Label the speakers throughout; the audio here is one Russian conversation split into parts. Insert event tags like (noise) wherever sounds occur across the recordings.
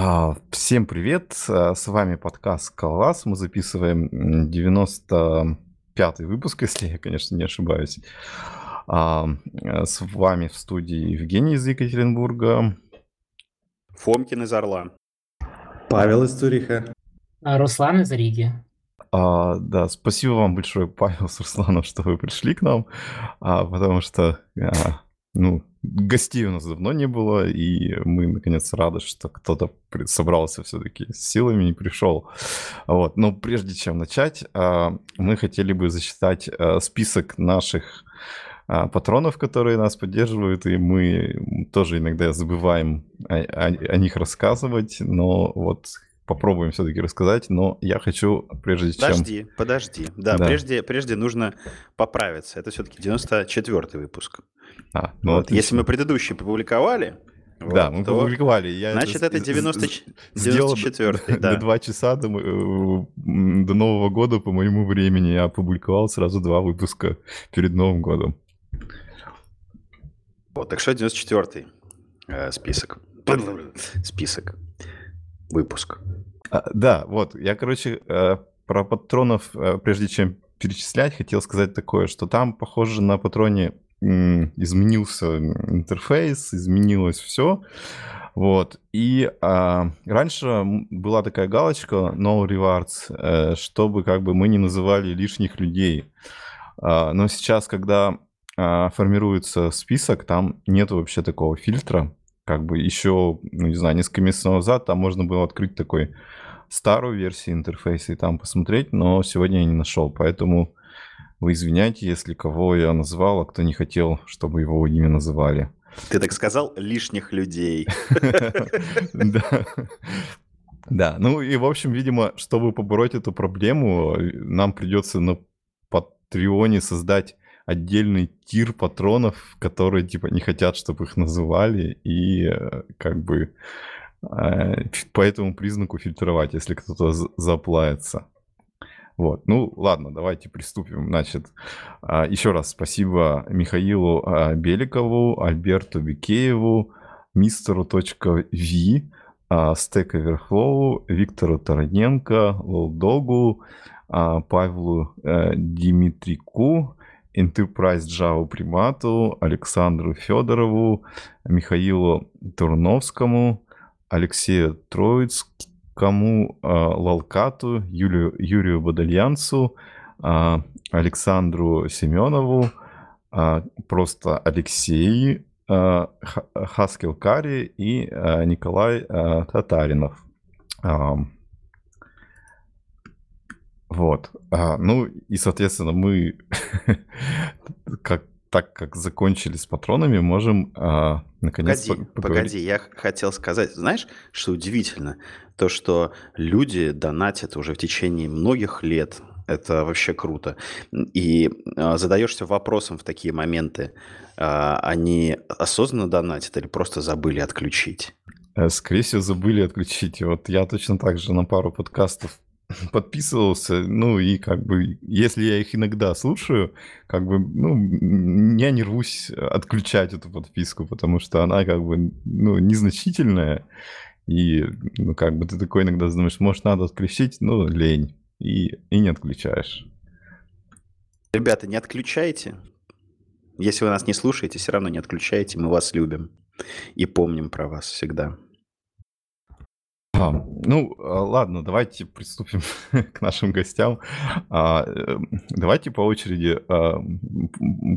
Speaker 1: А, Всем привет! А, С вами подкаст «Скалолаз». Мы записываем 95-й выпуск, (laughs) если я, конечно, не ошибаюсь. А, С вами в студии Евгений из Екатеринбурга.
Speaker 2: Фомкин из Орла.
Speaker 3: Павел из Цюриха.
Speaker 4: Руслан из Риги.
Speaker 1: А, Да, спасибо вам большое, (laughs) Павел с Русланом, что вы пришли к нам, а, потому что а, ну, гостей у нас давно не было, и мы, наконец, рады, что кто-то собрался все-таки с силами и пришел. Вот. Но прежде чем начать, а, мы хотели бы зачитать а, список наших а, патронов, которые нас поддерживают, и мы тоже иногда забываем о, о- о них рассказывать, но вот попробуем все-таки рассказать, но я хочу, прежде чем...
Speaker 2: Подожди, подожди. Да,
Speaker 1: Да.
Speaker 2: Прежде, прежде нужно поправиться. Это все-таки 94-й выпуск.
Speaker 1: А, ну,
Speaker 2: Вот. Если мы предыдущий опубликовали,
Speaker 1: Да,
Speaker 2: вот,
Speaker 1: мы
Speaker 2: то
Speaker 1: опубликовали. Я
Speaker 2: значит, это
Speaker 1: с-
Speaker 2: 90
Speaker 1: с- сделал до-
Speaker 2: 94-й, (laughs)
Speaker 1: до
Speaker 2: да.
Speaker 1: два часа до, э, до Нового года по моему времени. Я опубликовал сразу два выпуска перед Новым годом.
Speaker 2: Вот, так что 94-й э, список. Список. Выпуск.
Speaker 1: А, да, вот, я, короче, э, про патронов, э, прежде чем перечислять, хотел сказать такое, что там, похоже, на патроне изменился интерфейс, изменилось все. Вот. И а, раньше была такая галочка No Rewards, э, чтобы как бы мы не называли лишних людей. А, но сейчас, когда а, формируется список, там нет вообще такого фильтра. Как бы еще, ну не знаю, несколько месяцев назад там можно было открыть такой старую версию интерфейса и там посмотреть, но сегодня я не нашел, поэтому вы извиняйте, если кого я назвал, а кто не хотел, чтобы его имя называли.
Speaker 2: Ты так сказал, лишних людей. (laughs)
Speaker 1: Да. Да, ну и, в общем, видимо, чтобы побороть эту проблему, нам придется на Патреоне создать отдельный тир патронов, которые, типа, не хотят, чтобы их называли, и э, как бы э, по этому признаку фильтровать, если кто-то за- заплается. Вот, ну ладно, давайте приступим. Значит, а, еще раз спасибо Михаилу а, Беликову, Альберту Бикееву, мистеру.ви, а, Stack Overflow, Виктору Тараненко, Лолдогу, Павлу э, Димитрику, Enterprise Java Примату, Александру Федорову, Михаилу Турновскому, Алексею Троицкому, а, Лалкату, Юлию, Юрию Бодальянцу, а, Александру Семенову, а, просто Алексей, Ха- Хаскел Кари и Николай Татаринов. Вот. А, Ну и, соответственно, мы, (laughs) как, так как закончили с патронами, можем а, наконец
Speaker 2: Погоди,
Speaker 1: по- поговорить.
Speaker 2: погоди, я хотел сказать, знаешь, что удивительно, то, что люди донатят уже в течение многих лет, это вообще круто. И а, задаешься вопросом в такие моменты, а, они осознанно донатят или просто забыли отключить?
Speaker 1: Э, Скорее всего, забыли отключить. Вот я точно так же на пару подкастов (laughs) подписывался, ну и как бы, если я их иногда слушаю, как бы, ну, я не рвусь отключать эту подписку, потому что она как бы, ну, незначительная, и, ну, как бы ты такой иногда думаешь, может, надо отключить, ну, лень, и, и не отключаешь.
Speaker 2: Ребята, не отключайте. Если вы нас не слушаете, все равно не отключайте, мы вас любим и помним про вас всегда.
Speaker 1: А, ну, а, ладно, давайте приступим (laughs) к нашим гостям. А, э, давайте по очереди, а,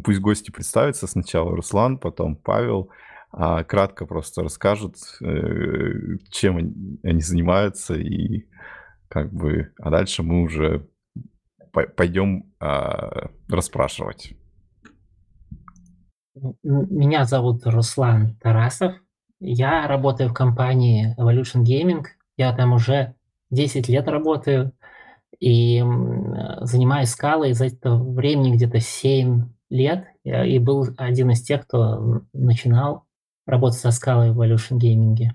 Speaker 1: пусть гости представятся. Сначала Руслан, потом Павел. А, Кратко просто расскажут, э, чем они они занимаются, и как бы, а дальше мы уже пой- пойдем а, расспрашивать.
Speaker 4: Меня зовут Руслан Тарасов. Я работаю в компании Evolution Gaming. Я там уже 10 лет работаю и э, занимаюсь скалой за это времени где-то 7 лет. И был один из тех, кто начинал работать со скалой в Evolution Gaming.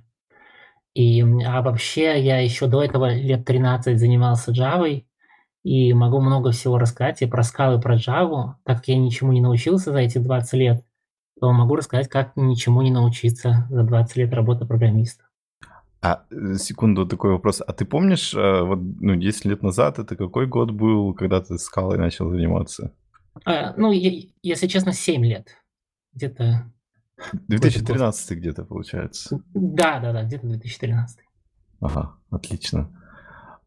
Speaker 4: И, а вообще я еще до этого лет 13 занимался Java, и могу много всего рассказать и про скалы, и про Java. Так как я ничему не научился за эти 20 лет, то могу рассказать, как ничему не научиться за 20 лет работы программиста.
Speaker 1: А, э, секунду, такой вопрос. А ты помнишь, э, вот, ну, 10 лет назад, это какой год был, когда ты скалой начал заниматься?
Speaker 4: Э, ну, е- если честно, 7 лет. Где-то...
Speaker 1: 2013 где-то, получается.
Speaker 4: Да, да, да, где-то 2013.
Speaker 1: Ага, отлично.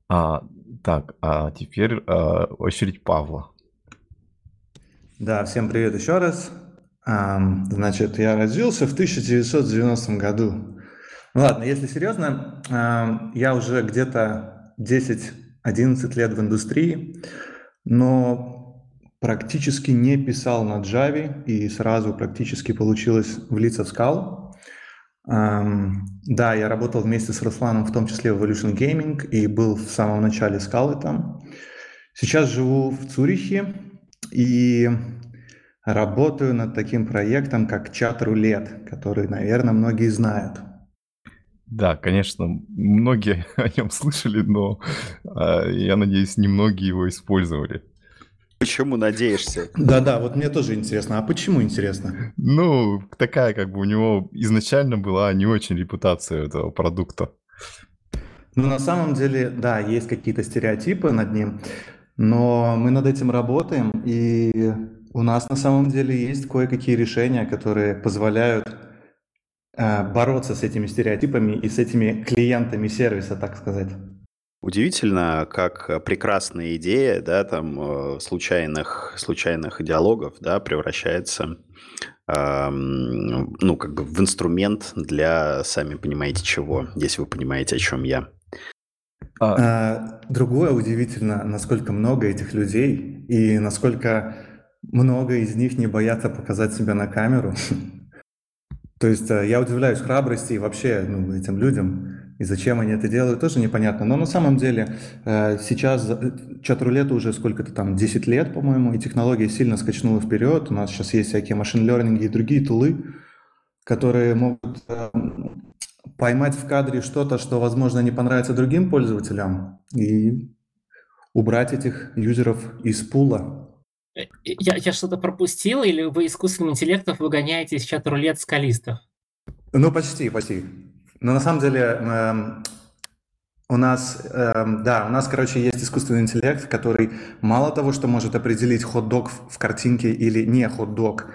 Speaker 1: А, так, а теперь а, очередь Павла.
Speaker 3: Да, всем привет еще раз. Значит, я родился в 1990 году. Ну ладно, если серьезно, я уже где-то 10-11 лет в индустрии, но практически не писал на Java и сразу практически получилось влиться в скал. Да, я работал вместе с Русланом, в том числе в Evolution Gaming, и был в самом начале скалы там. Сейчас живу в Цюрихе и работаю над таким проектом, как чат рулет, который, наверное, многие знают.
Speaker 1: Да, конечно, многие (laughs) о нем слышали, но а, я надеюсь, немногие его использовали.
Speaker 2: Почему надеешься?
Speaker 3: Да-да, вот мне тоже интересно. А почему интересно?
Speaker 1: Ну, такая как бы у него изначально была не очень репутация этого продукта.
Speaker 3: Ну, на самом деле, да, есть какие-то стереотипы над ним, но мы над этим работаем, и у нас на самом деле есть кое-какие решения, которые позволяют э, бороться с этими стереотипами и с этими клиентами сервиса, так сказать.
Speaker 2: Удивительно, как прекрасная идея, да, там, э, случайных, случайных диалогов, да, превращается, эм, ну, как бы в инструмент для, сами понимаете, чего, если вы понимаете, о чем я.
Speaker 1: А,
Speaker 3: А, Другое удивительно, насколько много этих людей и насколько много из них не боятся показать себя на камеру. То есть э, я удивляюсь храбрости и вообще ну, этим людям, и зачем они это делают, тоже непонятно. Но на самом деле э, сейчас э, чат-рулету уже сколько-то там, 10 лет, по-моему, и технология сильно скачнула вперед. У нас сейчас есть всякие машин-лернинги и другие тулы, которые могут поймать в кадре что-то, что, возможно, не понравится другим пользователям, и убрать этих юзеров из пула.
Speaker 4: Э, Я, я что-то пропустил, или вы искусственным интеллектом выгоняете из чата рулет скалистов?
Speaker 3: Ну, почти, почти. Но на самом деле эм, у нас, эм, да, у нас, короче, есть искусственный интеллект, который мало того, что может определить хот-дог в, в картинке или не хот-дог,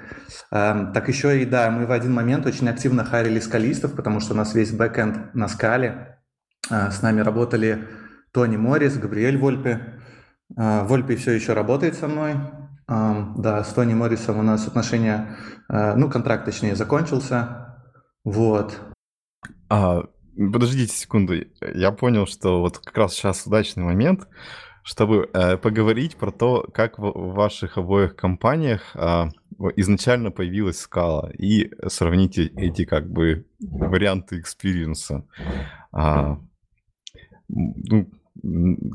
Speaker 3: эм, так еще и, да, мы в один момент очень активно хайрили скалистов, потому что у нас весь бэкэнд на скале. Э, с нами работали Тони Моррис, Габриэль Вольпе. Э, Вольпе все еще работает со мной. Да, с Тони Моррисом у нас отношения, э, ну, контракт, точнее, закончился. Вот.
Speaker 1: а, подождите секунду. Я понял, что вот как раз сейчас удачный момент, чтобы э, поговорить про то, как в, ваших обоих компаниях в- изначально появилась скала, и сравнить э- эти как бы варианты experience а. А, ну,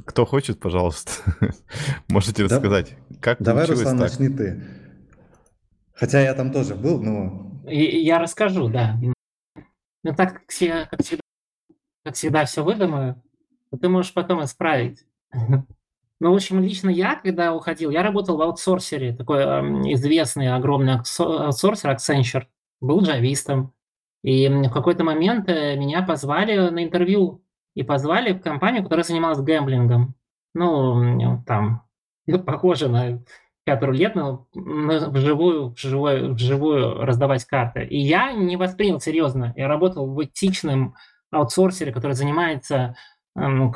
Speaker 1: кто хочет, пожалуйста, (laughs) можете
Speaker 3: Да-
Speaker 1: рассказать, как
Speaker 3: Давай, Руслан,
Speaker 1: так?
Speaker 3: начни ты. Хотя я там тоже был, но...
Speaker 4: И- Я расскажу, да. Ну, так как, все- как всегда, как всегда все выдумаю, то ты можешь потом исправить. (laughs) Ну, в общем, лично я, когда уходил, я работал в аутсорсере, такой эм, известный огромный аутсо- аутсорсер Accenture, был джавистом. И в какой-то момент э, меня позвали на интервью и позвали в компанию, которая занималась гэмблингом. Ну, там, ну, (laughs) похоже на чат рулет, но вживую, вживую, вживую раздавать карты. И я не воспринял серьезно. Я работал в этичном аутсорсере, который занимается ну,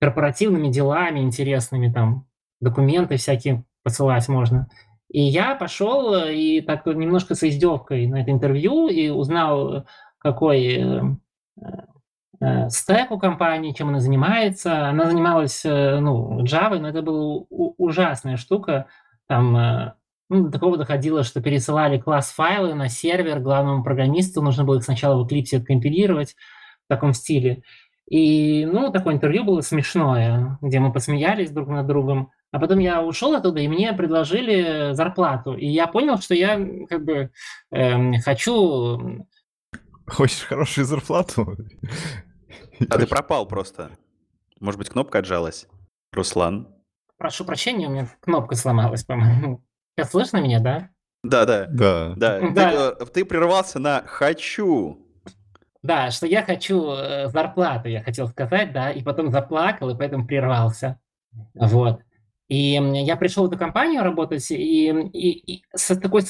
Speaker 4: корпоративными делами интересными, там, документы всякие посылать можно. И я пошел э, и так немножко с издевкой на это интервью и узнал, э, какой э, стек у компании, чем она занимается. Она занималась э, ну, Java, но это была ужасная штука. Там э, ну, до такого доходило, что пересылали класс-файлы на сервер главному программисту, нужно было их сначала в Eclipse компилировать в таком стиле. И, ну, такое интервью было смешное, где мы посмеялись друг над другом. А потом я ушел оттуда, и мне предложили зарплату. И я понял, что я как бы эм, хочу...
Speaker 1: Хочешь хорошую зарплату?
Speaker 2: А ты пропал просто. Может быть, кнопка отжалась? Руслан?
Speaker 4: Прошу прощения, у меня кнопка сломалась, по-моему. Сейчас слышно меня, да?
Speaker 2: Да, да.
Speaker 1: Да.
Speaker 2: Да, (laughs)
Speaker 4: Да.
Speaker 2: Ты, э, ты прервался на «хочу».
Speaker 4: Да, что я хочу э, зарплату, я хотел сказать, да, и потом заплакал, и поэтому прервался. Вот. И я пришел в эту компанию работать и, и, и с такой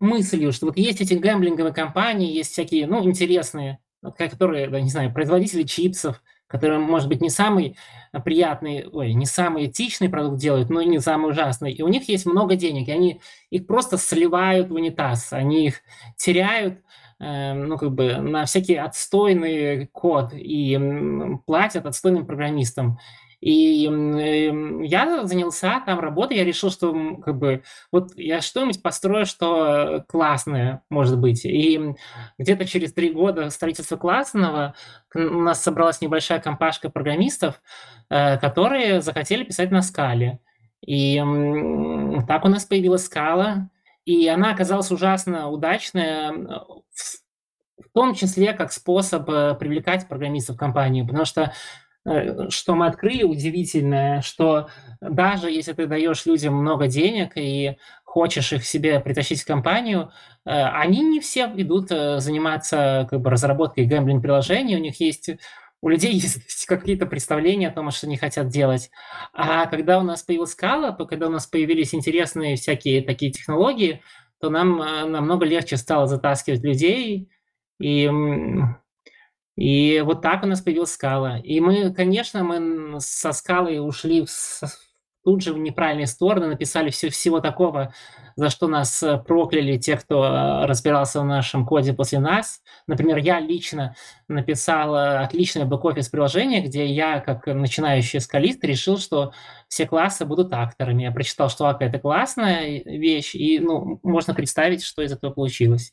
Speaker 4: мыслью, что вот есть эти гэмблинговые компании, есть всякие, ну, интересные, которые, не знаю, производители чипсов, которые, может быть, не самый приятный, ой, не самый этичный продукт делают, но и не самый ужасный. И у них есть много денег, и они их просто сливают в унитаз, они их теряют, э, ну, как бы, на всякий отстойный код и платят отстойным программистам. И э, я занялся там работой, я решил, что как бы вот я что-нибудь построю, что классное может быть. И где-то через три года строительства классного у нас собралась небольшая компашка программистов, э, которые захотели писать на скале. И так у нас появилась скала, и она оказалась ужасно удачная, в том числе как способ э, привлекать программистов в компанию, потому что что мы открыли удивительное, что даже если ты даешь людям много денег и хочешь их себе притащить в компанию, э, они не все идут э, заниматься как бы, разработкой гэмблинг-приложений, у них есть у людей (laughs) есть какие-то представления о том, что они хотят делать. А когда у нас появилась скала, то когда у нас появились интересные всякие такие технологии, то нам намного легче стало затаскивать людей. И и вот так у нас появилась скала. И мы, конечно, мы со скалы ушли в, тут же в неправильные стороны, написали все, всего такого, за что нас э, прокляли те, кто э, разбирался в нашем коде после нас. Например, я лично написал э, отличное бэк-офис приложение, где я, как начинающий скалист, решил, что все классы будут акторами. Я прочитал, что ака – это классная вещь, и ну, можно представить, что из этого получилось.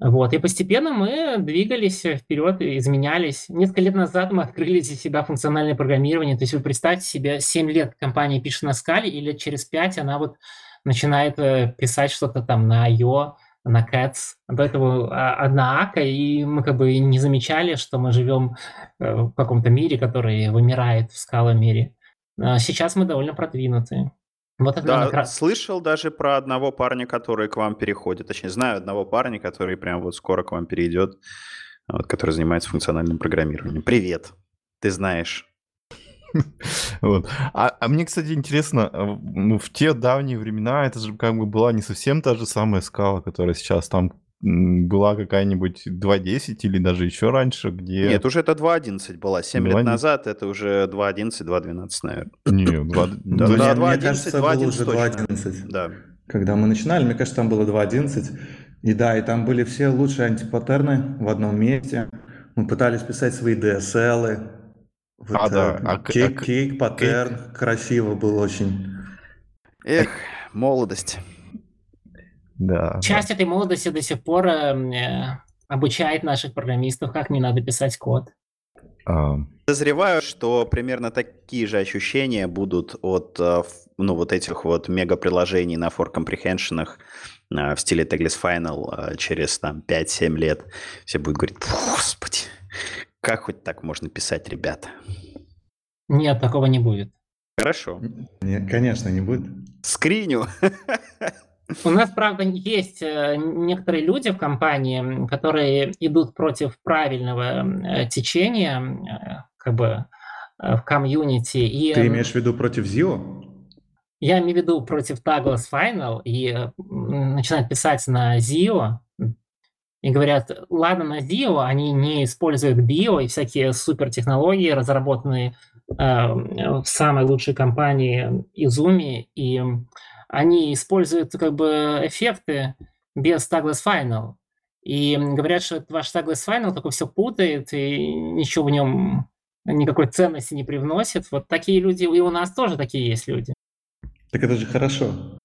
Speaker 4: Вот. И постепенно мы двигались вперед, изменялись. Несколько лет назад мы открыли для себя функциональное программирование. То есть вы представьте себе, 7 лет компания пишет на скале, и лет через 5 она вот начинает э, писать что-то там на IO, на Cats. До этого а, одна ака, и мы как бы не замечали, что мы живем э, в каком-то мире, который вымирает в скала мире. А сейчас мы довольно продвинутые.
Speaker 2: Вот это, да, наверное, слышал даже про одного парня, который к вам переходит. Точнее, знаю одного парня, который прям вот скоро к вам перейдет, вот, который занимается функциональным программированием. Привет, ты знаешь. (laughs)
Speaker 1: Вот. А, а мне, кстати, интересно, э, ну, в те давние времена это же как бы была не совсем та же самая скала, которая сейчас там была какая-нибудь 2.10 или даже еще раньше, где...
Speaker 2: Нет, уже это 2.11 была. 7 2.11. лет назад это уже 2.11, 2.12, наверное.
Speaker 1: Не, 2... (laughs)
Speaker 3: да, да, 2.11, 2.11 2.11. Да. Когда мы начинали, мне кажется, там было 2.11. И да, и там были все лучшие антипаттерны в одном месте. Мы пытались писать свои DSL. Вот, а, да. А, кейк, а, кейк, паттерн. Кейк. Красиво был очень.
Speaker 2: Эх, молодость.
Speaker 4: Да. Часть да. этой молодости до сих пор эм, э, обучает наших программистов, как не надо писать код.
Speaker 2: А... Подозреваю, что примерно такие же ощущения будут от э, ну, вот этих вот мега-приложений на for comprehension э, в стиле Tagless Final через там 5-7 лет. Все будут говорить, господи, как хоть так можно писать, ребята?
Speaker 4: Нет, такого не будет.
Speaker 2: Хорошо.
Speaker 3: Нет, конечно, не будет.
Speaker 2: Скриню. (laughs)
Speaker 4: У нас, правда, есть э, некоторые люди в компании, которые идут против правильного э, течения, э, как бы в комьюнити. И,
Speaker 3: Ты имеешь в виду против ZIO?
Speaker 4: Я имею в виду против Douglas Final и начинают писать на ZIO, и говорят, ладно, на ZIO они не используют био и всякие супертехнологии, разработанные э, в самой лучшей компании Izumi, и они используют как бы эффекты без Tagless Final. И говорят, что ваш Tagless Final только все путает и ничего в нем, никакой ценности не привносит. Вот такие люди, и у нас тоже такие есть люди.
Speaker 3: Так это же хорошо.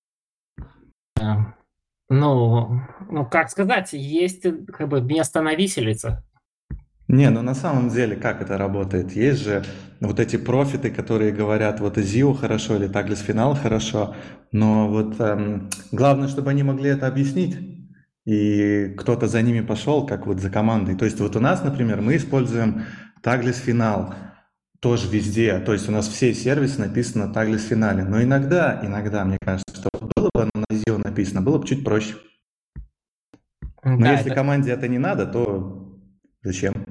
Speaker 4: Ну, ну как сказать, есть как бы место на виселице.
Speaker 3: Не, ну на самом деле, как это работает? Есть же вот эти профиты, которые говорят, вот ИЗИО хорошо или Таглис Финал хорошо, но вот эм, главное, чтобы они могли это объяснить, и кто-то за ними пошел, как вот за командой. То есть вот у нас, например, мы используем Таглис Финал тоже везде, то есть у нас все сервисы написаны на Таглис Финале, но иногда, иногда, мне кажется, что было бы на IZIO написано, было бы чуть проще. Но да, если это... команде это не надо, то Зачем?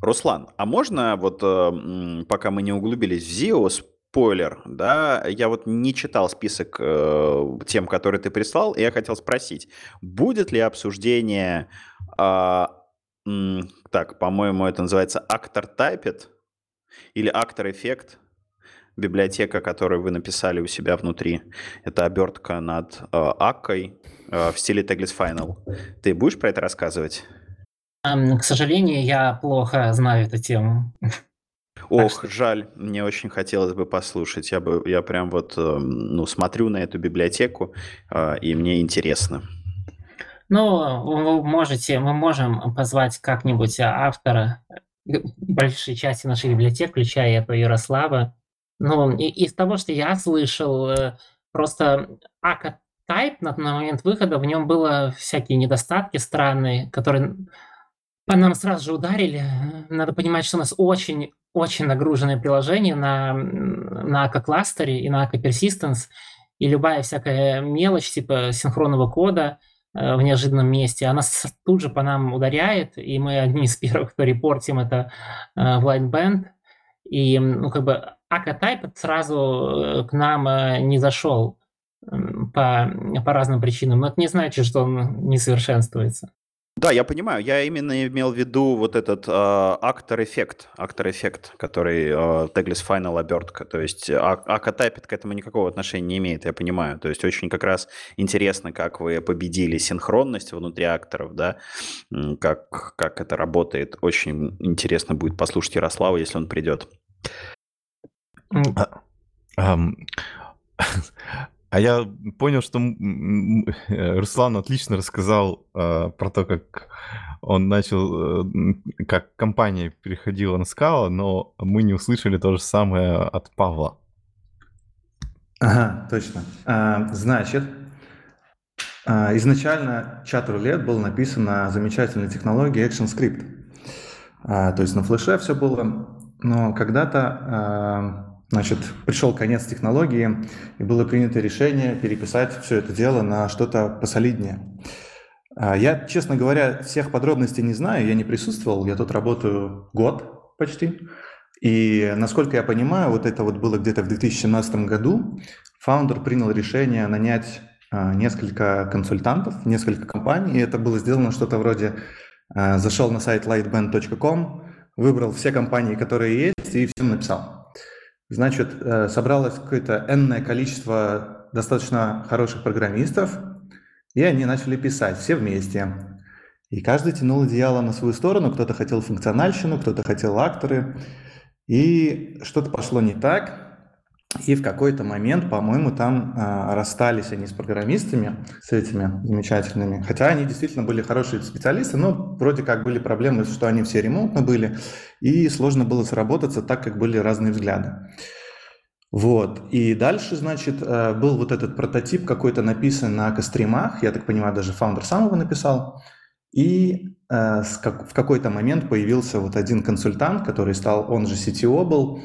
Speaker 2: Руслан, а можно вот, э, м, пока мы не углубились в ZIO, спойлер, да, я вот не читал список э, тем, которые ты прислал, и я хотел спросить, будет ли обсуждение, а, так, по-моему, это называется Actor Typed или Actor Effect, библиотека, которую вы написали у себя внутри. Это обертка над э, Аккой э, в стиле Tagless Final. Ты будешь про это рассказывать?
Speaker 4: Ам, К сожалению, я плохо знаю эту тему.
Speaker 2: Ох,
Speaker 4: что-
Speaker 2: жаль, мне очень хотелось бы послушать. Я бы, я прям вот, э, ну, смотрю на эту библиотеку, э, и мне интересно.
Speaker 4: Ну, вы можете, мы можем позвать как-нибудь автора э, большей части нашей библиотеки, включая эту Ярослава. Ну, и из того, что я слышал, э, просто Ака Type на на момент выхода, в нем было всякие недостатки странные, которые по нам сразу же ударили. Надо понимать, что у нас очень, очень нагруженное приложение на, на Ака кластере и на Ака Persistence, и любая всякая мелочь типа синхронного кода э, в неожиданном месте, она тут же по нам ударяет, и мы одни из первых, кто репортим это э, в Lightband. И, ну, как бы, Ака Type сразу э, к нам э, не зашел по, по разным причинам, но это не значит, что он не совершенствуется.
Speaker 2: Да, я понимаю, я именно имел в виду вот этот э, актор-эффект, актор-эффект, который э, Tagless Final обертка, то есть Акатайпит к этому никакого отношения не имеет, я понимаю, то есть очень как раз интересно, как вы победили синхронность внутри акторов, да, как, как это работает, очень интересно будет послушать Ярослава, если он придет.
Speaker 4: М,
Speaker 1: Ам, (laughs) А я понял, что (laughs) Руслан отлично рассказал э, про то, как он начал, э, как компания переходила на скала, но мы не услышали то же самое от Павла.
Speaker 3: Ага, точно. А, значит, а, изначально чат рулет был написан на замечательной технологии ActionScript. А, то есть на флеше все было, но когда-то а, значит, пришел конец технологии, и было принято решение переписать все это дело на что-то посолиднее. А, Я, честно говоря, всех подробностей не знаю, я не присутствовал, я тут работаю год почти. И насколько я понимаю, вот это вот было где-то в 2017 году, фаундер принял решение нанять а, несколько консультантов, несколько компаний, и это было сделано что-то вроде а, зашел на сайт lightband.com, выбрал все компании, которые есть, и всем написал. Значит, э, собралось какое-то энное количество достаточно хороших программистов, и они начали писать все вместе. И каждый тянул одеяло на свою сторону, кто-то хотел функциональщину, кто-то хотел акторы, и что-то пошло не так, и в какой-то момент, по-моему, там а, расстались они с программистами, с этими замечательными. Хотя они действительно были хорошие специалисты, но вроде как были проблемы, что они все ремонтно были, и сложно было сработаться, так как были разные взгляды. Вот. И дальше, значит, э, был вот этот прототип какой-то написан на костримах, я так понимаю, даже фаундер сам его написал. И э, как- в какой-то момент появился вот один консультант, который стал, он же CTO был,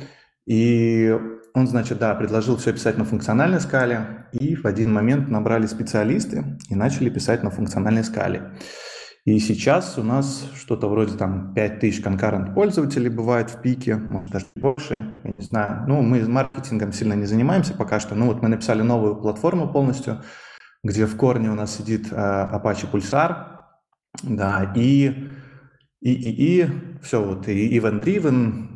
Speaker 3: и он, значит, да, предложил все писать на функциональной скале, и в один момент набрали специалисты и начали писать на функциональной скале. И сейчас у нас что-то вроде там 5000 конкурент пользователей бывает в пике, может даже больше, я не знаю. Ну, мы маркетингом сильно не занимаемся пока что. Ну, вот мы написали новую платформу полностью, где в корне у нас сидит э, Apache Pulsar, да, и, и, и, и все, вот, и event-driven,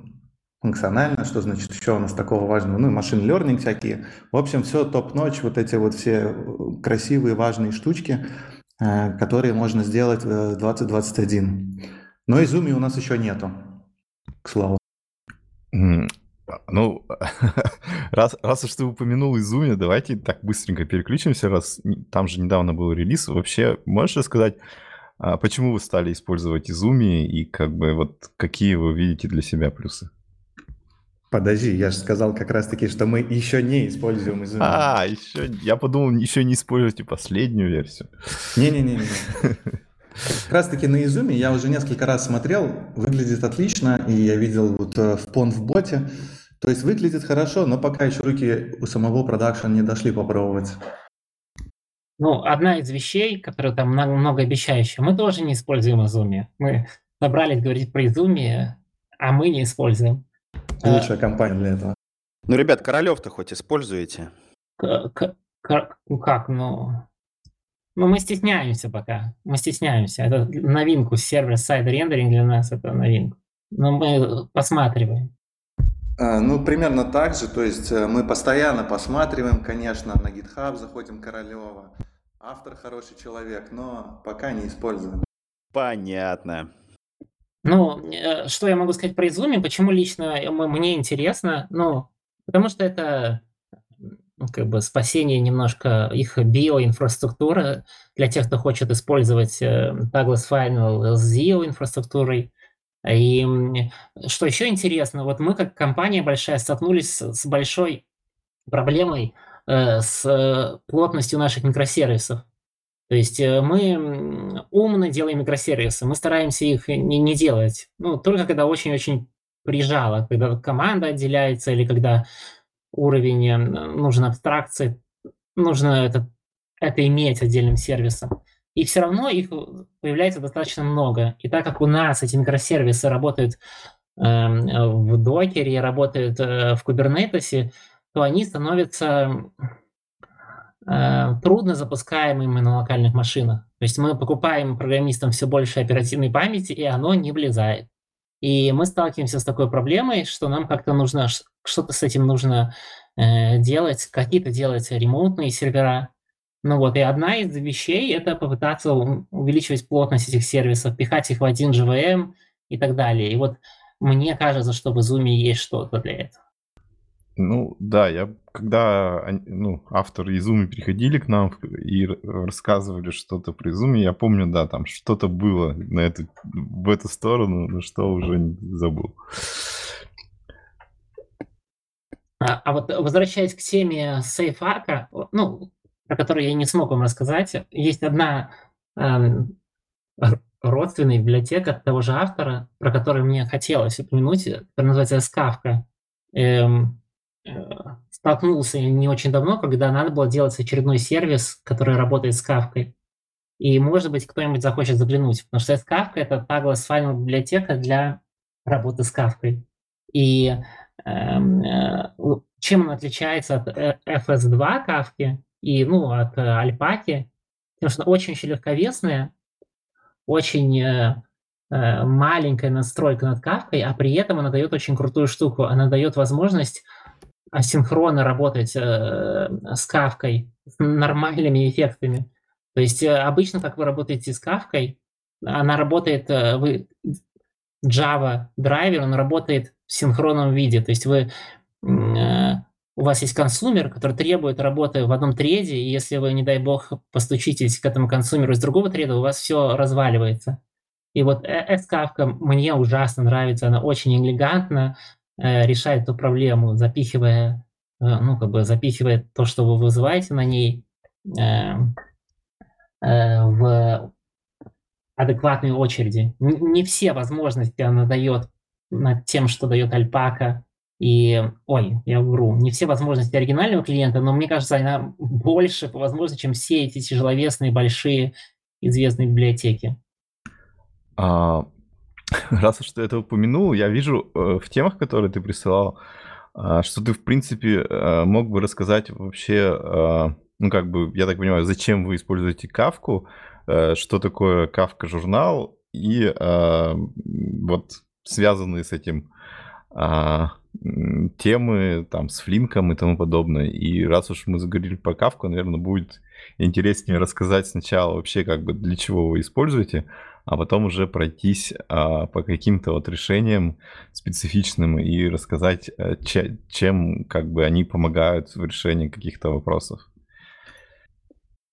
Speaker 3: функционально, что значит еще у нас такого важного, ну, машин learning всякие. В общем, все топ-ночь, вот эти вот все э, красивые, важные штучки, э, которые можно сделать в 2021. Но Изуми у нас еще нету, к слову.
Speaker 1: Ну, (laughs) раз, раз уж ты упомянул Изуми, давайте так быстренько переключимся, раз там же недавно был релиз. Вообще, можешь рассказать, а, почему вы стали использовать Изуми и как бы вот какие вы видите для себя плюсы?
Speaker 3: Подожди, я же сказал как раз-таки, что мы еще не используем Изуми.
Speaker 1: А, еще, я подумал, еще не используйте последнюю версию.
Speaker 3: Не-не-не. (laughs) Как раз-таки на Изуме я уже несколько раз смотрел, выглядит отлично, и я видел вот э, в пон в боте. То есть выглядит хорошо, но пока еще руки у самого продакшена не дошли попробовать.
Speaker 4: Ну, одна из вещей, которая там много- многообещающая, мы тоже не используем Изуми. Мы собрались говорить про Изуми, а мы не используем.
Speaker 3: Лучшая компания для этого.
Speaker 2: Ну, ребят, Королев-то хоть используете?
Speaker 4: Ну как, ну... Ну, мы стесняемся пока. Мы стесняемся. Это новинку сервер-сайд рендеринг для нас это новинка. Но мы посматриваем.
Speaker 3: А, Ну, примерно так же. То есть э, мы постоянно посматриваем, конечно, на GitHub заходим Королева. Автор хороший человек, но пока не используем.
Speaker 2: Понятно.
Speaker 4: Ну, э, что я могу сказать про Изуми? Почему лично мне интересно? Ну, потому что это ну, как бы спасение немножко их биоинфраструктуры для тех, кто хочет использовать э, Douglas Final с ZIO-инфраструктурой. И м, что еще интересно, вот мы как компания большая столкнулись с, большой проблемой э, с э, плотностью наших микросервисов. То есть э, мы умно делаем микросервисы, мы стараемся их не, не делать. Ну, только когда очень-очень прижало, когда команда отделяется или когда уровень э, нужен абстракции, нужно это, это иметь отдельным сервисом. И все равно их появляется достаточно много. И так как у нас эти микросервисы работают э, в докере, работают э, в кубернетесе, то они становятся э, трудно запускаемыми на локальных машинах. То есть мы покупаем программистам все больше оперативной памяти, и оно не влезает. И мы сталкиваемся с такой проблемой, что нам как-то нужно, что-то с этим нужно э, делать, какие-то делать ремоутные сервера. Ну вот, и одна из вещей – это попытаться увеличивать плотность этих сервисов, пихать их в один JVM и так далее. И вот мне кажется, что в Zoom есть что-то для этого.
Speaker 1: Ну, да, я когда ну, авторы Изуми приходили к нам и рассказывали что-то про Изуми, я помню, да, там что-то было на эту, в эту сторону, но что уже забыл.
Speaker 4: А, а вот возвращаясь к теме сейфарка, ну, про которую я не смог вам рассказать, есть одна эм, родственная библиотека того же автора, про которую мне хотелось упомянуть, которая называется Скавка. Эм, э, столкнулся не очень давно, когда надо было делать очередной сервис, который работает с Кавкой. И, может быть, кто-нибудь захочет заглянуть, потому что Скавка — это Douglas Final библиотека для работы с Кавкой. И эм, э, чем она отличается от э, FS2 Кавки и ну, от э, Альпаки? Потому что очень-очень легковесная, очень э, э, маленькая настройка над Кавкой, а при этом она дает очень крутую штуку. Она дает возможность асинхронно работать э, с Кавкой, с нормальными эффектами. То есть э, обычно, как вы работаете с Кавкой, она работает, э, вы Java драйвер, он работает в синхронном виде. То есть вы у вас есть консумер, который требует работы в одном треде, и если вы, не дай бог, постучитесь к этому консумеру из другого треда, у вас все разваливается. И вот S-кавка мне ужасно нравится, она очень элегантно э, решает эту проблему, запихивая, э, ну, как бы запихивая то, что вы вызываете на ней, э, э, в адекватной очереди. Не все возможности она дает над тем, что дает Альпака. И, ой, я вру, не все возможности оригинального клиента, но мне кажется, она больше по возможности, чем все эти тяжеловесные, большие, известные библиотеки.
Speaker 1: А, (laughs) раз уж ты это упомянул, я вижу э, в темах, которые ты присылал, а, что ты, в принципе, э, мог бы рассказать вообще, э, ну, как бы, я так понимаю, зачем вы используете кавку, э, что такое кавка-журнал, и э, вот связанные с этим темы там с флинком и тому подобное. И раз уж мы заговорили про кавку, наверное, будет интереснее рассказать сначала вообще, как бы, для чего вы используете, а потом уже пройтись а, по каким-то вот решениям специфичным и рассказать, э, че- чем как бы они помогают в решении каких-то вопросов.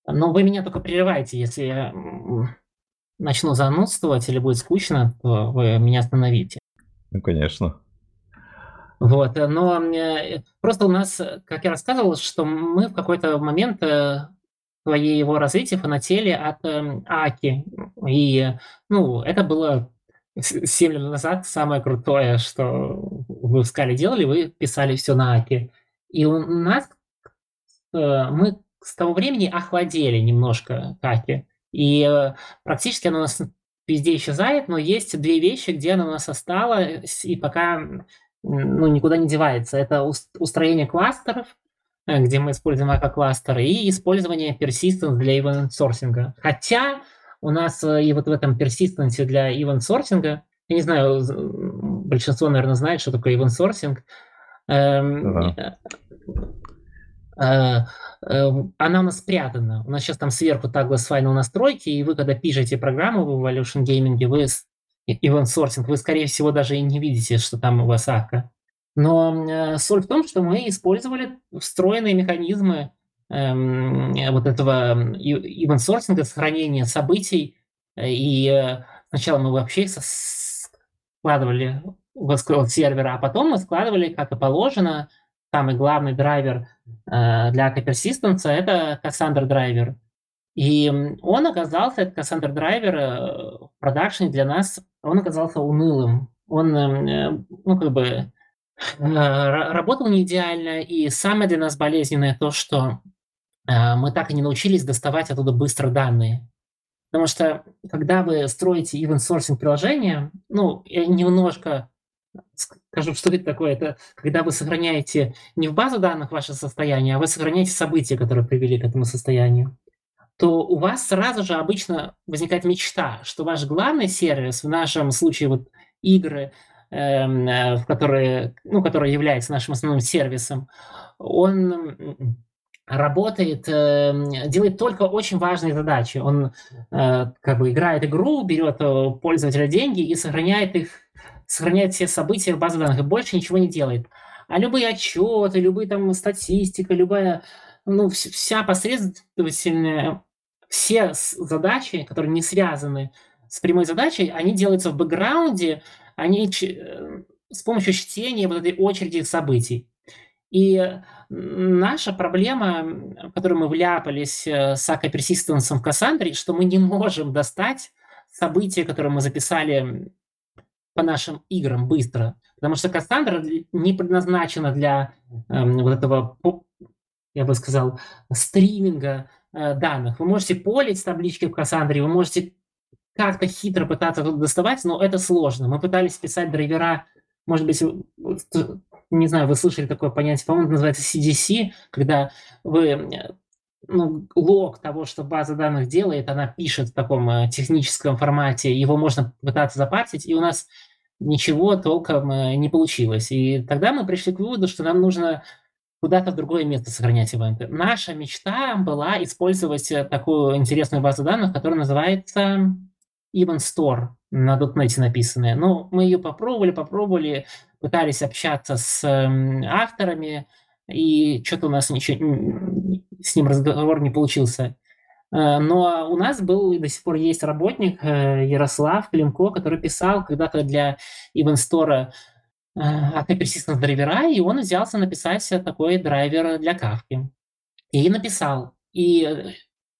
Speaker 4: Но вы меня только прерываете, если я начну занудствовать или будет скучно, то вы меня остановите.
Speaker 1: Ну, конечно.
Speaker 4: Вот, э, но э, просто у нас, как я рассказывал, что мы в какой-то момент своего развития фанатели от эм, Аки. И, э, ну, это было 7 лет назад самое крутое, что вы в скале делали, вы писали все на Аки. И у нас, э, мы с того времени охладели немножко к Аки. И э, практически оно нас везде исчезает, но есть две вещи, где она у нас осталась и пока ну, никуда не девается. Это устроение кластеров, э, где мы используем AK-кластеры, и использование persistence для event сорсинга. Хотя у нас э, и вот в этом persistence для event сорсинга, я не знаю, большинство, наверное, знает, что такое event сорсинг. Эм, э, она у нас спрятана. У нас сейчас там сверху Tagless Final настройки, и вы, когда пишете программу в Evolution Gaming, вы event сорсинг, вы, скорее всего, даже и не видите, что там у вас ака. Но э, соль в том, что мы использовали встроенные механизмы эм, вот этого event сорсинга, сохранения событий. И э, сначала мы вообще складывали в SQL сервера, а потом мы складывали, как и положено, самый главный драйвер э, для Persistence – это Cassandra драйвер. И он оказался, этот Cassandra драйвер э, в продакшене для нас, он оказался унылым. Он, эм, э, ну, как бы, э, работал не идеально, и самое для нас болезненное то, что мы так и не научились доставать оттуда быстро данные. Потому что, когда вы строите event sourcing приложение, ну, я немножко скажу, что это такое. Это когда вы сохраняете не в базу данных ваше состояние, а вы сохраняете события, которые привели к этому состоянию то у вас сразу же обычно возникает мечта, что ваш главный сервис, в нашем случае вот игры, эм, э, в которые, ну, который является нашим основным сервисом, он работает, э, делает только очень важные задачи. Он э, как бы играет игру, берет у пользователя деньги и сохраняет их, сохраняет все события в базе данных и больше ничего не делает. А любые отчеты, любые там статистика, любая ну, вся последовательная, все задачи, которые не связаны с прямой задачей, они делаются в бэкграунде, они э, с помощью чтения вот этой очереди событий. И наша проблема, в которую мы вляпались э, с Persistence в Кассандре, что мы не можем достать события, которые мы записали по нашим играм быстро. Потому что Кассандра не предназначена для э, вот этого я бы сказал, стриминга э, данных. Вы можете полить таблички в Кассандре, вы можете как-то хитро пытаться тут доставать, но это сложно. Мы пытались писать драйвера, может быть, не знаю, вы слышали такое понятие, по-моему, называется CDC, когда вы ну, лог того, что база данных делает, она пишет в таком э, техническом формате, его можно пытаться запартить, и у нас ничего толком э, не получилось. И тогда мы пришли к выводу, что нам нужно куда-то в другое место сохранять ивенты. Наша мечта была использовать э, такую интересную базу данных, которая называется Event Store на .NET написанная. Но мы ее попробовали, попробовали, пытались общаться с авторами, и что-то у нас ничего, с ним разговор не получился. Э, но у нас был и до сих пор есть работник э, Ярослав Климко, который писал когда-то для Store от persistence драйвера, и он взялся написать такой драйвер для кавки. И написал. И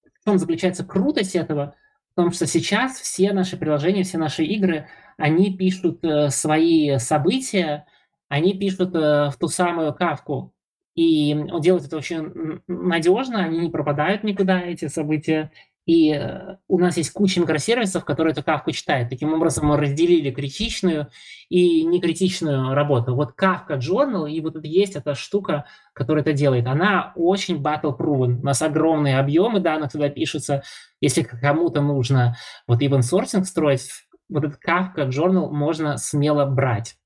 Speaker 4: в чем заключается крутость этого? В том, что сейчас все наши приложения, все наши игры, они пишут э, свои события, они пишут э, в ту самую кавку. И он делает это очень надежно, они не пропадают никуда, эти события. И э, у нас есть куча микросервисов, которые эту кавку читают. Таким образом, мы разделили критичную и некритичную работу. Вот Kafka Journal, и вот это есть эта штука, которая это делает. Она очень battle-proven. У нас огромные объемы данных туда пишутся. Если кому-то нужно вот event sourcing строить, вот этот Kafka Journal можно смело брать.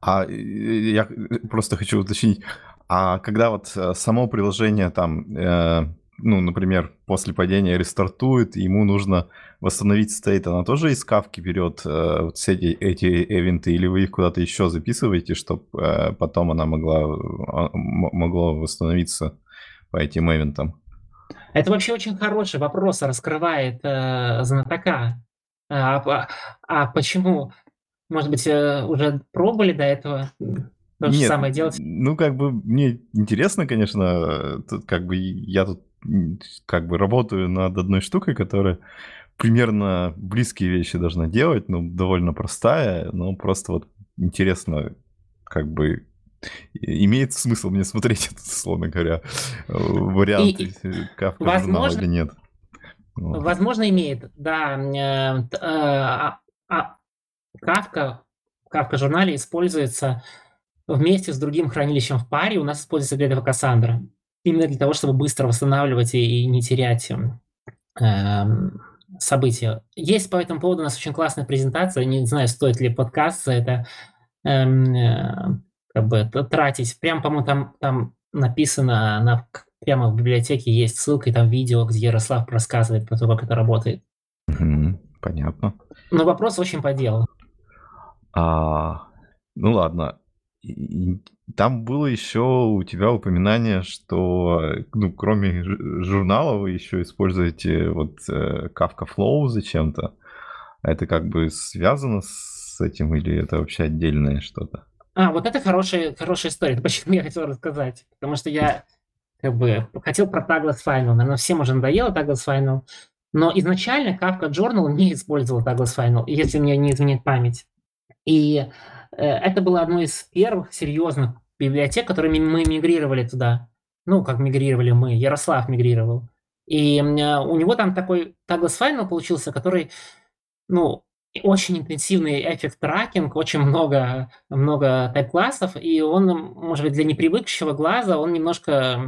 Speaker 1: А я просто хочу уточнить, а когда вот э, само приложение там э, ну, например, после падения рестартует, ему нужно восстановить стейт, она тоже из кавки берет э, вот все эти, эти эвенты, или вы их куда-то еще записываете, чтобы э, потом она могла, э, могло восстановиться по этим эвентам?
Speaker 4: Это вообще очень хороший вопрос, раскрывает э, знатока. А, а, а почему? Может быть, э, уже пробовали до этого то же
Speaker 1: Нет,
Speaker 4: самое делать?
Speaker 1: Ну, как бы мне интересно, конечно, э, тут как бы я тут как бы работаю над одной штукой, которая примерно близкие вещи должна делать, ну, довольно простая, но просто вот интересно, как бы имеет смысл мне смотреть, (laughs) это, условно говоря, вариант
Speaker 4: И,
Speaker 1: Кавка
Speaker 4: возможно,
Speaker 1: или нет. Вот.
Speaker 4: Возможно, имеет, да. э, т- э, а- а Kafka журнале используется вместе с другим хранилищем в паре. У нас используется для этого Cassandra. Именно для того, чтобы быстро восстанавливать и, и не терять эм, события. Есть по этому поводу у нас очень классная презентация. Не знаю, стоит ли подкаст за это эм, э, как бы тратить. Прям, по-моему, там, там написано, на, к- прямо в библиотеке есть ссылка, и там видео, где Ярослав рассказывает про то, как это работает.
Speaker 1: Понятно.
Speaker 4: Но вопрос очень по делу.
Speaker 1: А, ну ладно. И- Там было еще у тебя упоминание, что, э, ну, кроме журнала вы еще используете вот э, Kafka Flow зачем-то. Это как бы связано с этим или это вообще отдельное что-то?
Speaker 4: А, вот это хорошая, хорошая история. (laughs) Это почему я хотел рассказать. Потому что я как бы хотел про Tagless Final. Наверное, всем уже надоело Tagless Final. Но изначально Kafka Journal не использовал Tagless Final, если мне не изменяет память. И э, это было одно из первых серьезных библиотек, которыми мы мигрировали туда. Ну, как мигрировали мы, Ярослав мигрировал. И э, у него там такой Tagless Final получился, который, ну, очень интенсивный эффект тракинг, очень много, много тайп-классов, и он, может быть, для непривыкшего глаза, он немножко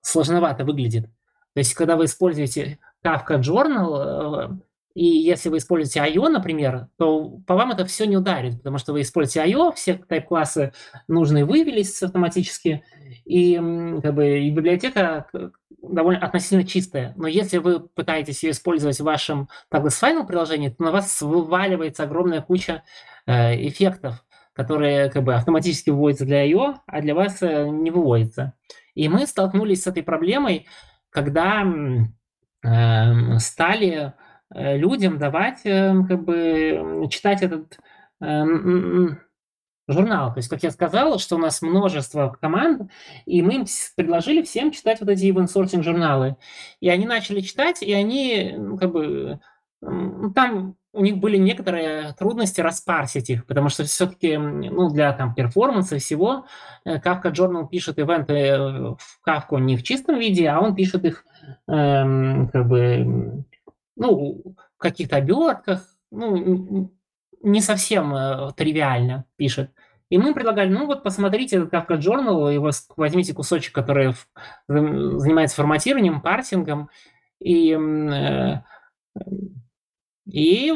Speaker 4: сложновато выглядит. То есть, когда вы используете Kafka Journal, э, и если вы используете I.O., например, то по вам это все не ударит, потому что вы используете I.O., все тайп-классы нужные вывелись автоматически, и, как бы, и библиотека довольно относительно чистая. Но если вы пытаетесь ее использовать в вашем Tagless Final приложении, то на вас вываливается огромная куча э, эффектов, которые как бы автоматически выводятся для I.O., а для вас э, не выводятся. И мы столкнулись с этой проблемой, когда эм, стали э, людям давать, эм, как бы, читать этот эм, журнал. То есть, как я сказал, что у нас множество команд, и мы им предложили всем читать вот эти event sourcing журналы. И они начали читать, и они, как бы, ну, там у них были некоторые трудности распарсить их, потому что все-таки, ну, для там перформанса всего, э, Kafka Journal пишет ивенты э, в Kafka не в чистом виде, а он пишет их эм, как бы, ну, в каких-то обертках, ну, не совсем э, тривиально пишет. И мы предлагали, ну вот посмотрите этот Kafka Journal, его возьмите кусочек, который в- занимается форматированием, парсингом, и, э, и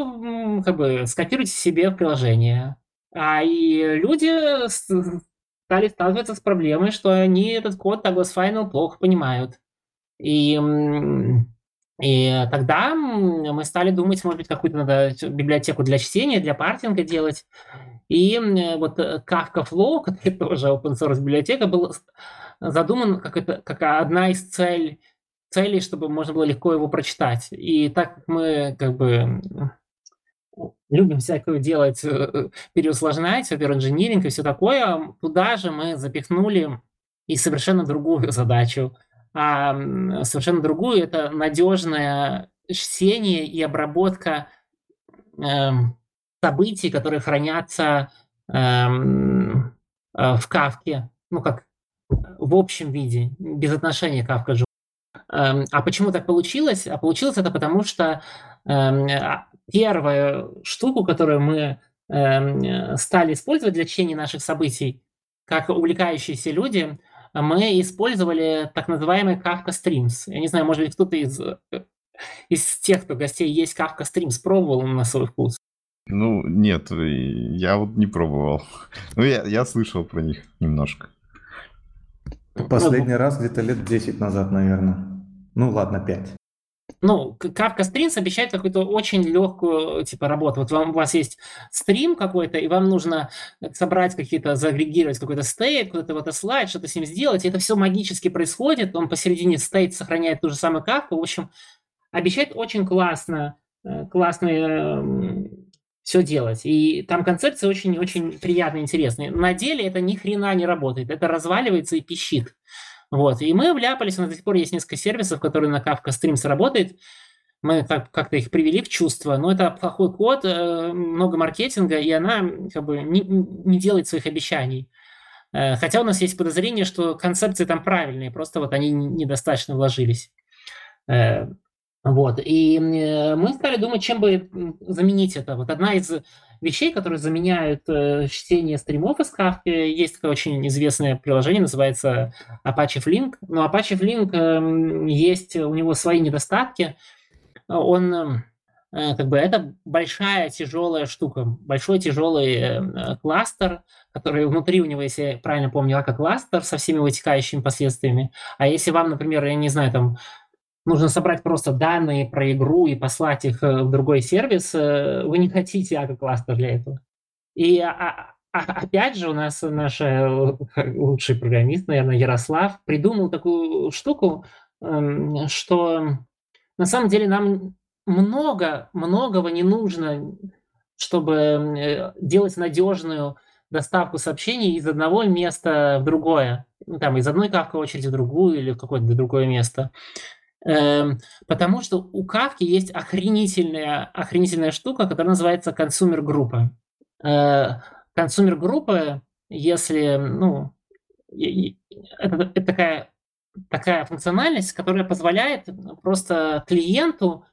Speaker 4: как бы скопируйте себе в приложение. А и люди стали сталкиваться с проблемой, что они этот код Douglas Final плохо понимают. И, и тогда мы стали думать, может быть, какую-то надо библиотеку для чтения, для партинга делать. И вот э, Kafka Flow, (laughs) который тоже open source библиотека, был задуман как, это, как одна из цель, целей, чтобы можно было легко его прочитать. И так как мы как бы любим всякую делать, э, э, переусложнять, оверинжиниринг и все такое, туда же мы запихнули и совершенно другую (laughs) задачу. А совершенно другую – это надежное чтение и обработка эм, событий, которые хранятся эм, э, в кавке, ну как в общем виде, без отношения к Kafka Эм, А почему так получилось? А получилось это потому, что а, первую штуку, которую мы э, стали использовать для чтения наших событий, как увлекающиеся люди, мы использовали так называемый Kafka Streams. Я не знаю, может быть, кто-то из, э, из тех, кто гостей есть Kafka Streams, пробовал на свой вкус.
Speaker 1: Ну, нет, э, я вот не пробовал. (laughs) Ну, я, я слышал про них немножко.
Speaker 3: Последний раз где-то лет 10 назад, наверное. Ну ладно, 5.
Speaker 4: Ну, Kafka Streams обещает какую-то очень легкую типа работу. Вот вам, у вас есть стрим какой-то, и вам нужно собрать какие-то, заагрегировать какой-то стейт, куда-то вот слайд, что-то с ним сделать. И это все магически происходит. Он посередине стейт сохраняет ту же самую кавку. В общем, обещает очень классно, э, классно все делать. И там концепция очень-очень приятная, интересная. На деле это ни хрена не работает. Это разваливается и пищит. Вот. И мы вляпались, у нас до сих пор есть несколько сервисов, которые на Kafka Streams работают. Мы так, как-то их привели в чувство, но это плохой код, э, много маркетинга, и она как бы не, не делает своих обещаний. Э, Хотя у нас есть подозрение, что концепции там правильные, просто вот они недостаточно вложились. Э, Вот. И мы стали думать, чем бы заменить это. Вот одна из вещей, которые заменяют э, чтение стримов из Kafka, есть такое очень известное приложение, называется Apache Flink. Но Apache Flink э, есть у него свои недостатки. Он э, как бы это большая тяжелая штука, большой тяжелый э, кластер, который внутри у него, если я правильно помню, как кластер со всеми вытекающими последствиями. А если вам, например, я не знаю, там нужно собрать просто данные про игру и послать их э, в другой сервис, э, вы не хотите АК-кластер для этого. И а, а, а, опять же у нас наш э, лучший программист, наверное, Ярослав, придумал такую штуку, эм, что на самом деле нам много, многого не нужно, чтобы делать надежную доставку сообщений из одного места в другое. Ну, там, из одной кавка очереди в другую или в какое-то другое место. Эм, потому что у Кавки есть охренительная, охренительная штука, которая называется консумер-группа. Э, консумер-группа, если, ну, это, это такая, такая функциональность, которая позволяет просто клиенту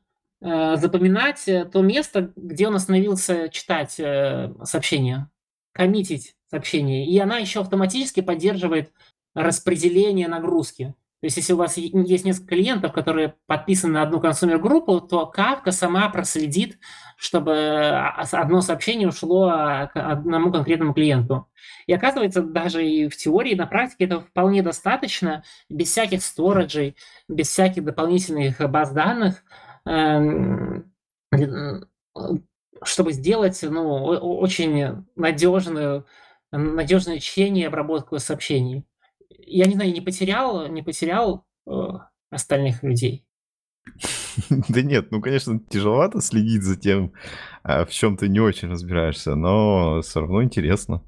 Speaker 4: э, запоминать то место, где он остановился читать э, сообщение, коммитить сообщение. И она еще автоматически поддерживает распределение нагрузки. То есть, если у вас есть несколько клиентов, которые подписаны на одну консумер-группу, то Kafka сама проследит, чтобы одно сообщение ушло к одному конкретному клиенту. И оказывается, даже и в теории, и на практике это вполне достаточно, без всяких сториджей, без всяких дополнительных баз данных, эм, чтобы сделать ну, очень надежную, надежное чтение и обработку сообщений я не знаю, не потерял, не потерял э, остальных людей. (laughs)
Speaker 1: Да нет, ну, конечно, тяжеловато следить за тем, а, в чем ты не очень разбираешься, но все равно интересно.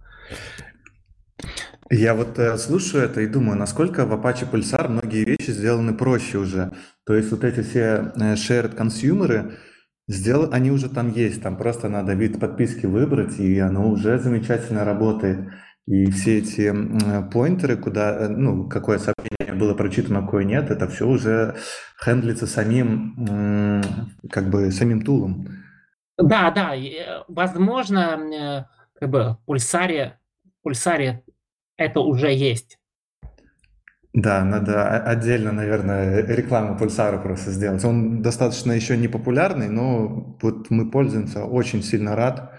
Speaker 3: Я вот э, слушаю это и думаю, насколько в Apache Pulsar многие вещи сделаны проще уже. То есть вот эти все э, shared консюмеры, сдел... они уже там есть, там просто надо вид подписки выбрать, и оно уже замечательно работает. И все эти поинтеры, куда, э, ну, какое сообщение было прочитано, какое нет, это все уже хендлится самим, как бы, самим тулом.
Speaker 4: Да, да, э, возможно, э, как бы, пульсаре, пульсаре это уже есть.
Speaker 3: Да, надо отдельно, наверное, рекламу пульсара просто сделать. Он достаточно еще не популярный, но вот мы пользуемся, очень сильно рад,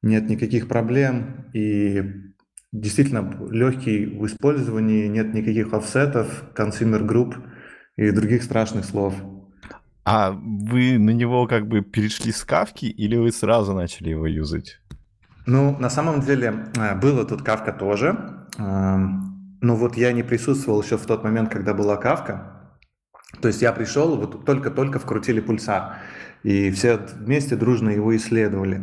Speaker 3: нет никаких проблем, и действительно легкий в использовании, нет никаких офсетов, consumer group и других страшных слов.
Speaker 1: А вы на него как бы перешли с кавки или вы сразу начали его юзать?
Speaker 3: Ну, на самом деле, э, было тут кавка тоже. Эм, но вот я не присутствовал еще в тот момент, когда была кавка. То есть я пришел, вот только-только вкрутили пульсар. И все вместе дружно его исследовали.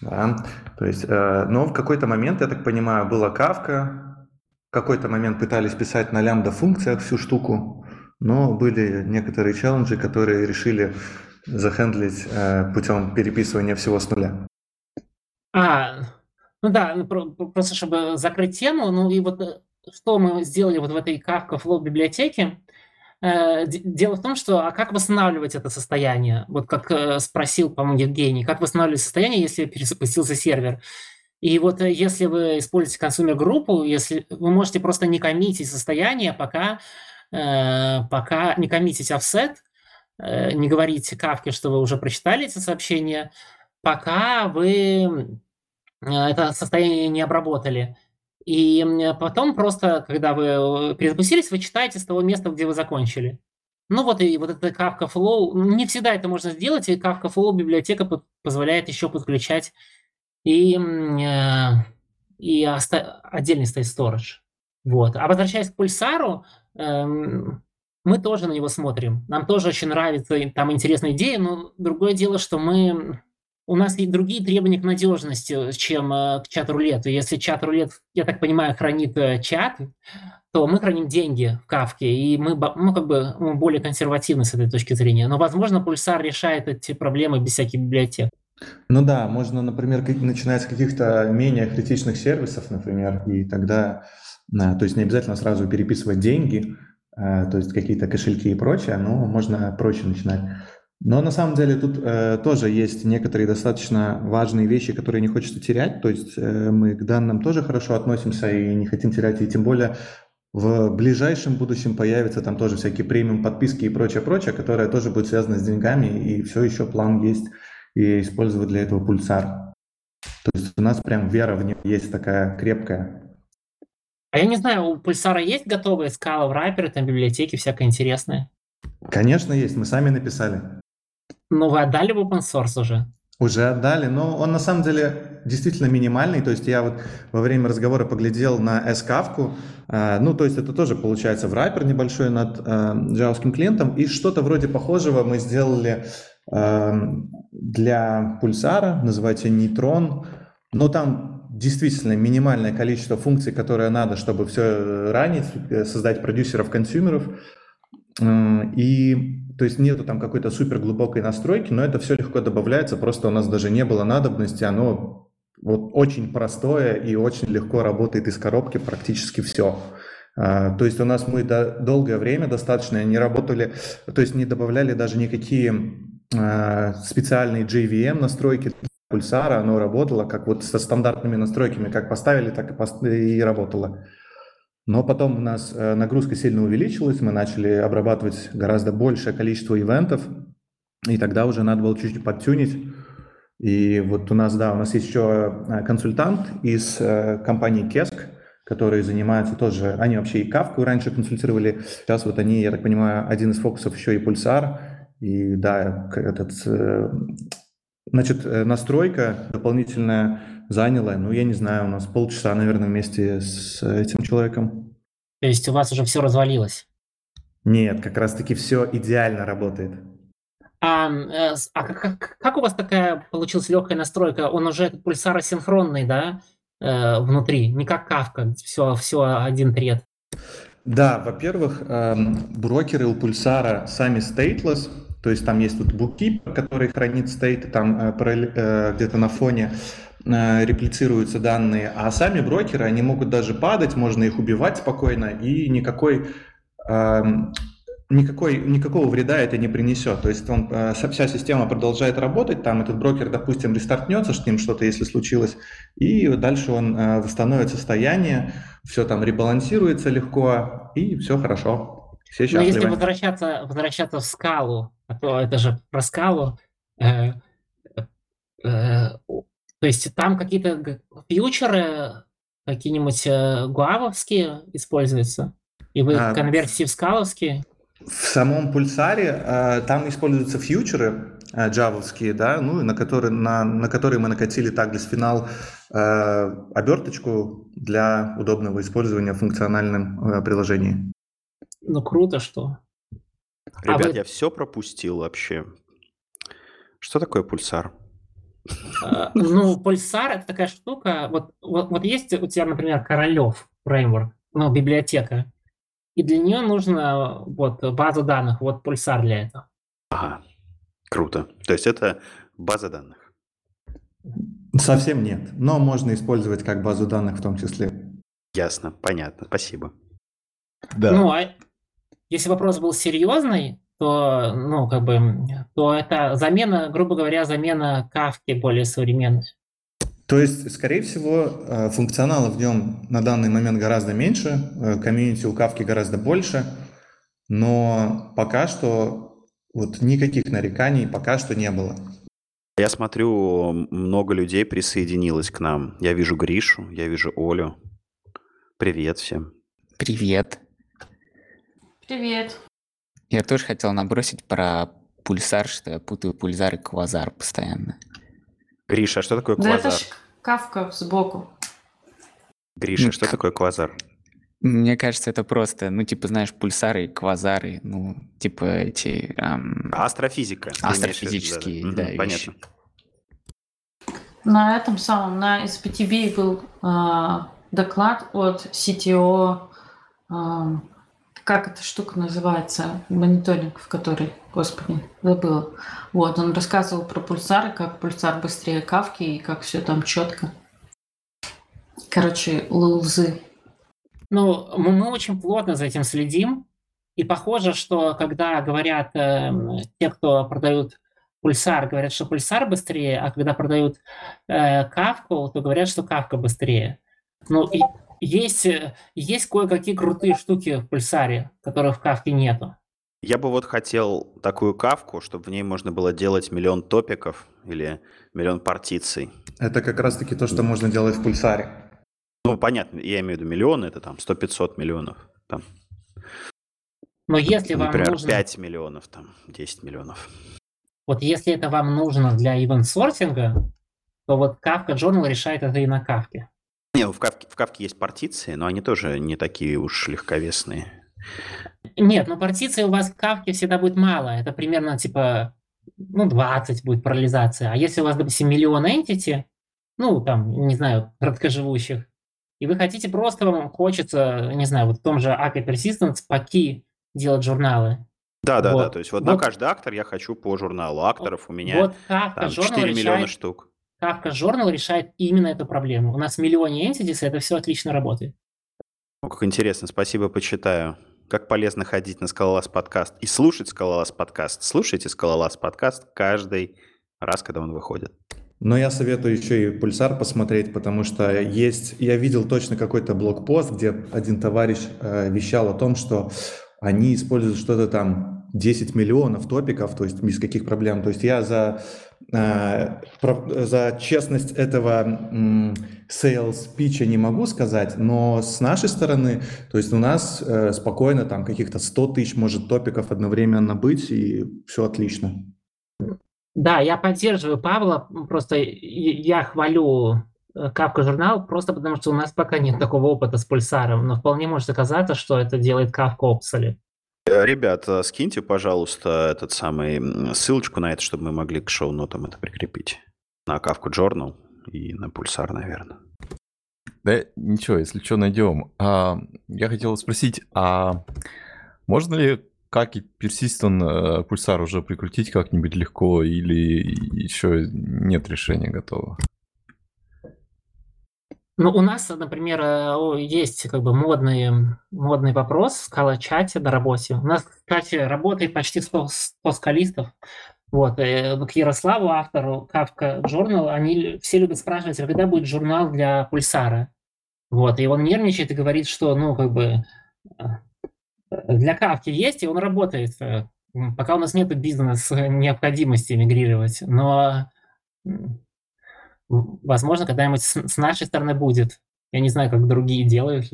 Speaker 3: Да? То есть, э, но в какой-то момент, я так понимаю, была кавка, в какой-то момент пытались писать на лямбда функциях всю штуку, но были некоторые челленджи, которые решили захендлить э, путем переписывания всего с нуля.
Speaker 4: А, ну да, ну, просто чтобы закрыть тему, ну и вот э, что мы сделали вот в этой Kafka Flow библиотеке, дело в том, что а как восстанавливать это состояние? Вот как э, спросил, по-моему, Евгений, как восстанавливать состояние, если перезапустился сервер? И вот э, если вы используете консумер-группу, если вы можете просто не коммитить состояние, пока, пока не коммитить offset, не говорить кавке, что вы уже прочитали эти сообщения, пока вы это состояние не обработали. И потом просто, когда вы э, перезапустились, вы читаете с того места, где вы закончили. Ну вот и вот это Kafka Flow, не всегда это можно сделать, и Kafka Flow библиотека позволяет еще подключать и, э, и отдельный state storage. Вот. А возвращаясь к пульсару, эм, мы тоже на него смотрим. Нам тоже очень нравится, там интересная идея, но другое дело, что мы у нас есть другие требования к надежности, чем э, к чат-рулету. Если чат-рулет, я так понимаю, хранит э, чат, то мы храним деньги в кавке, и мы, ну, как бы, мы более консервативны с этой точки зрения. Но, возможно, пульсар решает эти проблемы без всяких библиотек.
Speaker 3: Ну да, можно, например, начинать с каких-то менее критичных сервисов, например, и тогда, то есть не обязательно сразу переписывать деньги, э, то есть какие-то кошельки и прочее, ну, можно проще начинать. Но на самом деле тут э, тоже есть некоторые достаточно важные вещи, которые не хочется терять. То есть э, мы к данным тоже хорошо относимся и не хотим терять. И тем более в ближайшем будущем появятся там тоже всякие премиум подписки и прочее, прочее, которое тоже будет связано с деньгами. И все еще план есть и использовать для этого пульсар. То есть у нас прям вера в него есть такая крепкая.
Speaker 4: А я не знаю, у Пульсара есть готовые скалы, райперы, там библиотеки всякое интересное?
Speaker 3: Конечно, есть. Мы сами написали.
Speaker 4: Ну, вы отдали в open source уже?
Speaker 3: Уже отдали, но он на самом деле действительно минимальный. То есть я вот во время разговора поглядел на S-кавку. Ну, то есть это тоже получается в райпер небольшой над э, джавским клиентом. И что-то вроде похожего мы сделали э, для пульсара, называется нейтрон. Но там действительно минимальное количество функций, которые надо, чтобы все ранить, э, создать продюсеров-консюмеров. И то есть нету там какой-то супер глубокой настройки, но это все легко добавляется, просто у нас даже не было надобности, оно вот очень простое и очень легко работает из коробки практически все. А, то есть у нас мы до, долгое время достаточно не работали, то есть не добавляли даже никакие а, специальные JVM настройки пульсара, оно работало как вот со стандартными настройками, как поставили, так и, пост- и работало. Но потом у нас э, нагрузка сильно увеличилась, мы начали обрабатывать гораздо большее количество ивентов, и тогда уже надо было чуть-чуть подтюнить. И вот у нас, да, у нас есть еще э, консультант из э, компании Kesk, которые занимаются тоже, они вообще и Кавку раньше консультировали, сейчас вот они, я так понимаю, один из фокусов еще и Пульсар, и да, этот, значит, настройка дополнительная заняло, ну, я не знаю, у нас полчаса, наверное, вместе с этим человеком.
Speaker 4: То есть у вас уже все развалилось?
Speaker 3: Нет, как раз-таки все идеально работает.
Speaker 4: А, э, а как, как у вас такая получилась легкая настройка? Он уже пульсар асинхронный, да, э, внутри, не как кавка, все, все один тред.
Speaker 3: Да, во-первых, эм, брокеры у пульсара сами stateless, то есть там есть тут bookkeeper, который хранит стейты там э, где-то на фоне. Э, реплицируются данные, а сами брокеры, они могут даже падать, можно их убивать спокойно, и никакой, э, никакой, никакого вреда это не принесет. То есть он, э, вся система продолжает работать, там этот брокер, допустим, рестартнется, с ним что-то, если случилось, и дальше он э, восстановит состояние, все там ребалансируется легко, и все хорошо. Все
Speaker 4: Но если возвращаться, возвращаться в скалу, а то это же про скалу, э, э, то есть там какие-то фьючеры какие-нибудь э, гуавовские используются? И вы а, конверсии в скаловские?
Speaker 3: В самом пульсаре э, там используются фьючеры э, джавовские, да, ну, на которые, на, на которые мы накатили также с финал э, оберточку для удобного использования в функциональном э, приложении.
Speaker 4: Ну, круто, что.
Speaker 2: Ребят, а вы... я все пропустил вообще. Что такое пульсар?
Speaker 4: Э, ну, Pulsar — это такая штука, вот, вот, вот есть у тебя, например, Королев фреймворк, ну, библиотека, и для нее нужно вот база данных, вот Pulsar для этого.
Speaker 2: Ага, круто. То есть это база данных?
Speaker 3: Совсем нет, но можно использовать как базу данных в том числе.
Speaker 2: Ясно, понятно, спасибо.
Speaker 4: Да. Ну, а если вопрос был серьезный, то, ну, как бы, то это замена, грубо говоря, замена кавки более современной.
Speaker 3: То есть, скорее всего, э, функционала в нем на данный момент гораздо меньше, э, комьюнити у кавки гораздо больше, но пока что вот никаких нареканий пока что не было.
Speaker 2: Я смотрю, много людей присоединилось к нам. Я вижу Гришу, я вижу Олю. Привет всем.
Speaker 5: Привет.
Speaker 6: Привет.
Speaker 5: Я тоже хотел набросить про пульсар, что я путаю пульсар и квазар постоянно.
Speaker 2: Гриша, а что такое
Speaker 6: Да это
Speaker 2: квазар?
Speaker 6: ж кавка сбоку.
Speaker 2: Гриша,
Speaker 5: Ну,
Speaker 2: что
Speaker 5: к-
Speaker 2: такое квазар?
Speaker 5: Мне кажется, это просто, ну, типа, знаешь, пульсары и квазары, ну, типа эти... ам,
Speaker 2: Астрофизика.
Speaker 5: Астрофизические,
Speaker 2: Мгм,
Speaker 5: да, вещи.
Speaker 2: Понятно.
Speaker 6: На этом самом, на SPTB был а, доклад от CTO, как эта штука называется, мониторинг, в который, господи, забыла. Вот, он рассказывал про пульсары, как пульсар быстрее кавки и как все там четко. Короче, лузы.
Speaker 4: Ну, мы, мы очень плотно за этим следим. И похоже, что когда говорят э, те, кто продают пульсар, говорят, что пульсар быстрее, а когда продают э, кавку, то говорят, что кавка быстрее. Ну, и есть, э, есть кое-какие крутые штуки в пульсаре, которых в кавке нету.
Speaker 2: Я бы вот хотел такую кавку, чтобы в ней можно было делать миллион топиков или миллион партиций.
Speaker 3: Это как раз-таки то, что можно делать в пульсаре.
Speaker 2: Ну, понятно, я имею в виду миллионы, это там 100-500 миллионов. Там,
Speaker 4: Но если вам
Speaker 2: например,
Speaker 4: нужно...
Speaker 2: 5 миллионов, там, 10 миллионов.
Speaker 4: Вот если это вам нужно для ивент-сортинга, то вот Kafka Journal решает это и на Kafka.
Speaker 2: Не, в кавке, в кавке есть партиции, но они тоже не такие уж легковесные.
Speaker 4: Нет, но партиций у вас в Kafka всегда будет мало. Это примерно типа, ну, 20 будет парализация. А если у вас, допустим, миллион entity, ну, там, не знаю, краткоживущих, и вы хотите просто, вам хочется, не знаю, вот в том же API Persistence по key делать журналы.
Speaker 2: Да, да,
Speaker 4: Вот.
Speaker 2: да. То есть вот, на
Speaker 4: Вот.
Speaker 2: каждый актор я хочу по журналу. Акторов у меня
Speaker 4: Вот Kafka
Speaker 2: там
Speaker 4: Journal
Speaker 2: 4 миллиона
Speaker 4: решает,
Speaker 2: штук.
Speaker 4: Kafka Journal решает именно эту проблему. У нас в миллионе entities, и это все отлично работает.
Speaker 2: О, как интересно, спасибо, почитаю. Как полезно ходить на Скалолаз подкаст и слушать Скалолаз подкаст. Слушайте Скалолаз подкаст каждый раз, когда он выходит.
Speaker 3: Но я советую еще и пульсар посмотреть, потому что есть, я видел точно какой-то блокпост, где один товарищ э, вещал о том, что они используют что-то там 10 миллионов топиков, то есть без каких проблем. То есть я за, за честность этого sales питча не могу сказать, но с нашей стороны, то есть у нас э, спокойно там каких-то 100 тысяч может топиков одновременно быть, и все отлично.
Speaker 4: Да, я поддерживаю Павла, просто я хвалю э, Kafka журнал просто потому, что у нас пока нет такого опыта с пульсаром, но вполне может оказаться, что это делает Kafka Obsolete.
Speaker 2: Э, Ребята, скиньте, пожалуйста, этот самый ссылочку на это, чтобы мы могли к шоу-нотам это прикрепить. На Kafka Journal и на Пульсар, наверное.
Speaker 1: Да ничего, если что, найдем. А, я хотел спросить, а можно ли как и Persistent э, пульсар уже прикрутить как-нибудь легко или еще нет решения готового?
Speaker 4: Ну, у нас, например, э, есть как бы модный, модный вопрос в скала-чате на работе. У нас чате работает почти 100, 100 скалистов. Вот, э, к Ярославу, автору Kafka Journal, они все любят спрашивать, а когда будет журнал для пульсара? Вот, и он нервничает и говорит, что, ну, как бы, э, для Kafka есть, и он работает, пока у нас нет бизнес-необходимости мигрировать. Но возможно, когда-нибудь с, нашей стороны будет. Я не знаю, как другие делают.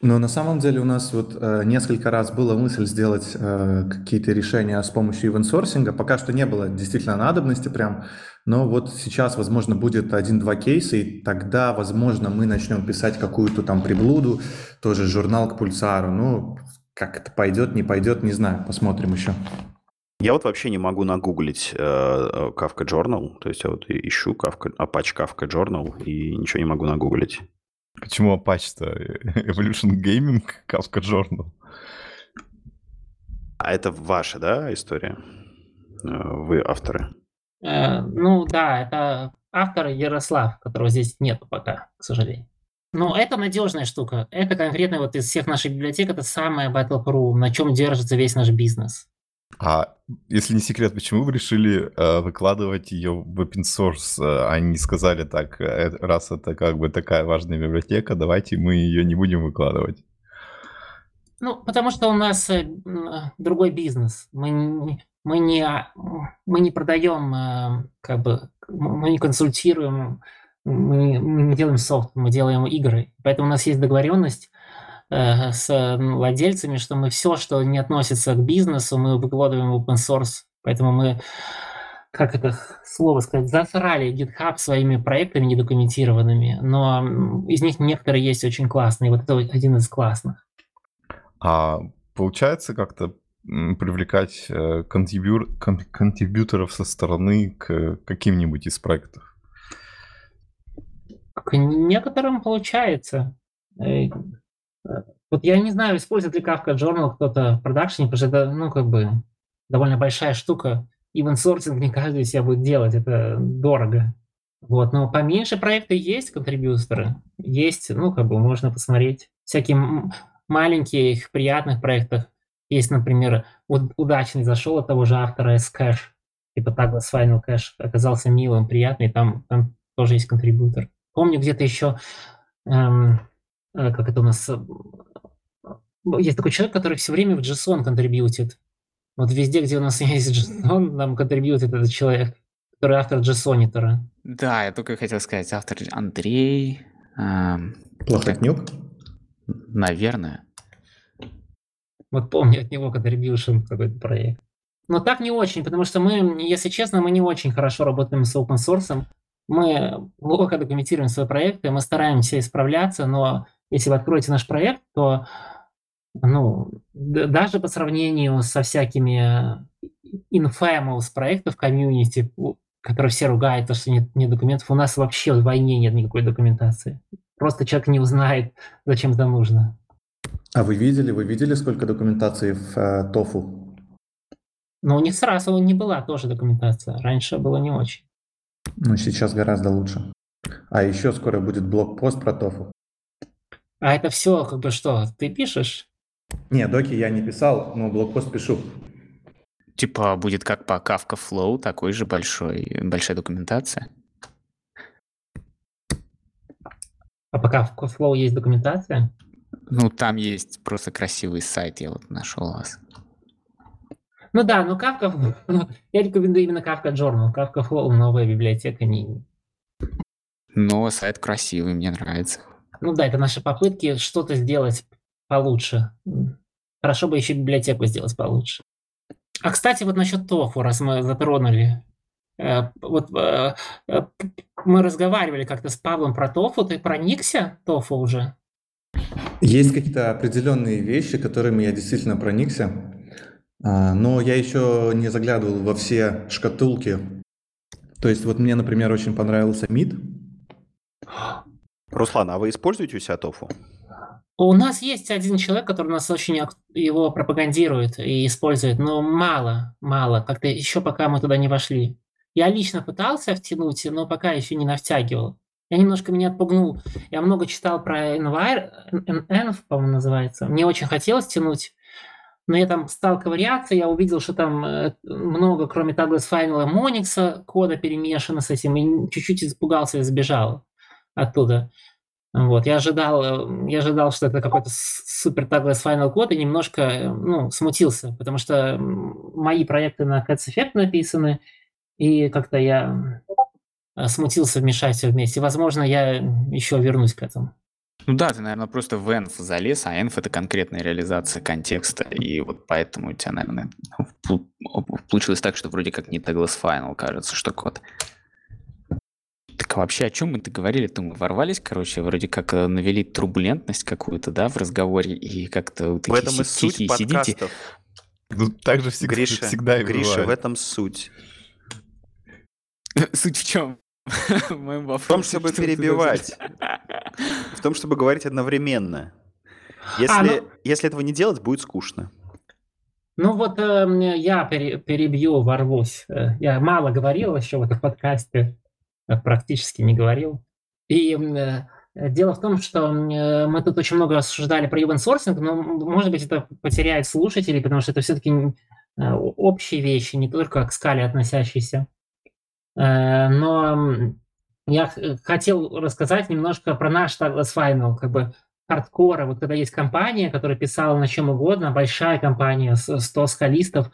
Speaker 3: Но на самом деле у нас вот э, несколько раз была мысль сделать э, какие-то решения с помощью ивент-сорсинга. Пока что не было действительно надобности прям, но вот сейчас, возможно, будет один-два кейса, и тогда, возможно, мы начнем писать какую-то там приблуду, тоже журнал к пульсару. Ну, как это пойдет, не пойдет, не знаю, посмотрим еще.
Speaker 2: Я вот вообще не могу нагуглить э, э, Kafka Journal. То есть я вот ищу Kafka, Apache Kafka Journal и ничего не могу нагуглить.
Speaker 1: Почему Apache-то? (laughs) Evolution Gaming, Kafka Journal.
Speaker 2: А это ваша, да, история? Э, Вы авторы.
Speaker 4: Э, ну да, это автор Ярослав, которого здесь нету пока, к сожалению. Но это надежная штука. Это конкретно вот из всех наших библиотек, это самая Battle.ru, на чем держится весь наш бизнес.
Speaker 1: А если не секрет, почему вы решили э, выкладывать ее в open source, не сказали так, э, раз это как бы такая важная библиотека, давайте мы ее не будем выкладывать?
Speaker 4: Ну, потому что у нас э, э, другой бизнес. Мы не, мы не, мы не продаем, как бы, мы не консультируем, мы, мы не делаем софт, мы делаем игры. Поэтому у нас есть договоренность с м, владельцами, что мы все, что не относится к бизнесу, мы выкладываем в open source. Поэтому мы, как это слово сказать, засрали GitHub своими проектами недокументированными, но из них некоторые есть очень классные. Вот это один из классных.
Speaker 1: А получается как-то привлекать э, контрибью- кон- контрибьюторов со стороны к каким-нибудь из проектов?
Speaker 4: К некоторым получается. Вот я не знаю, использует ли Kafka Journal кто-то в продакшене, потому что это, ну, как бы, довольно большая штука. Event сортинг не каждый себя будет делать, это дорого. Вот, но поменьше проекты есть контрибьюторы, есть, ну, как бы, можно посмотреть. Всякие маленьких, приятных проектах есть, например, уд- удачный зашел от того же автора S-Cache, типа Douglas Final Cache, оказался милым, приятный, там, там тоже есть контрибьютор. Помню, где-то еще, эм, как это у нас, э, есть такой человек, который все время в JSON контрибьютит. Вот везде, где у нас (laughs) есть JSON, нам контрибьютит этот человек, который автор JSONитора.
Speaker 5: Да, я только хотел сказать, автор Андрей, ам,
Speaker 3: Плохотнюк.
Speaker 5: наверное.
Speaker 4: Вот помню от него contribution какой-то проект. Но так не очень, потому что мы, если честно, мы не очень хорошо работаем с open source. Мы плохо документируем свои проекты, мы стараемся исправляться, но если вы откроете наш проект, то ну, даже по сравнению со всякими infamous проектов комьюнити, которые все ругают, то, что нет, нет документов, у нас вообще вдвойне нет никакой документации. Просто человек не узнает, зачем это нужно.
Speaker 3: А вы видели, вы видели, сколько документации в э, TOFU?
Speaker 4: Но у них сразу не была тоже документация. Раньше было не очень.
Speaker 3: Ну, сейчас гораздо лучше. А еще скоро будет блокпост про TOFU.
Speaker 4: А это все как бы что, ты пишешь?
Speaker 3: Не, доки я не писал, но блокпост пишу.
Speaker 5: Типа будет как по Kafka Flow, такой же большой, большая документация.
Speaker 4: А пока в Flow есть документация.
Speaker 5: Ну, там есть просто красивый сайт, я вот нашел вас.
Speaker 4: Ну да, но Kafka, ну, я рекомендую именно Kafka Journal. Kafka Flow новая библиотека. Не...
Speaker 5: Но сайт красивый, мне нравится.
Speaker 4: Ну да, это наши попытки что-то сделать получше. Хорошо бы еще библиотеку сделать получше. А кстати, вот насчет тофу, раз мы затронули. Э, Вот э, э, мы разговаривали как-то с Павлом про тофу. Ты проникся тофу уже?
Speaker 3: Есть какие-то определенные вещи, которыми я действительно проникся, а, но я еще не заглядывал во все шкатулки. То есть вот мне, например, очень понравился МИД.
Speaker 2: Руслан, а вы используете у себя тофу?
Speaker 4: У нас есть один человек, который у нас очень его пропагандирует и использует, но мало, мало. Как-то еще пока мы туда не вошли. Я лично пытался втянуть, но пока еще не навтягивал. Я немножко меня отпугнул. Я много читал про Envir, Env, по-моему, называется. Мне очень хотелось тянуть, но я там стал ковыряться, я увидел, что там э, много, кроме Douglas Final и Monix, кода перемешано с этим, и чуть-чуть испугался и сбежал оттуда. Вот, я ожидал, я ожидал, что это какой-то супер Douglas Final код, и немножко, э, ну, смутился, потому что мои проекты на Cats Effect написаны, и как-то я э, смутился вмешать все вместе. Возможно, я еще вернусь к этому.
Speaker 5: Ну да, ты, наверное, просто в env залез, а env это конкретная реализация контекста, и вот поэтому у тебя, наверное, получилось так, что вроде как не Douglas Final, кажется, что код. Так а вообще о чем мы-то говорили-то? Мы ворвались, короче, вроде как э, навели турбулентность какую-то, да, в разговоре, и как-то вот
Speaker 2: В
Speaker 5: такие
Speaker 2: этом и суть
Speaker 5: тихие сидите.
Speaker 2: подкастов.
Speaker 1: Ну, так же всегда,
Speaker 2: Гриша,
Speaker 1: всегда и
Speaker 2: Гриша,
Speaker 1: бывает.
Speaker 2: в этом суть. (laughs)
Speaker 5: Суть в чем? (laughs) В моем
Speaker 2: В
Speaker 5: вопросе.
Speaker 2: том, чтобы (laughs)
Speaker 5: что
Speaker 2: перебивать. В том, чтобы говорить одновременно. Если,
Speaker 4: А, ну-
Speaker 2: если этого не делать, будет скучно.
Speaker 4: Ну вот э, я пере- перебью, ворвусь. Э, Я мало говорил еще в этом подкасте, практически не говорил. И э, дело в том, что э, мы тут очень много рассуждали про sourcing, но, может быть, это потеряет слушателей, потому что это все-таки общие вещи, не только к скале относящиеся. Э, Но я хотел рассказать немножко про наш Douglas Final, как бы хардкора. Вот когда есть компания, которая писала на чем угодно, большая компания, с 100 скалистов,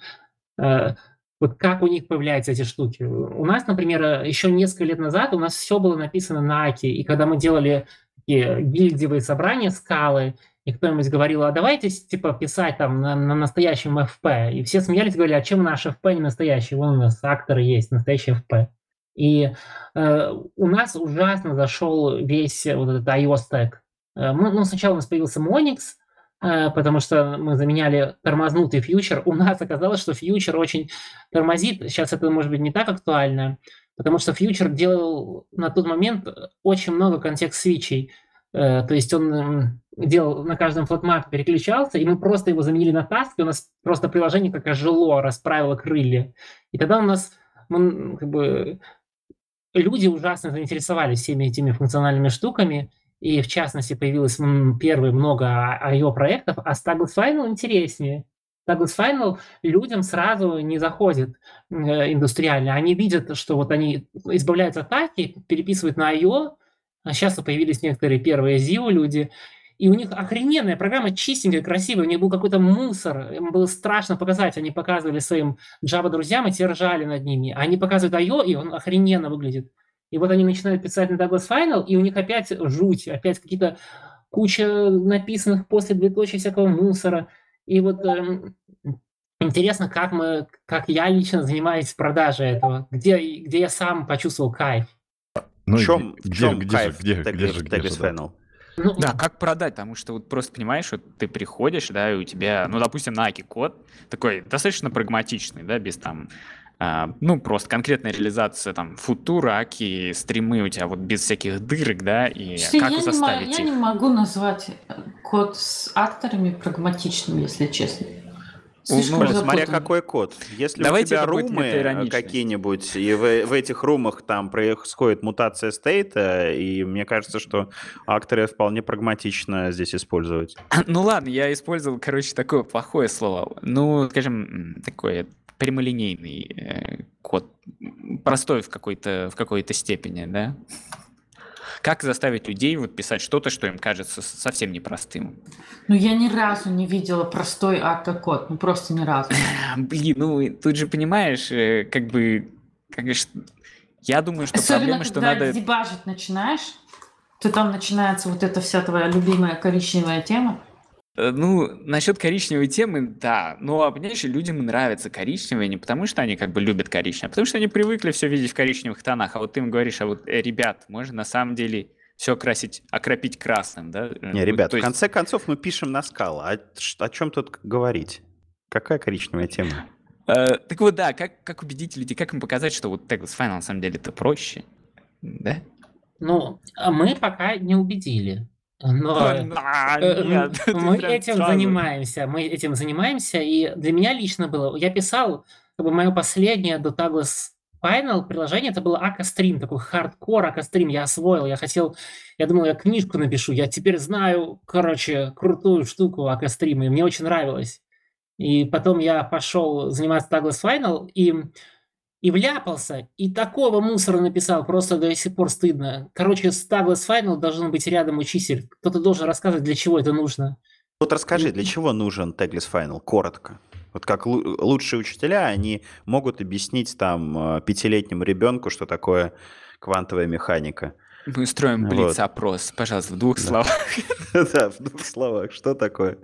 Speaker 4: э, вот как у них появляются эти штуки? У нас, например, э, еще несколько лет назад у нас все было написано на Аки, и когда мы делали такие гильдиевые собрания скалы, и кто-нибудь говорил, а давайте типа писать там на, на настоящем FP. И все смеялись, говорили, а чем наш FP не настоящий? Вон у нас акторы есть, настоящий FP. И э, у нас ужасно зашел весь вот этот iOS стек. Э, мы- ну, сначала у нас появился Monix, потому что мы заменяли тормознутый фьючер. У нас оказалось, что фьючер очень тормозит. Сейчас это может быть не так актуально, потому что фьючер делал на тот момент очень много контекст-свитчей. Э, То есть он м, делал на каждом флотмапе, переключался, и мы просто его заменили на task, и у нас просто приложение как ожило, расправило крылья. И тогда у нас мы, как бы, люди ужасно заинтересовались всеми этими функциональными штуками, и в частности появилось первые много I.O. проектов, а Staglet Final интереснее. Douglas Final людям сразу не заходит э, индустриально. Они видят, что вот они избавляются от Аки, переписывают на IO, а сейчас появились некоторые первые ZIO люди, и у них охрененная программа, чистенькая, красивая, у них был какой-то мусор, им было страшно показать, они показывали своим Java-друзьям, и те ржали над ними. Они показывают IO, и он охрененно выглядит. И вот они начинают писать на Douglas Final, и у них опять жуть, опять какие-то куча написанных после двоеточия всякого мусора. И вот эм, интересно, как мы, как я лично занимаюсь продажей этого, где, где я сам почувствовал кайф.
Speaker 1: Ну,
Speaker 2: в чем,
Speaker 1: где,
Speaker 2: в чем
Speaker 1: где,
Speaker 2: кайф
Speaker 1: где, где же, где же.
Speaker 2: Final?
Speaker 4: Ну,
Speaker 5: Да, как продать? Потому что вот просто понимаешь, вот ты приходишь, да, и у тебя, ну, допустим, на Аки код такой достаточно прагматичный, да, без там, ну, просто конкретная реализация там футура, Аки, стримы у тебя вот без всяких дырок, да, и
Speaker 6: Что
Speaker 5: как
Speaker 6: я, не,
Speaker 5: заставить
Speaker 6: я
Speaker 5: их?
Speaker 6: не могу назвать э, код с акторами прагматичным, если честно. Слишком
Speaker 5: ну,
Speaker 2: смотря какой код. Если
Speaker 5: Давайте
Speaker 2: у тебя румы э, какие-нибудь, и в, в этих румах там происходит мутация стейта, и мне кажется, что акторы вполне прагматично здесь использовать. (clears throat)
Speaker 5: Ну ладно, я использовал, короче, такое плохое слово. Ну, скажем, м, такой прямолинейный э, код, простой в какой-то в какой-то степени, да. Как заставить людей вот писать что-то, что им кажется совсем непростым?
Speaker 6: Ну, я ни разу не видела простой акка-код. Ну, просто ни разу. (sniffs)
Speaker 5: Блин, ну тут же понимаешь, э, как бы, как бы я думаю, что
Speaker 6: Особенно,
Speaker 5: проблема, что
Speaker 6: когда
Speaker 5: надо
Speaker 6: дебажить начинаешь, то там начинается вот эта вся твоя любимая коричневая тема.
Speaker 5: Э, Ну, насчет коричневой темы, да. Ну, а понимаешь, людям нравится коричневое не потому, что они как бы любят коричневое, а потому что они привыкли все видеть в коричневых тонах. А вот ты им говоришь, а вот, э, ребят, можно на самом деле все красить, окропить красным, да? Э,
Speaker 2: Не, ребят,
Speaker 5: то
Speaker 2: в
Speaker 5: есть-
Speaker 2: конце концов мы пишем на скала. А о чем тут говорить? Какая коричневая тема?
Speaker 5: Э, так вот, да, как, как убедить людей, как им показать, что вот Tagless Final на самом деле это проще, да?
Speaker 4: ну, а мы пока не убедили. Но... Э,
Speaker 5: нет, ты (laughs)
Speaker 4: Мы этим
Speaker 5: сразу.
Speaker 4: занимаемся, мы этим занимаемся, и для меня лично было, я писал, как бы мое последнее до Douglas Final приложение, это было Акастрим, такой хардкор Акастрим, я освоил, я хотел, я думал, я книжку напишу, я теперь знаю, короче, крутую штуку Акастрима, и мне очень нравилось. И потом я пошел заниматься Douglas Final, и и вляпался, и такого мусора написал, просто до сих пор стыдно. Короче, с Douglas Final должен быть рядом учитель. Кто-то должен рассказывать, для чего это нужно.
Speaker 2: Вот расскажи, для чего нужен Tagless Final? Коротко. Вот как лу- лучшие учителя, они могут объяснить там э, пятилетнему ребенку, что такое квантовая механика.
Speaker 5: Мы устроим
Speaker 2: Вот.
Speaker 5: блиц-опрос, пожалуйста, в двух
Speaker 2: Да.
Speaker 5: словах. (laughs)
Speaker 2: Да, в двух словах, что такое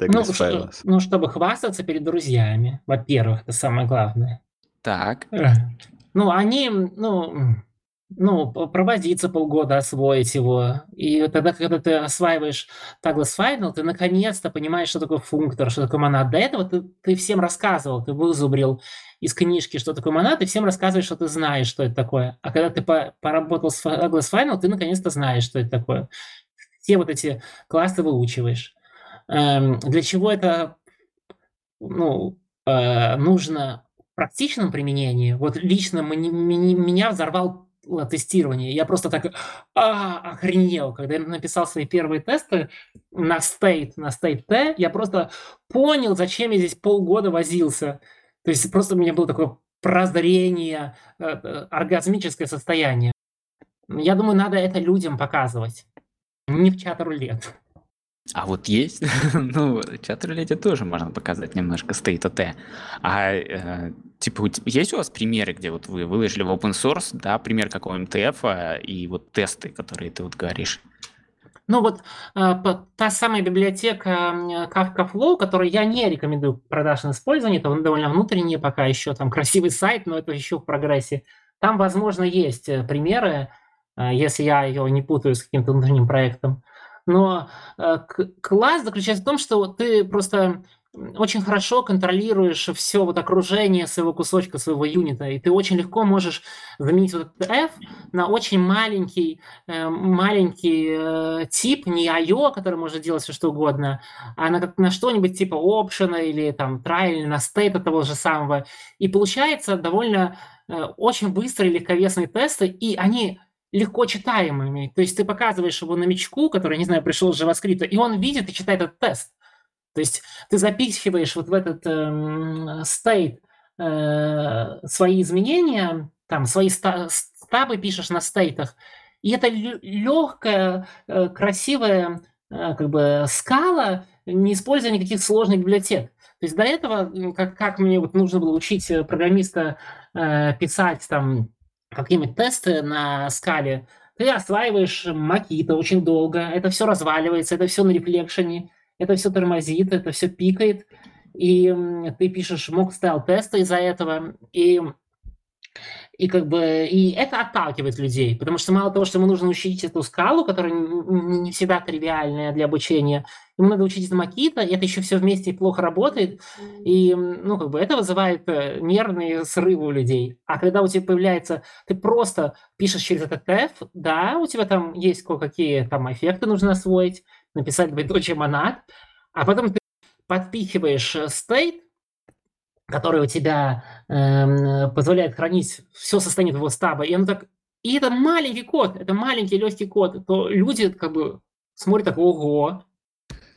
Speaker 4: Ну,
Speaker 2: Tagless
Speaker 4: ш-
Speaker 2: Final?
Speaker 4: ну, чтобы хвастаться перед друзьями, во-первых, это самое главное.
Speaker 5: Так,
Speaker 4: Ну, они, ну, ну, проводиться полгода, освоить его. И тогда, когда ты осваиваешь Douglas Final, ты наконец-то понимаешь, что такое функтор, что такое монад. До этого ты, ты всем рассказывал, ты вызубрил из книжки, что такое монад, и всем рассказываешь, что ты знаешь, что это такое. А когда ты по- поработал с Douglas Final, ты наконец-то знаешь, что это такое. Все вот эти классы выучиваешь. Эм, Для чего это ну, э, нужно практичном применении, вот лично меня взорвал тестирование. Я просто так а, охренел, когда я написал свои первые тесты на State, на State T, я просто понял, зачем я здесь полгода возился. То есть просто у меня было такое прозрение, э, э, оргазмическое состояние. Я думаю, надо это людям показывать. Не в чат рулет.
Speaker 5: А вот есть, (laughs) ну, чат рулете тоже можно показать немножко state T. А, э, типа, есть у вас примеры, где вот вы выложили в open source, да, пример какого-нибудь TF и вот тесты, которые ты вот говоришь?
Speaker 4: Ну вот э, та самая библиотека Kafka Flow, которую я не рекомендую к продажному использованию, это он довольно внутренний пока еще, там красивый сайт, но это еще в прогрессе. Там, возможно, есть э, примеры, если я ее не путаю с каким-то внутренним проектом. Но э, класс заключается в том, что ты просто очень хорошо контролируешь все вот окружение своего кусочка, своего юнита, и ты очень легко можешь заменить вот этот F на очень маленький э, маленький э, тип, не IO, который может делать все что угодно, а на, на что-нибудь типа option или там try, или на state того же самого. И получается довольно очень быстрые легковесные тесты, и они легко читаемыми. То есть ты показываешь его новичку, который, не знаю, пришел с JavaScript, и он видит и читает этот тест. То есть ты запихиваешь вот в этот эм, state э, свои изменения, там свои ста- стабы пишешь на стейтах, и это легкая, э, красивая э, как бы скала, не используя никаких сложных библиотек. То есть до этого, как, как мне вот нужно было учить э, программиста э, писать там какие-нибудь тесты на скале, ты осваиваешь макита очень долго, это все разваливается, это все на рефлекшене, это все тормозит, это все пикает, и ты пишешь mock style тесты из-за этого, и и как бы и это отталкивает людей, потому что мало того, что ему нужно учить эту скалу, которая не всегда тривиальная для обучения, ему надо учить это макита, и это еще все вместе плохо работает, и ну как бы это вызывает э, нервные срывы у людей. А когда у тебя появляется, ты просто пишешь через этот TF, да, у тебя там есть кое-какие там эффекты нужно освоить, написать двоеточие монад, а потом ты подпихиваешь стейт, э, который у тебя э, позволяет хранить все состояние твоего стаба, и он так, и это маленький код, это маленький легкий код, то люди как бы смотрят так, ого.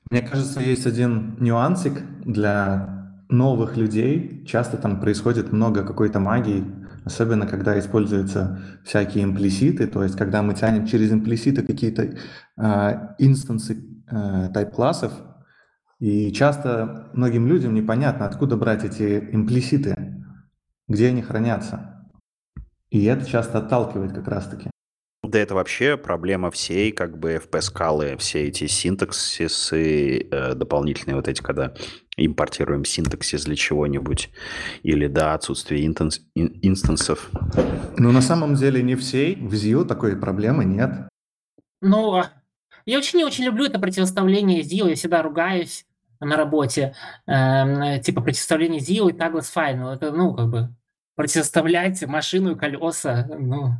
Speaker 3: Мне кажется, есть один нюансик для новых людей. Часто там происходит много какой-то магии, особенно когда используются всякие имплиситы, то есть когда мы тянем через имплиситы какие-то э, инстансы э, тайп-классов, и часто многим людям непонятно, откуда брать эти имплиситы, где они хранятся. И это часто отталкивает как раз-таки.
Speaker 2: Да это вообще проблема всей как бы FP-скалы, все эти синтаксисы э, дополнительные вот эти, когда импортируем синтаксис для чего-нибудь, или, да, отсутствие инстанс, инстансов.
Speaker 3: Ну, на самом деле не всей, в ZIO такой проблемы нет.
Speaker 4: Ну, а я очень не очень люблю это противоставление ZIO, я всегда ругаюсь на работе, э, типа противоставление ZIO и Douglas Final. Это, ну, как бы противоставлять машину и колеса, ну...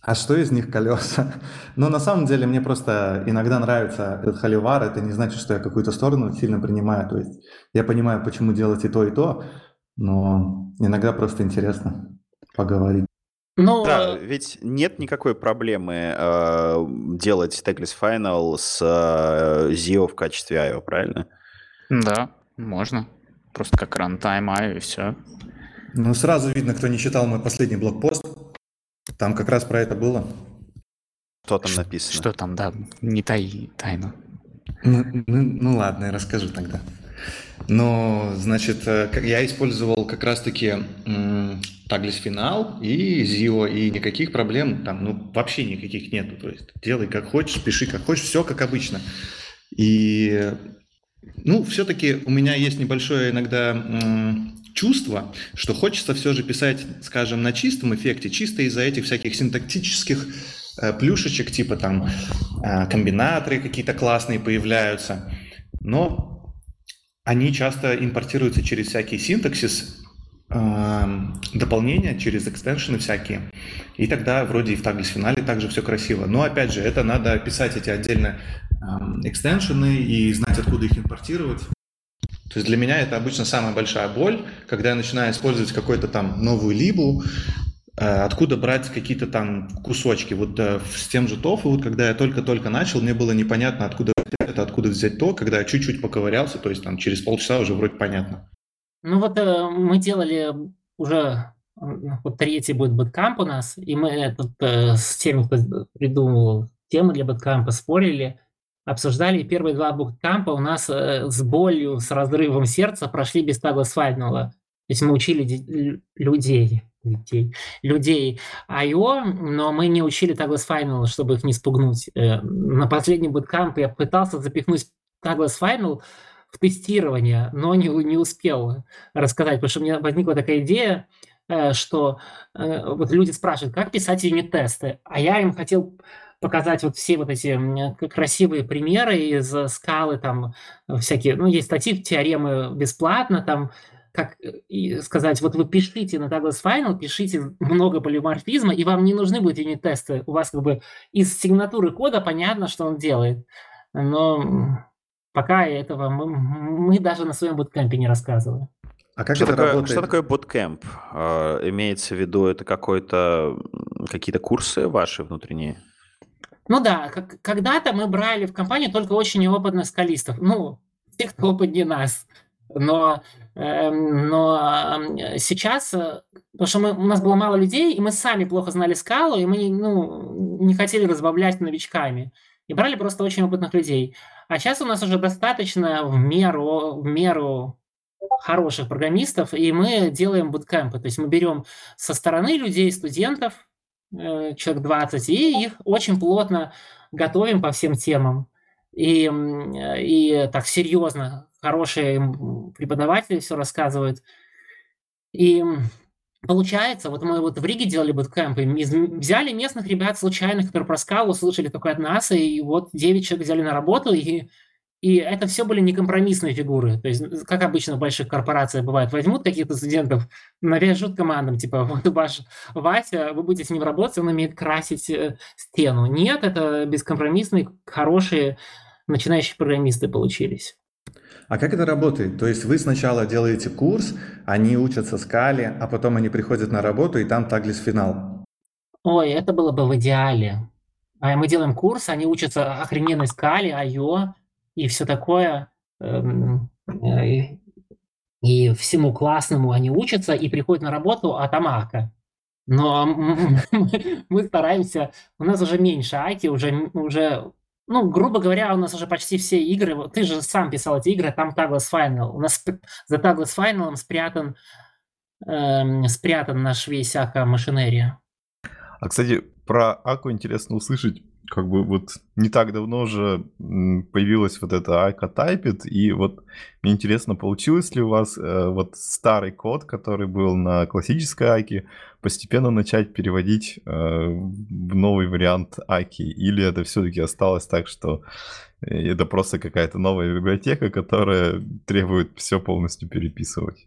Speaker 3: А что из них колеса? (laughs) Ну, на самом деле, мне просто иногда нравится этот холивар. Это не значит, что я какую-то сторону сильно принимаю. То есть я понимаю, почему делать и то, и то, но иногда просто интересно поговорить.
Speaker 2: Ну, да, ведь нет никакой проблемы э, делать Tagless Final с э, Zio в качестве IO, правильно?
Speaker 5: Да, можно. Просто как runtime IO и все.
Speaker 3: Ну, сразу видно, кто не читал мой последний блокпост. Там как раз про это было.
Speaker 2: Что там написано?
Speaker 5: Что там, да, не тай тайну.
Speaker 3: Ну, ну, ну ладно, я расскажу тогда. Но, значит, э, я использовал как раз-таки Tagless финал и Zio, и никаких проблем там, ну, вообще никаких нету. То есть делай как хочешь, пиши как хочешь, все как обычно. И, ну, все-таки у меня есть небольшое иногда чувство, что хочется все же писать, скажем, на чистом эффекте, чисто из-за этих всяких синтактических э, плюшечек, типа там э, комбинаторы какие-то классные появляются. Но они часто импортируются через всякий синтаксис, эм, дополнения через экстеншены всякие. И тогда вроде и в таглис финале также все красиво. Но опять же, это надо писать эти отдельно эм, экстеншены и знать, откуда их импортировать. То есть для меня это обычно самая большая боль, когда я начинаю использовать какую-то там новую либу, э, откуда брать какие-то там кусочки. Вот э, с тем же тофу, вот когда я только-только начал, мне было непонятно, откуда это откуда взять то, когда я чуть-чуть поковырялся, то есть там через полчаса уже вроде понятно.
Speaker 4: Ну вот э, мы делали уже вот третий будет Bootcamp у нас, и мы тут э, с теми, кто придумывал темы для Bootcamp, спорили, обсуждали. Первые два Bootcamp у нас э, с болью, с разрывом сердца прошли без Douglas Final. То есть мы учили людей, людей, людей I.O., но мы не учили Douglas Final, чтобы их не спугнуть. Э, на последнем буткампе я пытался запихнуть Douglas Final в тестирование, но не, не успел рассказать, потому что у меня возникла такая идея, э, что вот люди спрашивают, как писать юнит-тесты, а я им хотел показать вот все вот эти красивые примеры из скалы, там всякие, ну, есть статьи, теоремы бесплатно, там как сказать, вот вы пишите на Douglas Final, пишите много полиморфизма, и вам не нужны будут юнит-тесты. У вас как бы из сигнатуры кода понятно, что он делает. Но пока этого мы, мы даже на своем буткемпе не рассказываем.
Speaker 2: А как что, это такое, работает? что такое bootcamp? А, имеется в виду, это какой-то какие-то курсы ваши внутренние?
Speaker 4: Ну да, как, когда-то мы брали в компанию только очень неопытных скалистов. Ну, те, кто опытнее нас. Но, эм, но эм, сейчас, э, потому что мы, у нас было мало людей, и мы сами плохо знали скалу, и мы ну, не хотели разбавлять новичками. И брали просто очень опытных людей. А сейчас у нас уже достаточно в меру, в меру хороших программистов, и мы делаем буткемпы. То есть мы берем со стороны людей, студентов, человек 20, и их очень плотно готовим по всем темам. И, и так серьезно, хорошие преподаватели все рассказывают. И получается, вот мы вот в Риге делали буткемпы, взяли местных ребят случайных, которые про скалу слышали только от нас, и вот 9 человек взяли на работу, и и это все были некомпромиссные фигуры. То есть, как обычно в больших корпорациях бывает, возьмут каких-то студентов, навяжут командам, типа, вот ваш Вася, вы будете с ним работать, он умеет красить э, стену. Нет, это бескомпромиссные, хорошие начинающие программисты получились.
Speaker 3: А как это работает? То есть вы сначала делаете курс, они учатся скале, а потом они приходят на работу, и там таглис финал.
Speaker 4: Ой, это было бы в идеале. А мы делаем курс, они учатся охрененной скале, IO, и все такое. Эм, э, и всему классному они учатся и приходят на работу от Амака. Но (laughs) мы стараемся, у нас уже меньше Аки, уже, уже, ну, грубо говоря, у нас уже почти все игры, ты же сам писал эти игры, там Tagless Final. У нас за Tagless Final спрятан, эм, спрятан наш весь Ака машинерия.
Speaker 1: А, кстати, про Аку интересно услышать, как бы вот не так давно уже появилась вот эта Айка Typed, и вот мне интересно, получилось ли у вас э, вот старый код, который был на классической Айке, постепенно начать переводить э, в новый вариант Айки, или это все-таки осталось так, что э, это просто какая-то новая библиотека, которая требует все полностью переписывать?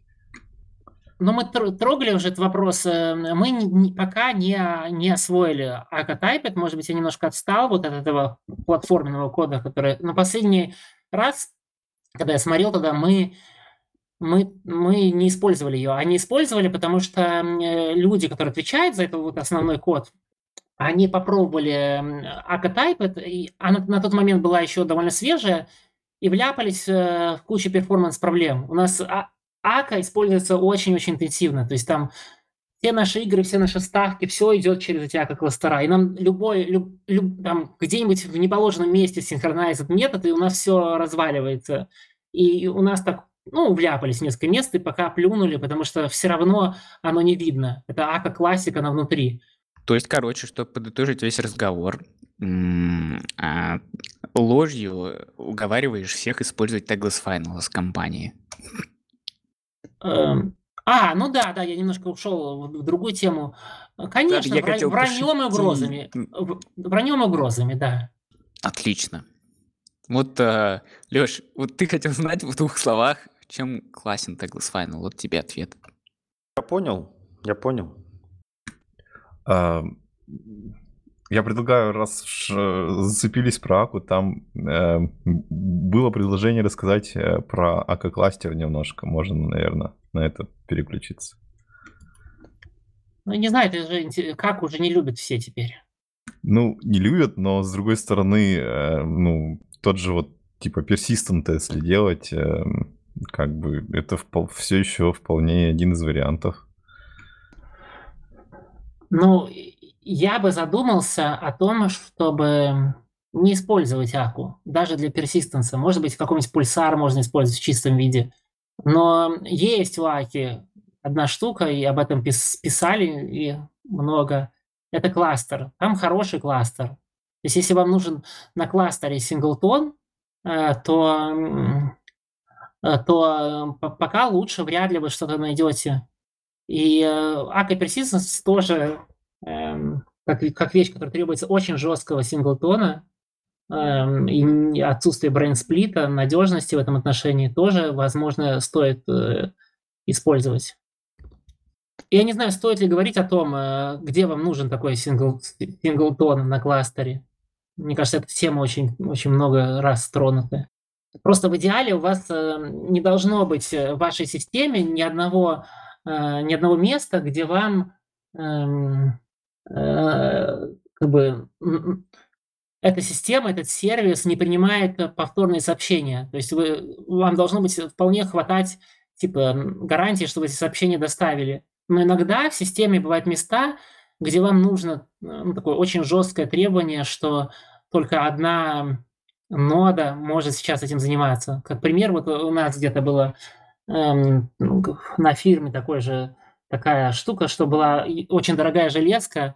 Speaker 4: Но мы трогали уже этот вопрос. Э, мы пока не, не освоили Акатайпет. Может быть, я немножко отстал вот от этого платформенного кода, который... Но последний раз, когда я смотрел тогда, мы, мы, мы не использовали ее. Они использовали, потому что э, люди, которые отвечают за этот вот основной код, они попробовали Акатайпет, и она на тот момент была еще довольно свежая, и вляпались э, в кучу перформанс-проблем. У нас а, АКА используется очень-очень интенсивно. То есть там все наши игры, все наши ставки, все идет через эти АКА-кластера. И нам любой, люб, люб, там, где-нибудь в неположенном месте синхронизит метод, и у нас все разваливается. И у нас так, ну, вляпались несколько мест, и пока плюнули, потому что все равно оно не видно. Это АКА-классика, она внутри.
Speaker 5: То есть, короче, чтобы подытожить весь разговор, а, ложью уговариваешь всех использовать Tagless Final с компании.
Speaker 4: Эм, а, ну да, да, я немножко ушел в другую тему. Конечно, я вра- враньем и угрозами. Враньем и угрозами, да.
Speaker 5: Отлично. Вот, э, Леш, вот ты хотел знать в двух словах, чем классен Tagless Final. Вот тебе ответ.
Speaker 2: Я понял, я понял.
Speaker 1: А, я предлагаю, раз зацепились про Аку, там э, было предложение рассказать э, про Ака-кластер немножко. Можно, наверное, на это переключиться.
Speaker 4: Ну, не знаю, это же как уже не любят все теперь.
Speaker 1: Ну, не любят, но с другой стороны, э, ну, тот же вот типа persistent, если делать, э, как бы это впол- все еще вполне один из вариантов.
Speaker 4: Ну, я бы задумался о том, чтобы не использовать Аку, даже для персистенса. Может быть, какой-нибудь пульсар можно использовать в чистом виде. Но есть у Аки одна штука, и об этом писали и много. Это кластер. Там хороший кластер. То есть если вам нужен на кластере синглтон, э, то, э, то э, пока лучше вряд ли вы что-то найдете. И Ака Persistence тоже Эм, как, как вещь, которая требуется очень жесткого синглтона, эм, и отсутствие брейнсплита, надежности в этом отношении тоже, возможно, стоит э, использовать. Я не знаю, стоит ли говорить о том, э, где вам нужен такой сингл, синглтон на кластере. Мне кажется, эта тема очень, очень много раз тронута. Просто в идеале у вас э, не должно быть в вашей системе ни одного, ни одного места, где вам эм, Э, как бы эта система, этот сервис не принимает э, повторные сообщения. То есть вы, вам должно быть вполне хватать типа гарантии, что вы эти сообщения доставили. Но иногда в системе бывают места, где вам нужно ну, такое очень жесткое требование, что только одна нода может сейчас этим заниматься. Как пример, вот у нас где-то было эм, ну, на фирме такой же такая штука, что была очень дорогая железка,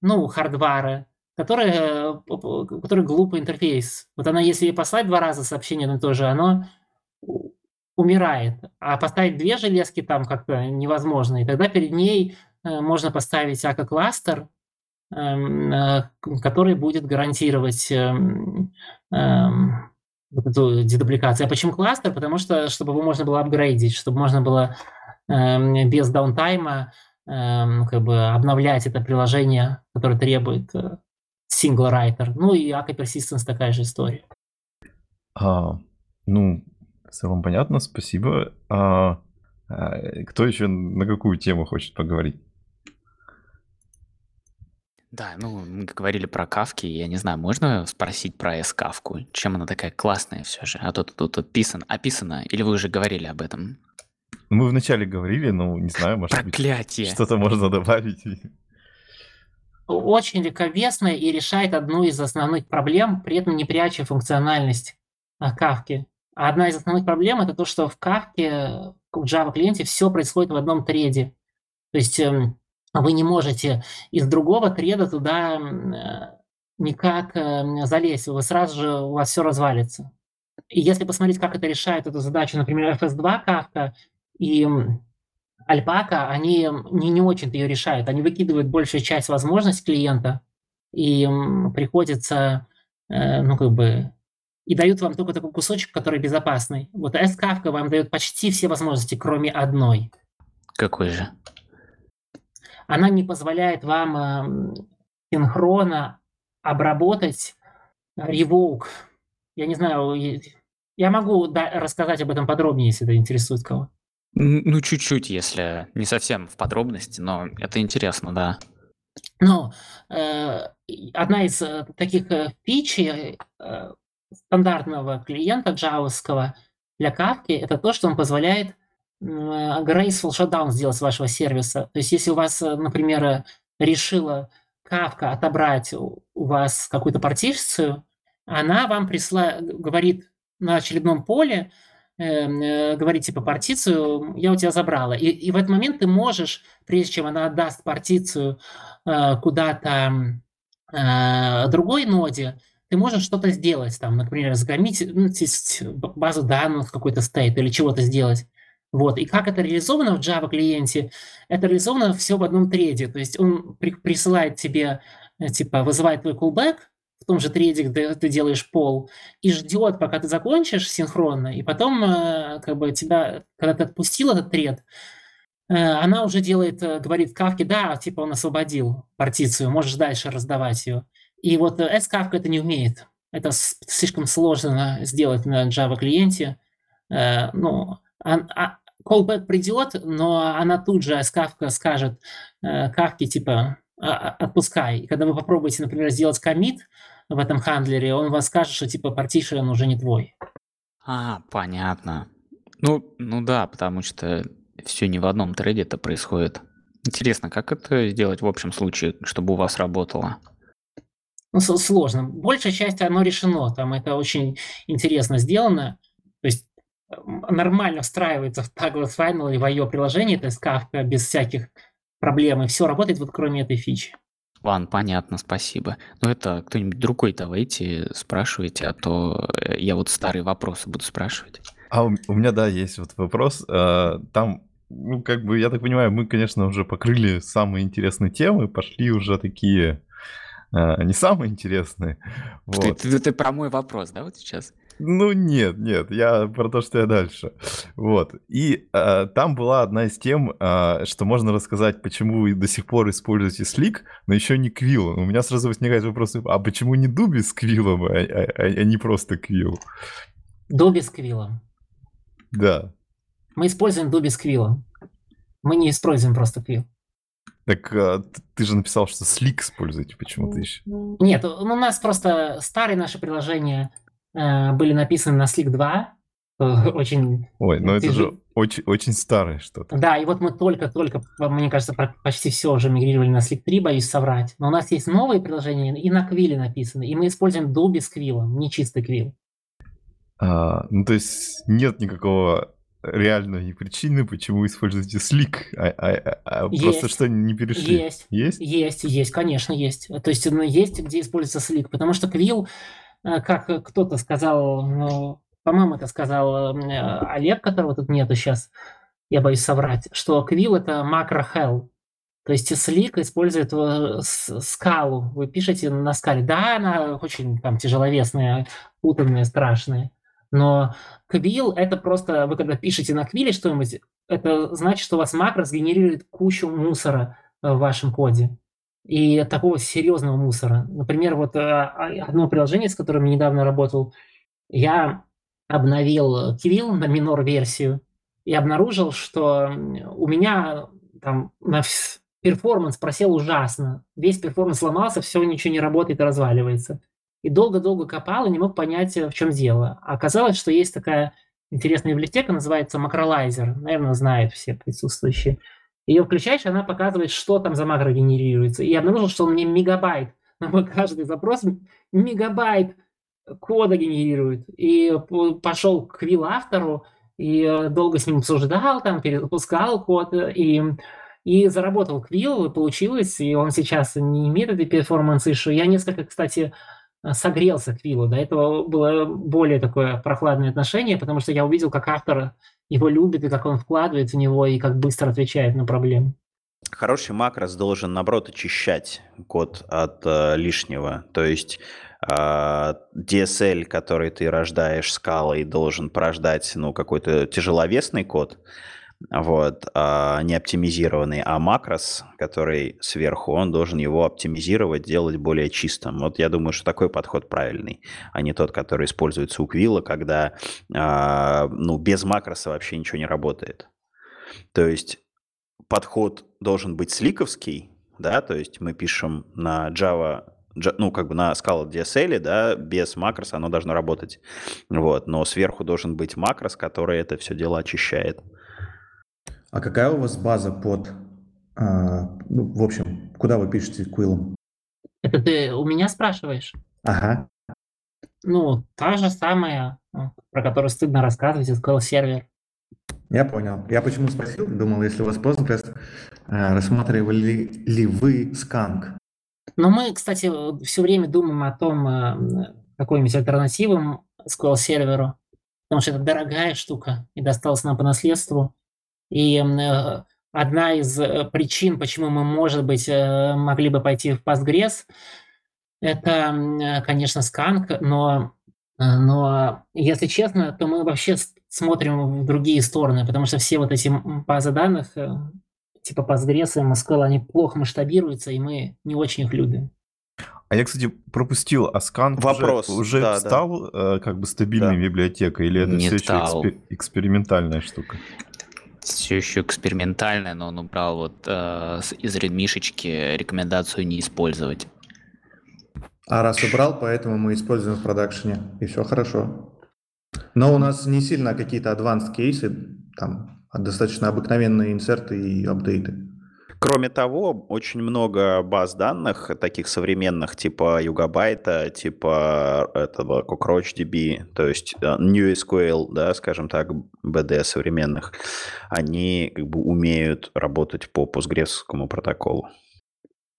Speaker 4: ну, хардвары, которая, который глупый интерфейс. Вот она, если послать два раза сообщение на то же, оно умирает. А поставить две железки там как-то невозможно. И тогда перед ней э, можно поставить АК-кластер, эм, э, который будет гарантировать эм, эм, вот эту дедубликацию. А почему кластер? Потому что, чтобы его можно было апгрейдить, чтобы можно было без даунтайма как бы обновлять это приложение, которое требует э, single writer. Ну и AK Persistence такая же история.
Speaker 1: А, ну, в целом понятно, спасибо. А, а, кто еще на какую тему хочет поговорить?
Speaker 5: Да, ну, мы говорили про кавки, я не знаю, можно спросить про S-кавку? Чем она такая классная все же? А то тут описано, описано, или вы уже говорили об этом?
Speaker 1: Мы вначале говорили, но не знаю, может
Speaker 5: Проклятие.
Speaker 1: быть, что-то можно добавить
Speaker 4: очень легковесная и решает одну из основных проблем, при этом не пряча функциональность кавки. А одна из основных проблем это то, что в кавке, в Java клиенте все происходит в одном треде. То есть эм, вы не можете из другого треда туда э, никак эм, залезть, вы сразу же у вас все развалится. И если посмотреть, как это решает эту задачу, например, FS2 кавка и Альпака, они не, не очень-то ее решают. Они выкидывают большую часть возможностей клиента, и приходится, э, ну, как бы, и дают вам только такой кусочек, который безопасный. Вот S-Kafka вам дает почти все возможности, кроме одной.
Speaker 5: Какой же?
Speaker 4: Она не позволяет вам э, синхронно обработать revoke. Я не знаю, я могу рассказать об этом подробнее, если это интересует
Speaker 5: Ну, чуть-чуть, если не совсем в подробности, но это интересно, да.
Speaker 4: Ну, э, одна из э, таких э, фичей э, стандартного клиента джавовского для Kafka это то, что он позволяет э, graceful shutdown сделать с вашего сервиса. То есть, если у вас, э, например, решила Kafka отобрать у вас какую-то партицию, она вам присла... говорит на очередном поле, э, говорить типа партицию, я у тебя забрала. И, и в этот момент ты можешь, прежде чем она отдаст партицию э, куда-то э, другой ноде, ты можешь что-то сделать, там, например, загромить ну, базу данных какой-то стейт или чего-то сделать. Вот. И как это реализовано в Java клиенте? Это реализовано все в одном треде. То есть он при, присылает тебе, э, типа, вызывает твой callback, в том же треде, где ты делаешь пол, и ждет, пока ты закончишь синхронно, и потом, э, как бы, тебя, когда ты отпустил этот тред, э, она уже делает, э, говорит Кавке, да, типа он освободил партицию, можешь дальше раздавать ее. И вот S-Kafka это не умеет. Это слишком сложно сделать на Java клиенте. Ну, а, callback придет, но она тут же S-Kafka скажет Кавке, типа, «А, а, отпускай. И когда вы попробуете, например, сделать комит, в этом хандлере, он вас скажет, что типа partition уже не твой.
Speaker 5: А, понятно. Ну, ну да, потому что все не в одном трейде это происходит. Интересно, как это сделать в общем случае, чтобы у вас работало?
Speaker 4: Ну, сложно. Большая часть оно решено. Там это очень интересно сделано. То есть нормально встраивается в Tagless Final или в ее приложение, то есть Kafka без всяких проблем, и все работает вот кроме этой фичи.
Speaker 5: Ладно, понятно, спасибо. Ну это кто-нибудь другой давайте спрашивайте, а то э, я вот старые вопросы буду спрашивать.
Speaker 1: А у, у меня, да, есть вот вопрос. А, там, ну, как бы, я так понимаю, мы, конечно, уже покрыли самые интересные темы, пошли уже такие а, не самые интересные.
Speaker 5: Вот. Ты, ты, ты про мой вопрос, да, вот сейчас?
Speaker 1: Ну нет, нет, я про то, что я дальше. Вот. И э, там была одна из тем, э, что можно рассказать, почему вы до сих пор используете Slick, но еще не Quill. У меня сразу возникает вопрос, а почему не Дуби с Квиллом, а, а, а, а не просто Quill?
Speaker 4: Дуби с Квиллом.
Speaker 1: Да.
Speaker 4: Мы используем Дуби с Квиллом. Мы не используем просто Quill.
Speaker 1: Так а, ты же написал, что Slick используете почему-то еще.
Speaker 4: Нет, у нас просто старые наши приложения были написаны на Slick 2. э, (laughs) Очень
Speaker 1: Ой, ну это же очень, очень старое что-то.
Speaker 4: Да, и вот мы только-только, мне кажется, почти все уже мигрировали на Slick 3, боюсь соврать. Но у нас есть новые приложения, и на Квилле написаны. И мы используем Dolby с Квиллом, не чистый Квилл.
Speaker 1: А, ну, то есть нет никакого реальной причины, почему используете Slick. А, а- а- а просто
Speaker 4: Есть.
Speaker 1: что, не перешли?
Speaker 4: Есть.
Speaker 1: Есть?
Speaker 4: Есть, есть, конечно, есть. То есть ну, есть, где используется Slick, потому что Квилл, э, как кто-то сказал, ну, по-моему, это сказал э, Олег, которого тут нету сейчас, я боюсь соврать, что Квилл это макро hell. То есть Slick использует э, скалу. Вы пишете на скале. Да, она очень там тяжеловесная, путанная, страшная. Но Quill это просто, вы когда пишете на Quill е что-нибудь, это значит, что у вас макро сгенерирует кучу мусора э, в вашем коде. И такого серьезного мусора. Например, вот э, а- одно приложение, с которым я недавно работал, я обновил Quill на minor- версию и обнаружил, что у меня там на performance просел ужасно. Весь performance сломался, все, ничего не работает разваливается. И долго-долго копал и не мог понять, э, в чем дело. А Оказалось, что есть такая интересная библиотека, называется Macrolizer. Наверное, знают все присутствующие. Ее включаешь, она показывает, что там за макро генерируется. И я обнаружил, что он мне мегабайт на мой каждый запрос мегабайт кода генерирует. И пошел к Квилл автору и э, долго с ним обсуждал, там перепускал код э, и и заработал Квилл, и получилось, и он сейчас не имеет этой перформанс issue. Я несколько, кстати, согрелся к Квиллу. До этого было более такое прохладное отношение, потому что я увидел, как автор его любит, и как он вкладывает в него, и как быстро отвечает на проблемы.
Speaker 2: Хороший макрос должен, наоборот, очищать код от э, лишнего. То есть а, DSL, который ты рождаешь скалой, должен порождать ну, какой-то тяжеловесный код, вот, а, не оптимизированный, а макрос, который сверху, он должен его оптимизировать, делать более чистым. Вот я думаю, что такой подход правильный, а не тот, который используется у Квилла, когда а, ну, без макроса вообще ничего не работает. То есть подход должен быть сликовский, да, то есть мы пишем на Java, Ja- ну, как бы на Scala DSL, да, без макроса оно должно работать, вот, но сверху должен быть макрос, который это все дело очищает.
Speaker 3: А какая у вас база под... а, ну, в общем, куда вы пишете Quill'ом?
Speaker 4: Это ты у меня спрашиваешь?
Speaker 3: Ага.
Speaker 4: Ну, та же самая, э, про которую стыдно рассказывать, SQL сервер.
Speaker 3: Я понял. Я почему спросил? Думал, если у вас Postgres, а, рассматривали ли, вы Skank?
Speaker 4: Но мы, кстати, все время думаем о том, э, какой-нибудь альтернативам SQL серверу, потому что это дорогая штука и досталась нам по наследству. И э, одна из э, причин, почему мы, может быть, э, могли бы пойти в Postgres, это, конечно, Skank, но, но, если честно, то мы вообще смотрим в другие стороны, потому что все вот эти базы данных, типа Postgres и MySQL, они плохо масштабируются, и мы не очень их любим.
Speaker 1: А я, кстати, пропустил, а Scan
Speaker 2: Вопрос,
Speaker 1: уже, уже
Speaker 2: да, да.
Speaker 1: стал э, как бы стабильной
Speaker 2: Да.
Speaker 1: библиотекой, или это
Speaker 5: Не
Speaker 1: все еще
Speaker 5: стал.
Speaker 1: экспериментальная штука?
Speaker 5: Все еще экспериментальное, но он убрал вот э, из редмишечки рекомендацию не использовать.
Speaker 3: А раз убрал, поэтому мы используем в продакшене, и все хорошо. Но у нас не сильно какие-то advanced кейсы, там а достаточно обыкновенные инсерты и апдейты.
Speaker 2: Кроме того, очень много баз данных, таких современных, типа Югабайта, типа этого CockroachDB, то есть э, NewSQL, да, скажем так, BD современных, они как бы умеют работать по постгресскому протоколу.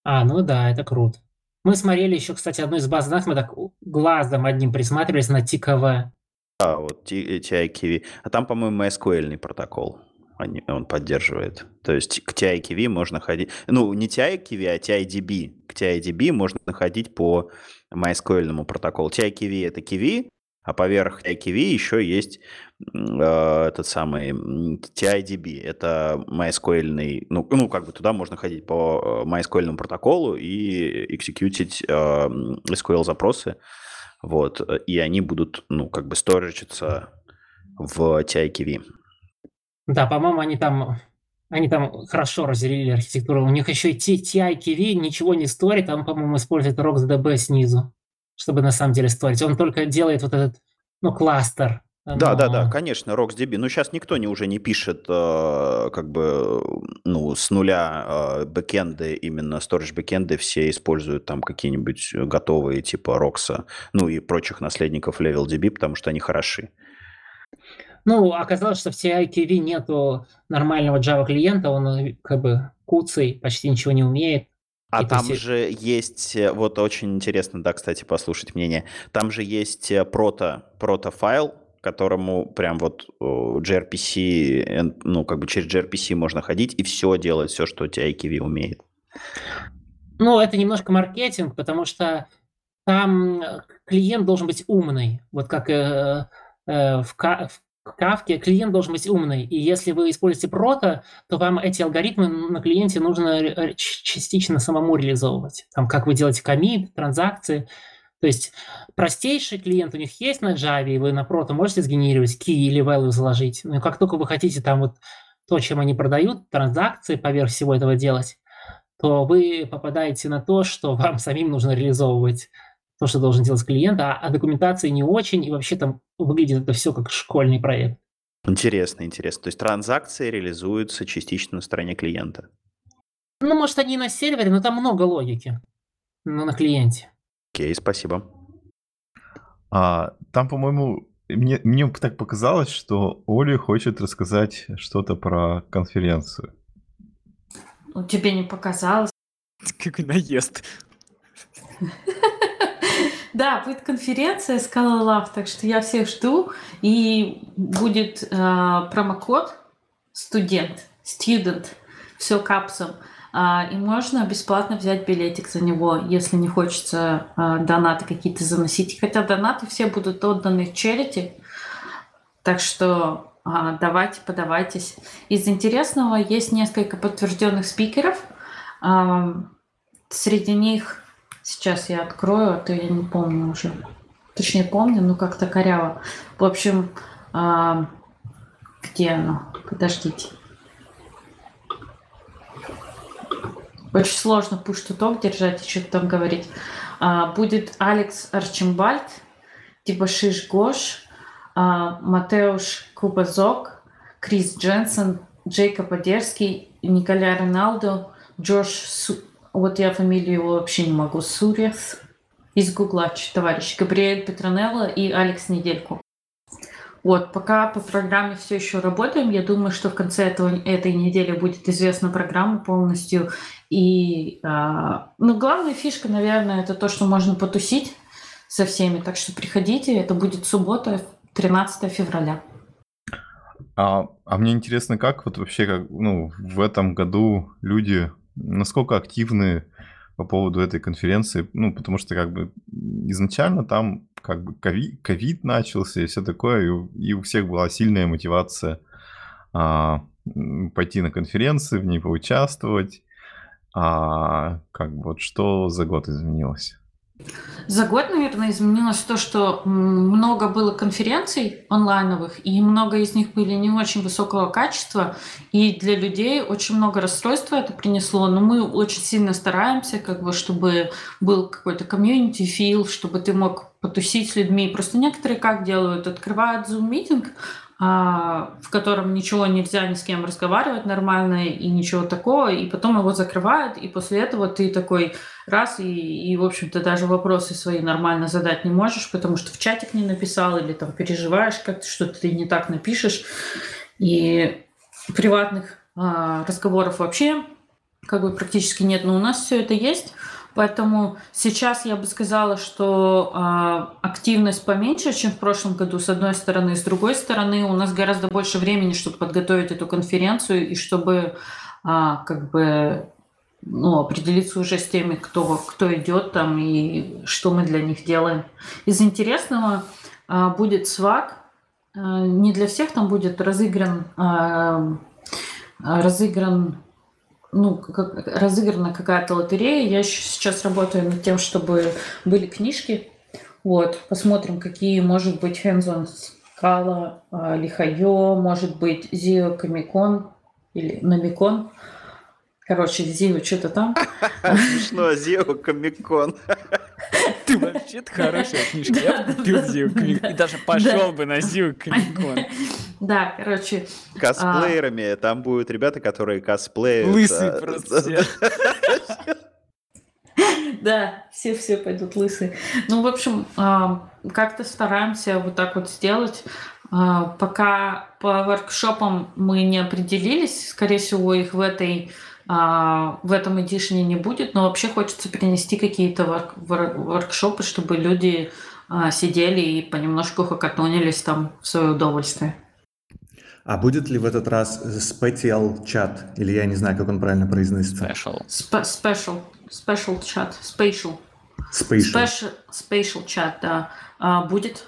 Speaker 4: А, ну да, это круто. Мы смотрели еще, кстати, одну из баз данных, мы так глазом одним присматривались на ТКВ.
Speaker 2: А, вот TIKV. А там, по-моему, MySQL протокол они- он поддерживает. То есть к TIKV можно ходить... Ну, не TIKV, а TIDB. К TIDB можно ходить по MySQL протоколу. TIKV — это KV, а поверх TIKV еще есть э, этот самый TIDB. Это MySQL... Ну, ну, как бы туда можно ходить по э, MySQL протоколу и экзекьютить э, SQL-запросы. Вот, э, и они будут, ну, как бы сторичиться в TIKV.
Speaker 4: Да, по-моему, они там Они там хорошо разделили архитектуру. У них еще и TI KV ничего не сторит, там, по-моему, использует RocksDB снизу, чтобы на самом деле сторить. Он только делает вот этот, ну, кластер.
Speaker 2: Да, да, да,
Speaker 4: но-
Speaker 2: конечно, RocksDB. Но сейчас никто не, уже не пишет э, как бы ну, с нуля э, бэкенды, именно storage бэкенды, все используют там какие-нибудь готовые типа Рокса, ну и прочих наследников LevelDB, потому что они хороши.
Speaker 4: Ну, оказалось, что в TI-KV нету нормального Java клиента, он э, как бы куцый, почти ничего не умеет.
Speaker 2: А
Speaker 4: И
Speaker 2: там
Speaker 4: есть-
Speaker 2: же есть, э, вот очень интересно, да, кстати, послушать мнение. Там же есть э, прото, прото-файл, которому прям вот gRPC, ну, как бы через gRPC можно ходить и все делать, все, что TI-KV умеет.
Speaker 4: Ну, это немножко маркетинг, потому что там клиент должен быть умный. Вот как э, э, в, в Кавке клиент должен быть умный. И если вы используете прото, то вам эти алгоритмы на клиенте нужно э, ч- частично самому реализовывать. Там, как вы делаете комит, транзакции. То есть простейший клиент у них есть на Java, и вы на прото можете сгенерировать key или value заложить. Но как только вы хотите там вот то, чем они продают, транзакции поверх всего этого делать, то вы попадаете на то, что вам самим нужно реализовывать то, что должен делать клиент, а, а документации не очень, и вообще там выглядит это все как школьный проект.
Speaker 2: Интересно, интересно. То есть транзакции реализуются частично на стороне клиента.
Speaker 4: Ну, может, они на сервере, но там много логики ну, на клиенте.
Speaker 2: Окей, спасибо.
Speaker 1: А, там, по-моему, мне, мне так показалось, что Оля хочет рассказать что-то про конференцию.
Speaker 6: Ну, Тебе не показалось.
Speaker 5: Какой наезд. (laughs)
Speaker 6: Да, будет конференция Scala Love, так что я всех жду. И будет э, промокод студент, student, все капсом. А, и можно бесплатно взять билетик за него, если не хочется э, донаты какие-то заносить. Хотя донаты все будут отданы в charity. Так что а, давайте, подавайтесь. Из интересного есть несколько подтвержденных спикеров. Ам, Среди них сейчас я открою, а то я не помню уже. Точнее помню, но как-то коряво. В общем, ам, где оно? Подождите. Очень сложно push-to-talk держать и что-то там говорить. А, будет Алекс Арчимбальд, Тибашиш Гош, а, Матеуш Кубазок, Крис Дженсен, Джейкоб Одерский, Николя Роналдо, Джош Су... Вот я фамилию его вообще не могу. Сурес из Гуглач, товарищ. Габриэль Петронелло и Алекс Недельку. Вот, пока по программе все еще работаем, я думаю, что в конце этого, этой недели будет известна программа полностью. И, а, ну, главная фишка, наверное, это то, что можно потусить со всеми. Так что приходите, это будет суббота, 13 февраля.
Speaker 1: А, а мне интересно, как вот вообще как, ну, в этом году люди, насколько активны по поводу этой конференции, ну, потому что как бы изначально там как бы ковид, начался и все такое, и, у- всех была сильная мотивация а, пойти на конференции, в ней поучаствовать. А как бы вот что за год изменилось?
Speaker 6: За год, наверное, изменилось то, что много было конференций онлайновых, и много из них были не очень высокого качества, и для людей очень много расстройства это принесло, но мы очень сильно стараемся, как бы, чтобы был какой-то комьюнити фил, чтобы ты мог потусить с людьми. Просто некоторые как делают? Открывают Zoom-митинг, в котором ничего нельзя ни с кем разговаривать нормально и ничего такого, и потом его закрывают, и после этого ты такой раз и, и в общем-то, даже вопросы свои нормально задать не можешь, потому что в чатик не написал или там переживаешь как-то, что ты не так напишешь. И приватных а, разговоров вообще как бы практически нет, но у нас все это есть. Поэтому сейчас я бы сказала, что а, активность поменьше, чем в прошлом году, с одной стороны. С другой стороны, у нас гораздо больше времени, чтобы подготовить эту конференцию и чтобы а, как бы ну, определиться уже с теми, кто, кто идет там и что мы для них делаем. Из интересного а, будет свак. А, не для всех там будет разыгран, а, разыгран ну, как, разыграна какая-то лотерея. Я сейчас работаю над тем, чтобы были книжки. Вот, посмотрим, какие, может быть, Hands-on Scala, а, Лихайо, может быть, Zio Comic-Con. или Намикон. Короче, Зио что-то там.
Speaker 2: Смешно, Зео Комикон. (laughs)
Speaker 5: Ты вообще-то хорошая книжка. Я бы купил
Speaker 6: да,
Speaker 5: Комик- и даже
Speaker 6: да.
Speaker 5: пошел бы на Зиу Комикон. (laughs)
Speaker 6: Да, короче,
Speaker 2: Косплеерами. Там будут ребята, которые косплеют.
Speaker 5: Лысые
Speaker 2: а,
Speaker 5: просто (laughs) все.
Speaker 6: да, все-все пойдут лысые. Ну, в общем, а, как-то стараемся вот так вот сделать. А, Пока по воркшопам мы не определились, скорее всего, их в этой а, в этом эдишне не будет, но вообще хочется принести какие-то ворк- вор- воркшопы, чтобы люди а, сидели и понемножку хакатонились там в свое удовольствие.
Speaker 3: А будет ли в этот раз special чат? Или я не знаю, как он правильно произносится.
Speaker 5: Special.
Speaker 6: Спе- Special, special чат, spatial,
Speaker 3: Spatial.
Speaker 6: special, spatial чат, да, А, будет.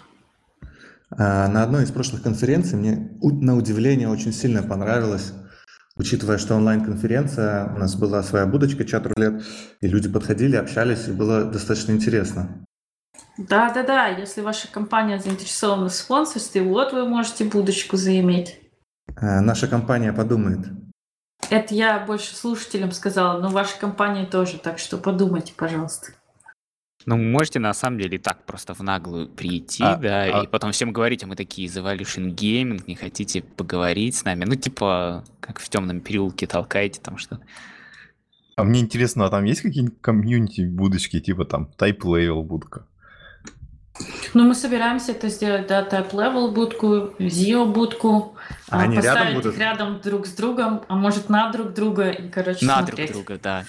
Speaker 3: А, На одной из прошлых конференций мне на удивление очень сильно понравилось, учитывая, что онлайн-конференция, у нас была своя будочка, чат-рулет, и люди подходили, общались, и было достаточно интересно.
Speaker 6: Да-да-да, если ваша компания заинтересована в спонсорстве, вот вы можете будочку заиметь.
Speaker 3: А, Наша компания подумает.
Speaker 6: Это я больше слушателям сказала, но ваша компания тоже, так что подумайте, пожалуйста.
Speaker 5: Ну, можете на самом деле так просто в наглую прийти,
Speaker 1: А,
Speaker 5: да,
Speaker 1: а-
Speaker 5: и потом всем говорить, а мы такие из Evolution Gaming, не хотите поговорить с нами? Ну, типа, как в темном переулке толкаете там что-то.
Speaker 1: А мне интересно, а там есть какие-нибудь комьюнити будочки, типа там Type Level будка?
Speaker 6: Ну, мы собираемся это сделать, да, Type Level будку, Zio будку,
Speaker 3: А
Speaker 6: а,
Speaker 3: они рядом
Speaker 6: поставить
Speaker 3: будут?
Speaker 6: их рядом друг с другом, а может на друг друга, и, короче,
Speaker 5: На
Speaker 6: смотреть.
Speaker 5: друг друга, да.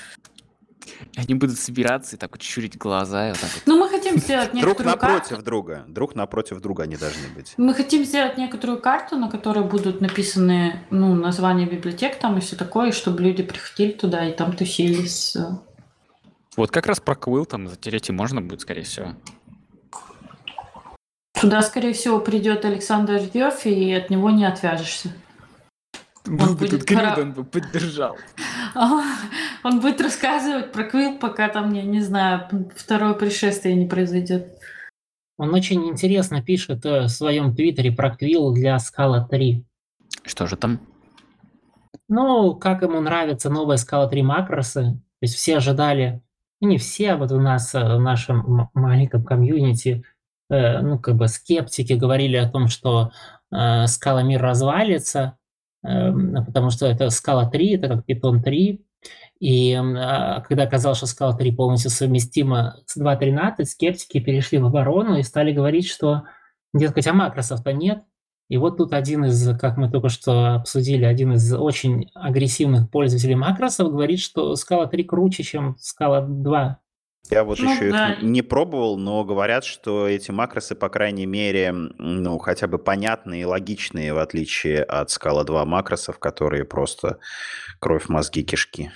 Speaker 5: Они будут собираться и так вот щурить глаза, и вот так вот.
Speaker 6: Ну, мы хотим сделать
Speaker 2: Друг
Speaker 6: некоторую карту.
Speaker 2: напротив друга. Друг напротив друга они должны быть.
Speaker 6: Мы хотим сделать некоторую карту, на которой будут написаны ну, названия библиотек там и все такое, чтобы люди приходили туда и там тусились.
Speaker 5: Вот как раз про Квилл там затереть и можно будет, скорее всего.
Speaker 6: Туда, скорее всего, придет Александр Рев, и от него не отвяжешься.
Speaker 5: Был бы
Speaker 6: будет
Speaker 5: тут Квилл,
Speaker 6: пора-
Speaker 5: он бы поддержал. (laughs)
Speaker 6: Он будет рассказывать про Квилл, пока там, я не знаю, второе пришествие не произойдет.
Speaker 4: Он очень интересно пишет э, в своем твиттере про Квилл для Scala 3.
Speaker 5: Что же там?
Speaker 4: Ну, как ему нравятся новые Scala 3 макросы. То есть все ожидали, ну, не все, а вот у нас э, в нашем маленьком комьюнити, ну, как бы скептики говорили о том, что э, Scala мир развалится, э, потому что это Scala 3, это как Python 3. И а, когда оказалось, что Scala 3 полностью совместима с 2.13, скептики перешли в оборону и стали говорить, что, дескать, а макросов-то нет, и вот тут один из, как мы только что обсудили, один из очень агрессивных пользователей макросов говорит, что Scala 3 круче, чем Scala 2.
Speaker 2: Я вот
Speaker 6: Ну
Speaker 2: еще
Speaker 6: да.
Speaker 2: их не пробовал, но говорят, что эти макросы, по крайней мере, ну, хотя бы понятные и логичные, в отличие от Scala 2 макросов, которые просто кровь, мозги, кишки.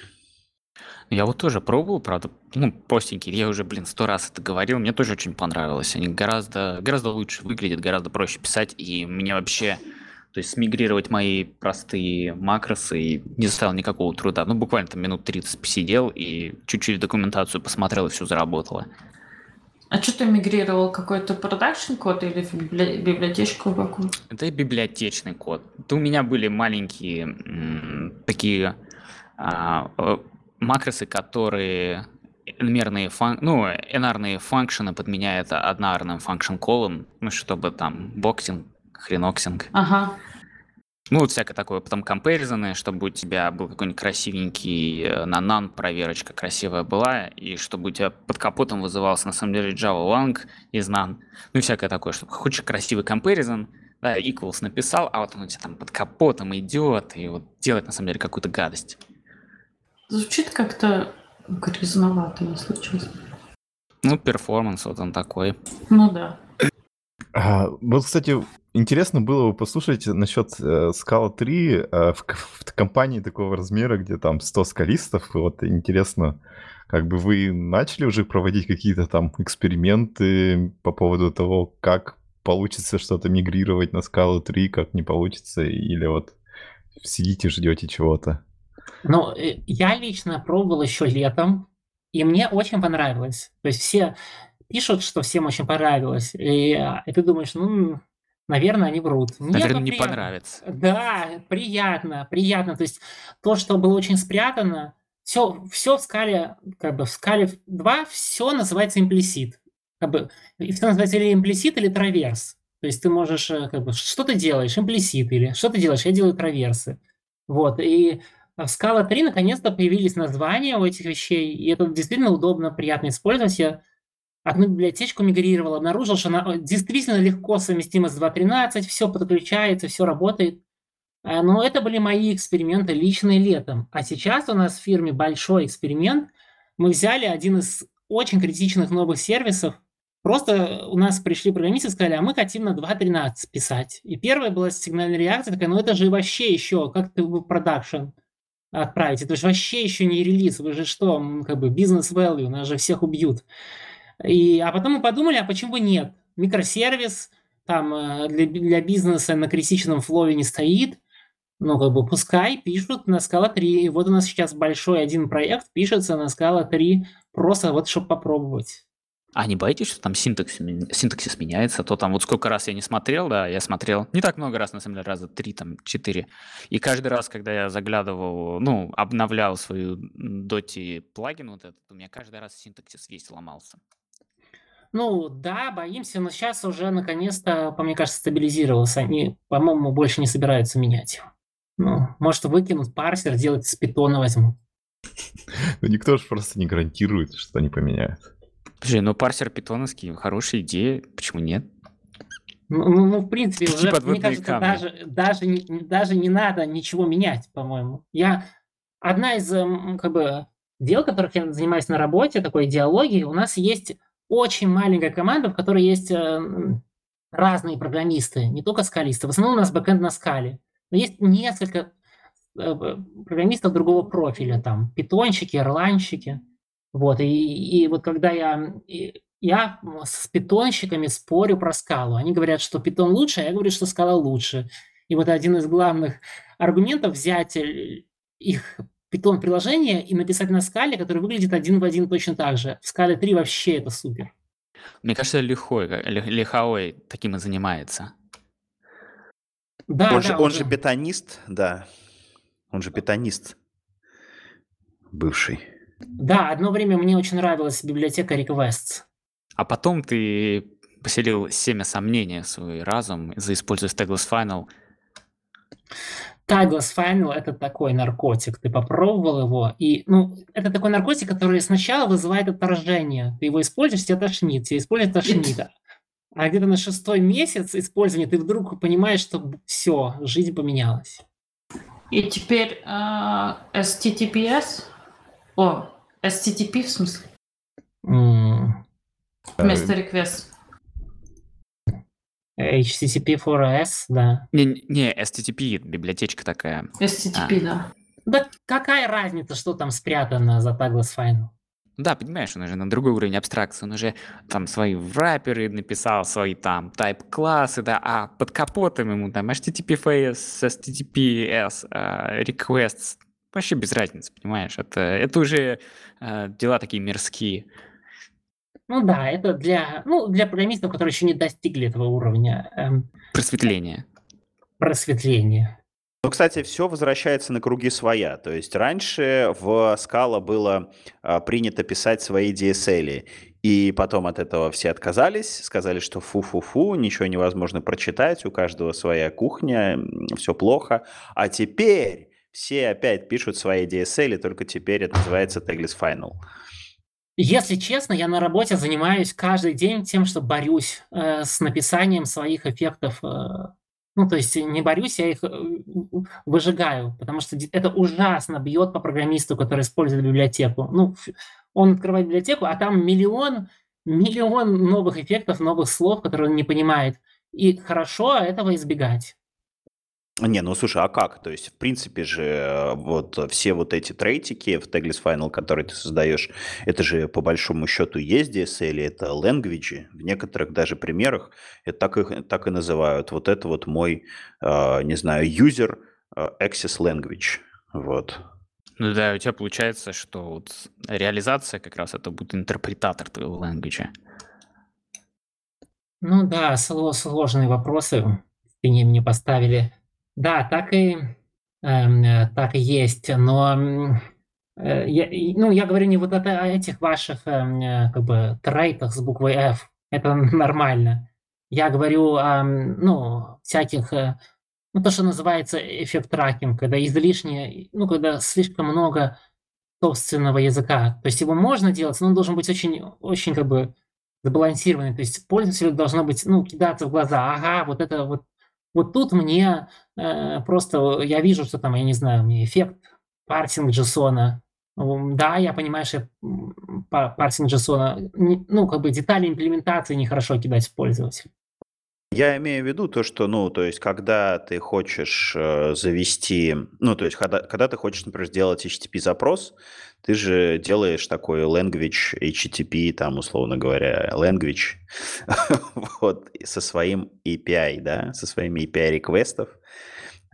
Speaker 5: Я вот тоже пробовал, правда, ну, простенький, я уже, блин, сто раз это говорил, мне тоже очень понравилось. Они гораздо, гораздо лучше выглядят, гораздо проще писать, и мне вообще, то есть смигрировать мои простые макросы и не составило никакого труда. Ну, буквально там минут 30 посидел и чуть-чуть документацию посмотрел, и все заработало.
Speaker 6: А что ты мигрировал? Какой-то продакшн код или библи- библиотечку какую?
Speaker 5: Это библиотечный код. Это у меня были маленькие м, такие а, э, макросы, которые n-арные фун... ну, n-арные function ы подменяют унарным function call ом, ну, чтобы там boxing, хреноксинг.
Speaker 6: Ага.
Speaker 5: Ну, вот всякое такое. Потом компаризоны, чтобы у тебя был какой-нибудь красивенький э, на нан проверочка красивая была, и чтобы у тебя под капотом вызывался на самом деле Java Lang из none. Ну и всякое такое, чтобы хочешь красивый comparison, да, equals написал, а вот он у тебя там под капотом идет и вот делает на самом деле какую-то гадость.
Speaker 6: Звучит как-то грязновато, если честно.
Speaker 5: Ну, перформанс вот он такой.
Speaker 6: Ну да.
Speaker 1: А, вот, кстати, интересно было бы послушать насчет э, Scala 3 э, в, в компании такого размера, где там 100 скалистов. Вот интересно, как бы вы начали уже проводить какие-то там эксперименты по поводу того, как получится что-то мигрировать на Scala 3, как не получится, или вот сидите, ждете чего-то?
Speaker 4: Ну, э, я лично пробовал еще летом, и мне очень понравилось. То есть все пишут, что всем очень понравилось. И, а, и ты думаешь, ну, наверное, они врут. Мне
Speaker 5: Наверное,
Speaker 4: было
Speaker 5: не
Speaker 4: приятно.
Speaker 5: понравится.
Speaker 4: Да, приятно, приятно. То есть то, что было очень спрятано, все, все в скале, как бы в скале 2 все называется имплисит. Как бы, и все называется или имплисит, или траверс. То есть ты можешь, э, как бы, что ты делаешь, имплисит, или что ты делаешь, я делаю траверсы. Вот, и в Scala 3 наконец-то появились названия у этих вещей, и это действительно удобно, приятно использовать. Я одну библиотечку мигрировал, обнаружил, что она э, действительно легко совместима с 2.13, все подключается, все работает. А, Но это были мои эксперименты личные летом. А сейчас у нас в фирме большой эксперимент. Мы взяли один из очень критичных новых сервисов. Просто у нас пришли программисты и сказали, а мы хотим на 2.13 писать. И первая была сигнальная реакция такая, ну это же вообще еще, как ты в продакшн отправите? Это же вообще еще не релиз, вы же что, как бы бизнес value, нас же всех убьют. И, а потом мы подумали, а почему бы нет? Микросервис там э, для, для бизнеса на критичном флове не стоит, ну, как бы пускай пишут на Scala 3. И вот у нас сейчас большой один проект пишется на Scala 3, просто вот чтобы попробовать.
Speaker 5: А не боитесь, что там синтаксис, синтаксис меняется? А То там вот сколько раз я не смотрел, да, я смотрел не так много раз, на самом деле, раза три, там, четыре. И каждый раз, когда я заглядывал, ну, обновлял свою доти плагин вот этот, у меня каждый раз синтаксис весь ломался.
Speaker 4: Ну, да, боимся, но сейчас уже наконец-то, по мне кажется, стабилизировался. Они, по-моему, больше не собираются менять. Ну, может, выкинут парсер, делать из питона возьмут.
Speaker 1: Ну, никто же просто не гарантирует, что они поменяют.
Speaker 5: Слушай, ну парсер питоновский, хорошая идея, почему нет?
Speaker 4: Ну, ну, ну, в принципе, уже, мне кажется,
Speaker 5: камни?
Speaker 4: даже, даже, не- даже не надо ничего менять, по-моему. Я одна из как бы дел, которых я занимаюсь на работе, такой идеологии, у нас есть очень маленькая команда, в которой есть э, разные программисты, не только скалисты. В основном у нас бэкэнд на скале. Но есть несколько э, б- программистов другого профиля, там, питонщики, ирландщики. Вот, и, и вот когда я, и я с питонщиками спорю про скалу, они говорят, что питон лучше, а я говорю, что скала лучше. И вот один из главных аргументов взять э, их питон приложение и написать на скале, который выглядит один в один точно так же. В скале 3 вообще это супер.
Speaker 5: Мне кажется, лихой, как- лих- лиховой таким и занимается.
Speaker 4: Да,
Speaker 2: он, же,
Speaker 4: да,
Speaker 2: он
Speaker 4: уже.
Speaker 2: же питанист, да. Он же питанист. Бывший.
Speaker 4: Да, одно время мне очень нравилась библиотека Requests.
Speaker 5: А потом ты поселил семя сомнения в свой разум, за используя Stateless Final.
Speaker 4: Tagless Final — это такой наркотик. Ты попробовал его, и, ну, это такой наркотик, который сначала вызывает отторжение. Ты его используешь, тебя тошнит, тебя использует тошнит. А где-то на шестой месяц использования ты вдруг понимаешь, что все, жизнь поменялась.
Speaker 6: И теперь а, STTPS, о, STTP в смысле,
Speaker 4: М,
Speaker 6: вместо request.
Speaker 4: HTTP 4S, да.
Speaker 5: Не, не, STTP, библиотечка такая.
Speaker 6: STTP, да.
Speaker 4: Да какая разница, что там спрятано за Tagless Final?
Speaker 5: Да, понимаешь, он уже на другой уровень абстракции, он уже там свои враперы написал, свои там type-классы, да, а под капотом ему там HTTPS, STTPS, э, requests, вообще без разницы, понимаешь, это, это уже э, дела такие мирские.
Speaker 4: Ну да, это для, ну, для программистов, которые еще не достигли этого уровня эм,
Speaker 5: Просветление.
Speaker 4: просветления.
Speaker 2: Ну, кстати, все возвращается на круги своя. То есть раньше в Scala было а, принято писать свои DSL, и потом от этого все отказались, сказали, что фу-фу-фу, ничего невозможно прочитать, у каждого своя кухня, все плохо. А теперь все опять пишут свои DSL, только теперь это называется Tagless Final.
Speaker 4: Если честно, я на работе занимаюсь каждый день тем, что борюсь э, с написанием своих эффектов. э, ну, то есть не борюсь, я их э, выжигаю, потому что это ужасно бьет по программисту, который использует библиотеку. Ну, он открывает библиотеку, а там миллион, миллион новых эффектов, новых слов, которые он не понимает. И хорошо этого избегать.
Speaker 2: Не, ну слушай, а как? То есть, в принципе же, э, вот все вот эти трейтики в Tagless Final, которые ты создаешь, это же по большому счету есть DSL, это language. В некоторых даже примерах это так и, так и называют. Вот это вот мой, э, не знаю, user э, access language. Вот.
Speaker 5: Ну да, у тебя получается, что вот реализация как раз это будет интерпретатор твоего language.
Speaker 4: Ну да, сло- сложные вопросы они мне поставили. Да, так и, эм, э, так и есть, но э, я, ну, я говорю не вот о этих ваших эм, э, как бы трейтах с буквой F. Это (laughs) нормально. Я говорю о, ну, всяких, э, ну, то, что называется эффект тракинг, когда излишне, ну, когда слишком много собственного языка. То есть его можно делать, но он должен быть очень, очень как бы забалансированный. То есть пользователю должно быть, ну, кидаться в глаза. Ага, вот это вот, вот тут мне э, просто, я вижу, что там, я не знаю, мне эффект парсинг. М, Да, я понимаю, что парсинг не- ну, как бы детали имплементации нехорошо кидать в пользователя.
Speaker 2: Я имею в виду то, что, ну, то есть, когда ты хочешь э, завести, ну, то есть, когда, когда ты хочешь, например, сделать HTTP-запрос, ты же делаешь такой language, HTTP, там, условно говоря, language, (laughs) вот, со своим API, да, со своими API-реквестов,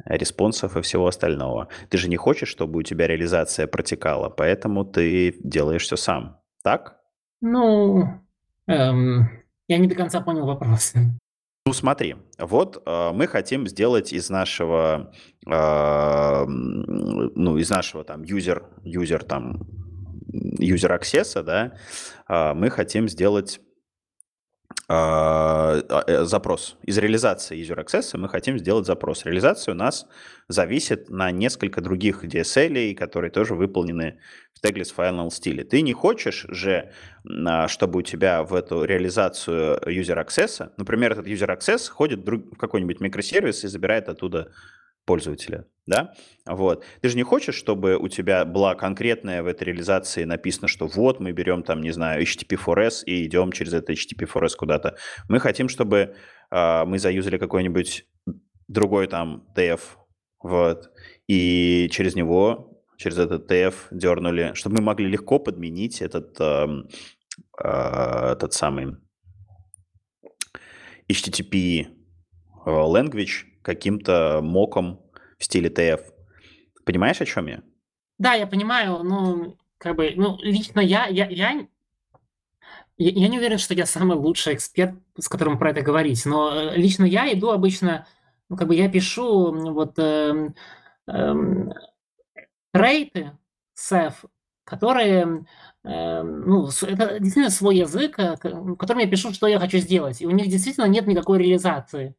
Speaker 2: респонсов и всего остального. Ты же не хочешь, чтобы у тебя реализация протекала, поэтому ты делаешь все сам, так?
Speaker 4: Ну, эм, я не до конца понял вопрос.
Speaker 2: Ну, смотри, вот э, мы хотим сделать из нашего, ну, из нашего там user, user там, user access, да, э, мы хотим сделать а, а, э, запрос. Из реализации user access мы хотим сделать запрос. Реализация у нас зависит на несколько других DSL, которые тоже выполнены в tagless final стиле. Ты не хочешь же, а, чтобы у тебя в эту реализацию user access, например, этот user access ходит в какой-нибудь микросервис и забирает оттуда пользователя, да? Вот. Ты же не хочешь, чтобы у тебя была конкретная в этой реализации написано, что вот мы берем там, не знаю, HTTP4S и идем через это HTTP4S куда-то. Мы хотим, чтобы а, мы заюзали какой-нибудь другой там TF, вот, и через него, через этот TF дернули, чтобы мы могли легко подменить этот, ам, а, этот самый HTTP э, language каким-то моком в стиле TF. Понимаешь, о чем я?
Speaker 4: Да, я понимаю, ну, как бы, ну, лично я, я, я, я, не уверен, что я самый лучший эксперт, с которым про это говорить, но э, лично я иду обычно, ну, как бы я пишу вот эм, эм, рейты, SEF, которые, эм, ну, это действительно свой язык, э, которым я пишу, что я хочу сделать, и у них действительно нет никакой реализации.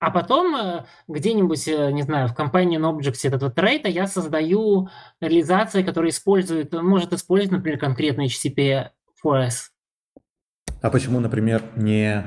Speaker 4: А потом э, где-нибудь, э, не знаю, в компании на Object вот рейта я создаю реализации, которые используют, может использовать, например, конкретно HTTP 4S.
Speaker 3: А почему, например, не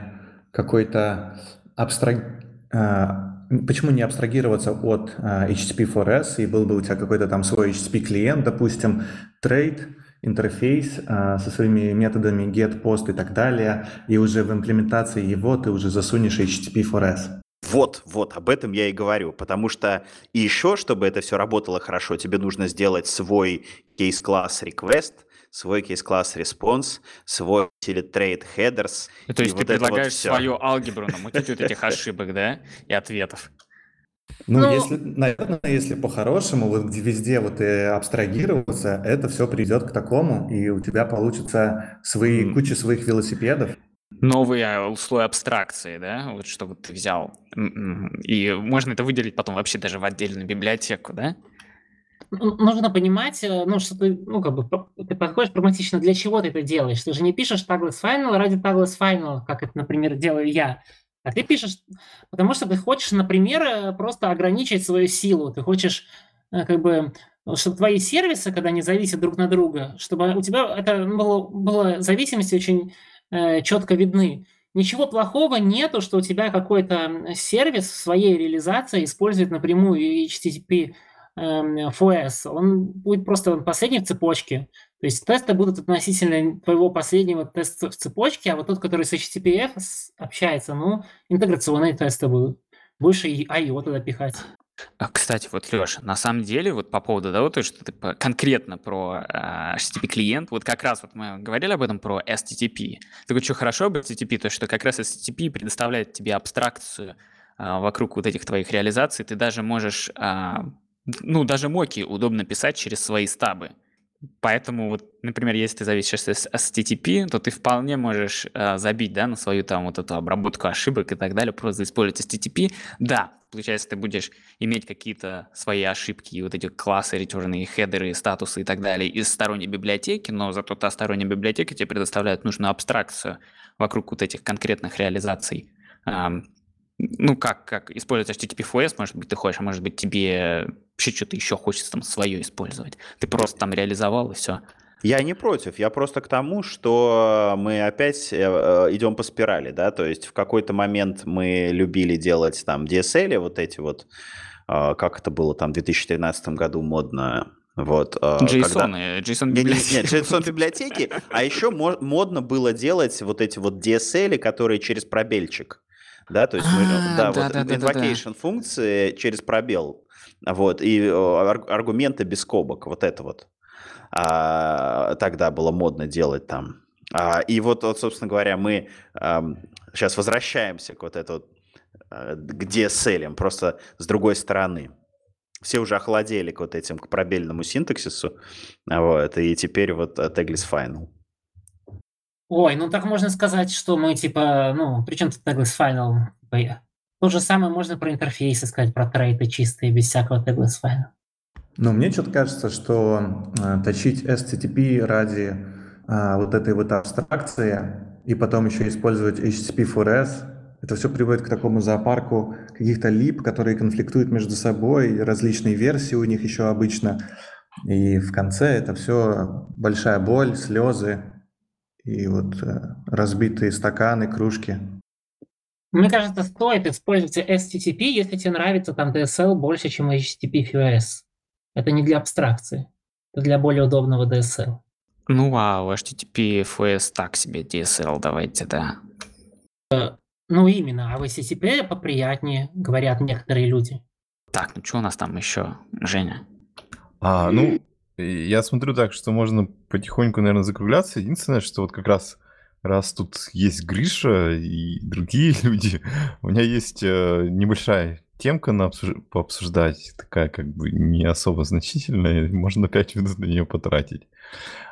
Speaker 3: какой-то абстрак... а, Почему не абстрагироваться от а, HTTP4S и был бы у тебя какой-то там свой HTTP-клиент, допустим, трейд, интерфейс а, со своими методами get, post и так далее, и уже в имплементации его ты уже засунешь HTTP4S.
Speaker 2: Вот, вот, об этом я и говорю, потому что и еще, чтобы это все работало хорошо, тебе нужно сделать свой кейс-класс request, свой кейс-класс response, свой trade headers.
Speaker 5: Ну, То
Speaker 2: и
Speaker 5: есть ты
Speaker 2: вот вот
Speaker 5: предлагаешь
Speaker 2: всё.
Speaker 5: свою алгебру намутить вот этих ошибок, да, и ответов.
Speaker 3: Ну,
Speaker 4: Ну-
Speaker 3: если, наверное, если по-хорошему, вот где везде вот и абстрагироваться, это все приведет к такому, и у тебя получится свои, куча своих велосипедов.
Speaker 5: Новый а, слой абстракции, да, вот что вот ты взял. И можно это выделить потом вообще даже в отдельную библиотеку, да?
Speaker 4: Ну, Нужно понимать, э, ну, что ты, ну, как бы, ты подходишь прагматично, для чего ты это делаешь. Ты же не пишешь tagless final ради tagless final, как это, например, делаю я. А ты пишешь, потому что ты хочешь, например, э, просто ограничить свою силу. Ты хочешь, э, как бы, чтобы твои сервисы, когда они зависят друг на друга, чтобы у тебя это было, было зависимости очень четко видны. Ничего плохого нету, что у тебя какой-то сервис в своей реализации использует напрямую HTTP эм, FOS. Он будет просто последний в цепочке. То есть тесты будут относительно твоего последнего теста в цепочке, а вот тот, который с HTTPF общается, ну, интеграционные тесты будут. Больше и IO туда пихать.
Speaker 5: А, Кстати, вот, Леша, на самом деле, вот по поводу, да, вот то, что ты по- конкретно про а, HTTP-клиент, вот как раз вот мы говорили об этом, про STTP. Так вот, что хорошо об STTP, то, что как раз STTP предоставляет тебе абстракцию а, вокруг вот этих твоих реализаций. Ты даже можешь, а, ну, даже моки удобно писать через свои стабы. Поэтому вот, например, если ты зависишь с HTTP, то ты вполне можешь э, забить, да, на свою там вот эту обработку ошибок и так далее, просто использовать HTTP. Да, получается, ты будешь иметь какие-то свои ошибки, вот эти классы, ретерны, хедеры, статусы и так далее из сторонней библиотеки, но зато та сторонняя библиотека тебе предоставляет нужную абстракцию вокруг вот этих конкретных реализаций. Ну, как, как использовать HTTP-FOS, может быть, ты хочешь, а может быть, тебе вообще что-то еще хочется там свое использовать. Ты просто там реализовал, и все.
Speaker 2: Я не против, я просто к тому, что мы опять э, э, идем по спирали, да, то есть в какой-то момент мы любили делать там DSL, вот эти вот, э, как это было там в 2013 году модно, вот.
Speaker 5: JSON,
Speaker 2: когда-
Speaker 5: JSON
Speaker 2: Не, не,
Speaker 5: библиотеки.
Speaker 2: нет, JSON библиотеки, а еще мо- модно было делать вот эти вот DSL, которые через пробельчик. Да, то есть мы,
Speaker 5: А,
Speaker 2: да, вот invocation функции через пробел, вот, и ар- аргументы без скобок, вот это вот. А, тогда было модно делать там. А, и вот, вот, собственно говоря, мы сейчас возвращаемся к вот это вот, э, к DSL, просто с другой стороны. Все уже охладели к вот этим, к пробельному синтаксису, а вот, и теперь вот э, Tagless Final.
Speaker 4: Ой, ну так можно сказать, что мы типа, ну, причем тут Tagless Final? То же самое можно про интерфейсы сказать, про трейты чистые, без всякого Tagless Final.
Speaker 3: Но мне что-то кажется, что э, точить STTP ради а, вот этой вот абстракции и потом еще использовать HTTP4S, это все приводит к такому зоопарку каких-то лип, которые конфликтуют между собой, различные версии у них еще обычно. И в конце это все большая боль, слезы и вот э, разбитые стаканы, кружки.
Speaker 4: Мне кажется, стоит использовать STTP, если тебе нравится там DSL больше, чем HTTP FOS. Это не для абстракции, это для более удобного DSL.
Speaker 5: Ну, а у HTTP FS так себе DSL, давайте, да.
Speaker 4: Ну именно, а в HTTP поприятнее, говорят некоторые люди.
Speaker 5: Так, ну что у нас там еще, Женя?
Speaker 1: А, ну, я смотрю так, что можно потихоньку, наверное, закругляться. Единственное, что вот как раз раз тут есть Гриша и другие (laughs) люди, у меня есть э, небольшая темка на обсуж- пообсуждать, такая как бы не особо значительная, (laughs) можно 5 минут на нее потратить.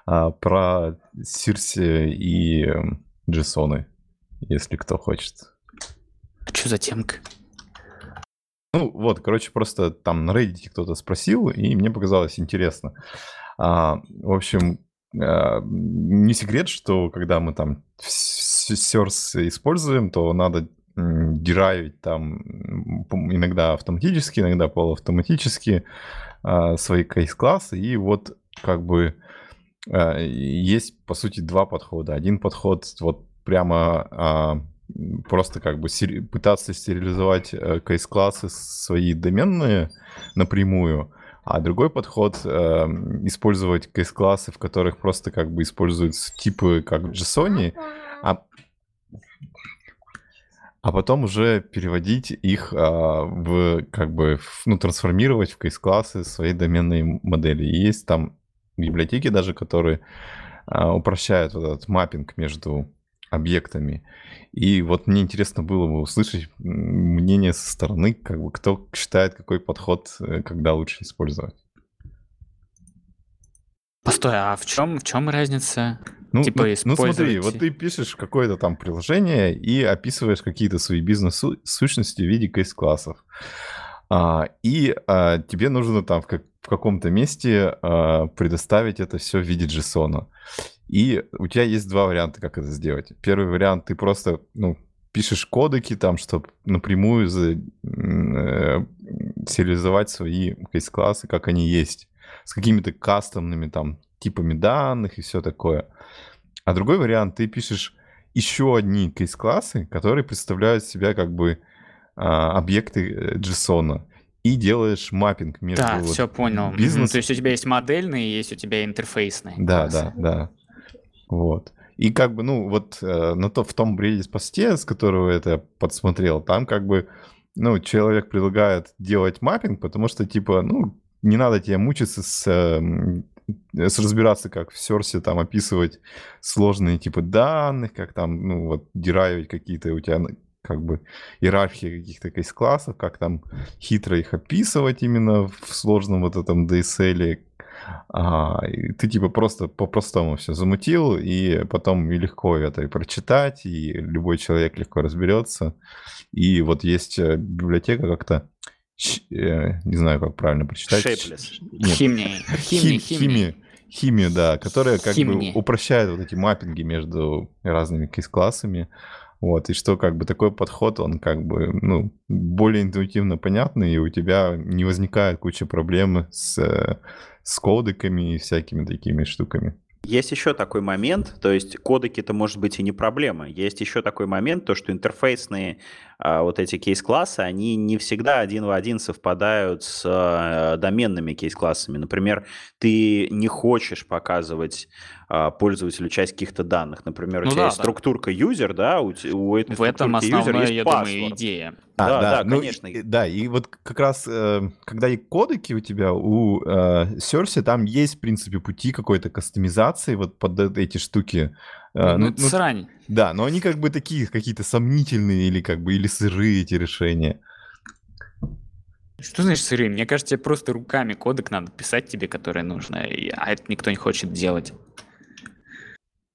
Speaker 1: А, про Сирси и эм, Джессоны, если кто хочет.
Speaker 5: Что за темка?
Speaker 1: Ну, вот, короче, просто там на Reddit кто-то спросил, и мне показалось интересно. А, в общем, а, не секрет, что когда мы там Source используем, то надо м, деравить там иногда автоматически, иногда полуавтоматически а, свои кейс-классы, и вот как бы а, есть, по сути, два подхода. Один подход вот прямо а, просто как бы пытаться стерилизовать э, кейс-классы свои доменные напрямую, а другой подход э, использовать кейс-классы, в которых просто как бы используются типы как в JSON, а, а потом уже переводить их а, в как бы в- ну трансформировать в кейс-классы своей доменной модели. И есть там библиотеки даже, которые а, упрощают вот этот маппинг между объектами. И вот мне интересно было бы услышать мнение со стороны, как бы кто считает, какой подход, э, когда лучше использовать.
Speaker 5: Постой, а в чем, в чем разница?
Speaker 1: Ну,
Speaker 5: Типа
Speaker 1: ну, ну смотри,
Speaker 5: использовать-
Speaker 1: вот ты пишешь какое-то там приложение и описываешь какие-то свои бизнес-сущности в виде кейс-классов. А, и а, тебе нужно там в, как- в каком-то месте а, предоставить это все в виде JSON. И у тебя есть два варианта, как это сделать. Первый вариант, ты просто ну, пишешь кодеки там, чтобы напрямую за, э, сериализовать свои кейс-классы, как они есть, с какими-то кастомными там типами данных и все такое. А другой вариант, ты пишешь еще одни кейс-классы, которые представляют себя как бы а, объекты э, JSON. И делаешь маппинг между
Speaker 5: Да,
Speaker 1: вот
Speaker 5: все понял.
Speaker 1: Бизнес...
Speaker 5: То есть у тебя есть модельные, есть у тебя интерфейсные.
Speaker 1: Да,
Speaker 5: классы.
Speaker 1: да, да. Вот. И как бы, ну, вот э, на то, в том Reddit-посте, с которого это я подсмотрел, там как бы, ну, человек предлагает делать маппинг, потому что, типа, ну, не надо тебе мучиться с, эм, с разбираться, как в Source там описывать сложные типы данных, как там, ну, вот, деравить какие-то у тебя, ну, как бы, иерархии каких-то кейс-классов, как там хитро их описывать именно в сложном вот этом DSL, А, и ты типа просто по-простому все замутил, и потом и легко это и прочитать, и любой человек легко разберется. И вот есть э, библиотека как-то, э, не знаю, как правильно прочитать.
Speaker 2: Shapeless.
Speaker 1: Нет,
Speaker 5: Химия. Химия,
Speaker 1: Хим-
Speaker 5: химия.
Speaker 1: химию, химию, да, которая как
Speaker 5: Химния.
Speaker 1: бы упрощает вот эти маппинги между разными кейс-классами. Вот, и что как бы такой подход, он как бы, ну, более интуитивно понятный, и у тебя не возникает куча проблем с, э, с кодеками и всякими такими штуками.
Speaker 2: Есть еще такой момент, то есть кодеки-то может быть и не проблема. Есть еще такой момент, то что интерфейсные вот эти кейс-классы, они не всегда один в один совпадают с а, доменными кейс-классами. Например, ты не хочешь показывать а, пользователю часть каких-то данных. Например, у
Speaker 5: Ну
Speaker 2: тебя
Speaker 5: да,
Speaker 2: есть
Speaker 5: да.
Speaker 2: структурка user, да, у, у этой
Speaker 5: В этом основная,
Speaker 2: есть
Speaker 5: я думаю,
Speaker 2: password.
Speaker 5: идея.
Speaker 2: Да, да,
Speaker 1: ну,
Speaker 2: конечно.
Speaker 1: и- да, и вот как раз, э, когда и кодеки у тебя, у э, Cersei, там есть, в принципе, пути какой-то кастомизации вот под э- эти штуки. Э,
Speaker 5: ну, это срань.
Speaker 1: Да, но они как бы такие какие-то сомнительные или как бы или сырые эти решения.
Speaker 5: Что значит сырые? Мне кажется, тебе просто руками кодек надо писать тебе, который нужно, а это никто не хочет делать.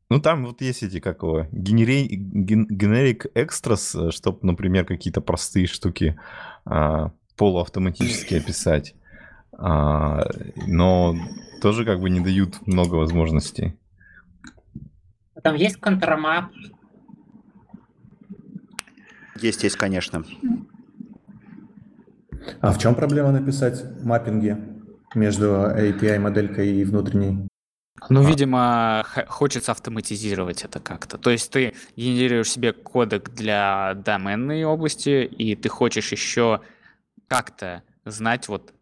Speaker 1: Ну, там вот есть эти, как его, генери... ген- generic extras, чтобы, например, какие-то простые штуки а, полуавтоматически описать. А, но тоже как бы не дают много возможностей.
Speaker 4: Там есть контрамап,
Speaker 2: Есть, есть, конечно.
Speaker 3: А в чем проблема написать маппинги между API-моделькой и внутренней?
Speaker 5: Ну,
Speaker 1: А.
Speaker 5: видимо, х- хочется автоматизировать это как-то. То есть ты генерируешь себе кодек для доменной области, и ты хочешь еще как-то знать вот...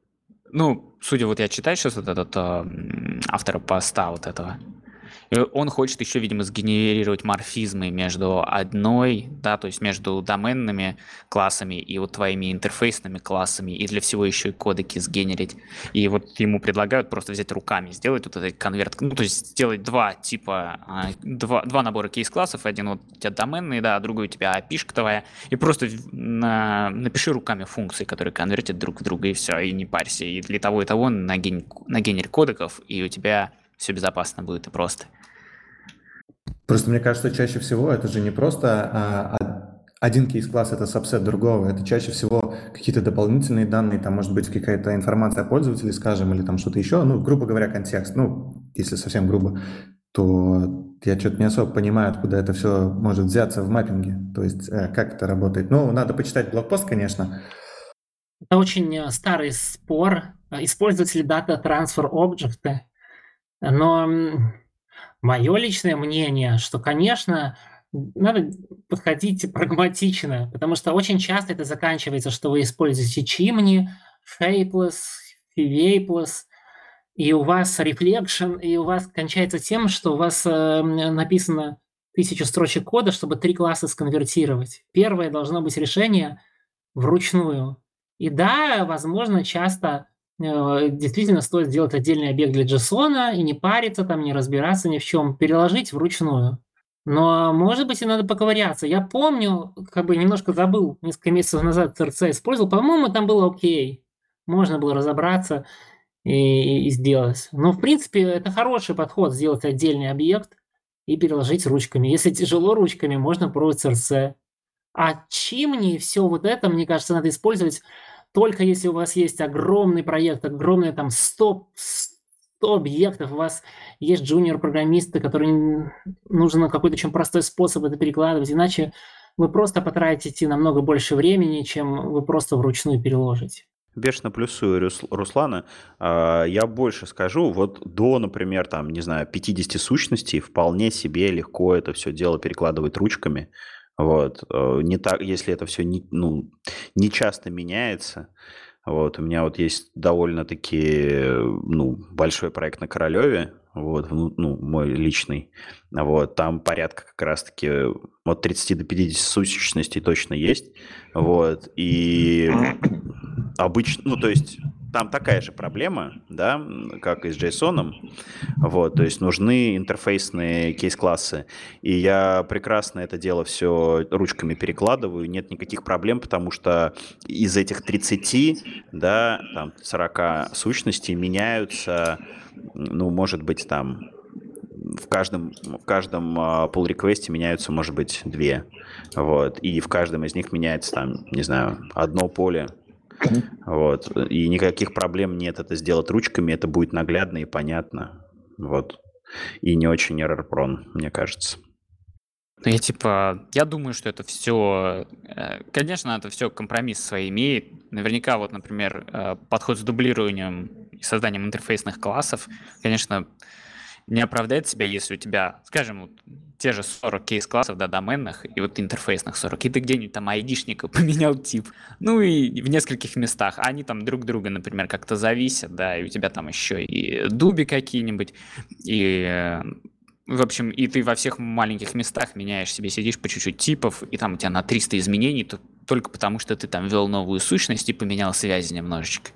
Speaker 5: Ну, судя вот я читаю сейчас вот этот м, автора поста вот этого, он хочет еще, видимо, сгенерировать морфизмы между одной, да, то есть между доменными классами и вот твоими интерфейсными классами, и для всего еще и кодеки сгенерить. И вот ему предлагают просто взять руками, сделать вот этот конверт, ну, то есть сделать два типа, а, два, два набора кейс-классов, один вот у тебя доменный, да, а другой у тебя api твоя, и просто на- напиши руками функции, которые конвертят друг в друга, и все, и не парься. И для того и того нагень, нагенерь кодеков, и у тебя все безопасно будет и просто.
Speaker 3: Просто мне кажется, чаще всего это же не просто а, а, один кейс-класс это сабсет другого, это чаще всего какие-то дополнительные данные, там может быть какая-то информация о пользователе, скажем, или там что-то еще, ну, грубо говоря, контекст, ну, если совсем грубо, то я что-то не особо понимаю, откуда это все может взяться в маппинге, то есть э, как это работает. Ну, надо почитать блокпост, конечно,
Speaker 4: Это очень э, старый спор. Использовать ли дата transfer объекты. Но мое личное мнение, что, конечно, надо подходить прагматично, потому что очень часто это заканчивается, что вы используете чимни, shapeless, fivapeless, и у вас reflection, и у вас кончается тем, что у вас э, написано тысячу строчек кода, чтобы три класса сконвертировать. Первое должно быть решение вручную. И да, возможно, часто действительно стоит сделать отдельный объект для JSON и не париться там, не разбираться ни в чем, переложить вручную. Но, может быть, и надо поковыряться. Я помню, как бы немножко забыл, несколько месяцев назад CRC использовал, по-моему, там было окей. Можно было разобраться и, и сделать. Но, в принципе, это хороший подход, сделать отдельный объект и переложить ручками. Если тяжело ручками, можно пробовать CRC. А чимни, все вот это, мне кажется, надо использовать только если у вас есть огромный проект, огромные там 100, 100 объектов, у вас есть джуниор-программисты, которым нужен какой-то очень простой способ это перекладывать, иначе вы просто потратите намного больше времени, чем вы просто вручную переложите.
Speaker 2: Бешено плюсую Рус- Руслана. А, Я больше скажу, вот до, например, там, не знаю, 50 сущностей вполне себе легко это все дело перекладывать ручками. Вот. Э, Не так, если это все не, ну, не часто меняется. Вот. У меня вот есть довольно-таки ну, большой проект на Королеве, вот, ну, мой личный. Вот, там порядка как раз-таки от 30 до 50 сущностей точно есть. Вот, и обычно, ну, то есть там такая же проблема, да, как и с JSON. Вот, то есть нужны интерфейсные кейс-классы. И я прекрасно это дело все ручками перекладываю, нет никаких проблем, потому что из этих 30, да, там 40 сущностей меняются, ну, может быть, там в каждом, в каждом uh, pull реквесте меняются, может быть, две. Вот. И в каждом из них меняется там, не знаю, одно поле. Вот. И никаких проблем нет это сделать ручками, это будет наглядно и понятно. Вот. И не очень error-prone, мне кажется.
Speaker 5: Ну, я типа, я думаю, что это все, э, конечно, это все компромисс свой имеет. Наверняка, вот, например, э, подход с дублированием и созданием интерфейсных классов, конечно, не оправдает себя, если у тебя, скажем, вот, те же 40 кейс-классов, да, доменных, и вот интерфейсных 40, и ты где-нибудь там айдишника (laughs) поменял тип, ну и в нескольких местах, а они там друг друга, например, как-то зависят, да, и у тебя там еще и дуби какие-нибудь, и в общем, и ты во всех маленьких местах меняешь себе, сидишь по чуть-чуть типов, и там у тебя на 300 изменений, то только потому, что ты там ввел новую сущность и поменял связи немножечко.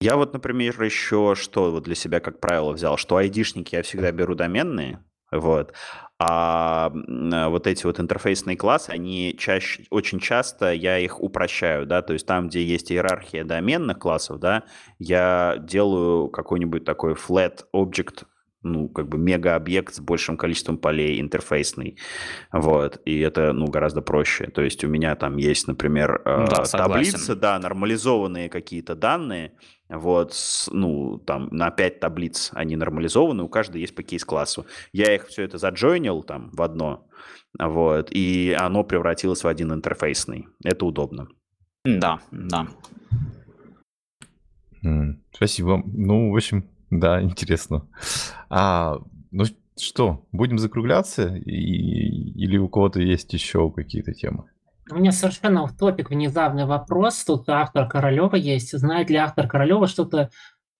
Speaker 2: Я вот, например, еще что вот для себя как правило взял, что айдишники я всегда беру доменные, вот, а вот эти вот интерфейсные классы, они чаще, очень часто я их упрощаю, да, то есть там, где есть иерархия доменных классов, да, я делаю какой-нибудь такой flat object ну, как бы мега-объект с большим количеством полей, интерфейсный, вот, и это, ну, гораздо проще, то есть у меня там есть, например,
Speaker 5: да,
Speaker 2: э, таблицы, да, нормализованные какие-то данные, вот, с, ну, там, на 5 таблиц они нормализованы, у каждой есть по кейс-классу. Я их все это заджойнил там в одно, вот, и оно превратилось в один интерфейсный. Это удобно.
Speaker 5: Да, да.
Speaker 1: Спасибо. Ну, в общем, да, интересно. А, ну что, будем закругляться? И, или у кого-то есть еще какие-то темы?
Speaker 4: У меня совершенно в топик внезапный вопрос. Тут автор Королева есть. Знает ли автор Королева что-то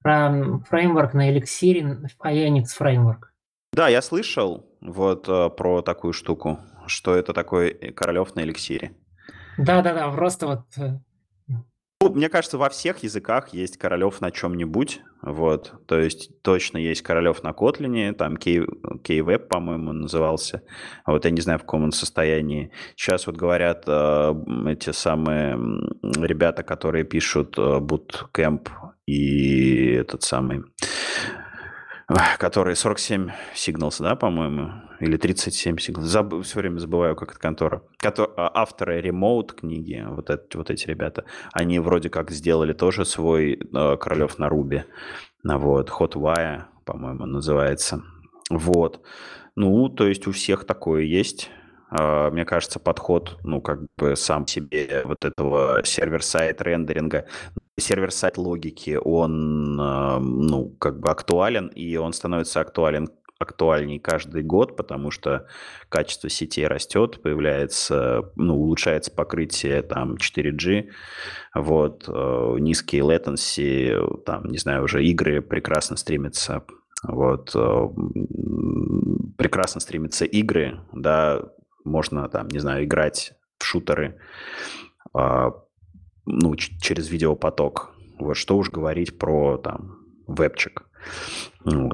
Speaker 4: про фреймворк на эликсире, Phoenix фреймворк?
Speaker 2: Да, я слышал вот э, про такую штуку, что это такой Королев на эликсире.
Speaker 4: Да-да-да, просто вот э,
Speaker 2: ну, мне кажется, во всех языках есть Королев на чем-нибудь, вот, то есть точно есть Королев на Котлине, там K-Web, по-моему, назывался, вот я не знаю, в каком он состоянии. Сейчас вот говорят э, эти самые ребята, которые пишут э, Bootcamp и этот самый (sighs) который 47 Signals, да, по-моему, или 37 Signals. Заб... Все время забываю, как это контора. Котор... А, авторы Remote книги, вот, это, вот эти ребята, они вроде как сделали тоже свой э, Королев на Руби. Вот, Hotwire, по-моему, называется. Вот. Ну, то есть у всех такое есть. Uh, мне кажется, подход, ну, как бы сам себе вот этого сервер-сайт рендеринга сервер-сайт логики, он, э, ну, как бы актуален, и он становится актуален актуальней каждый год, потому что качество сетей растет, появляется, ну, улучшается покрытие там 4G, вот, э, низкие latency, там, не знаю, уже игры прекрасно стримятся, вот, э, прекрасно стримятся игры, да, можно там, не знаю, играть в шутеры, а, ну, через видеопоток. Вот что уж говорить про там вебчик.
Speaker 4: Ну,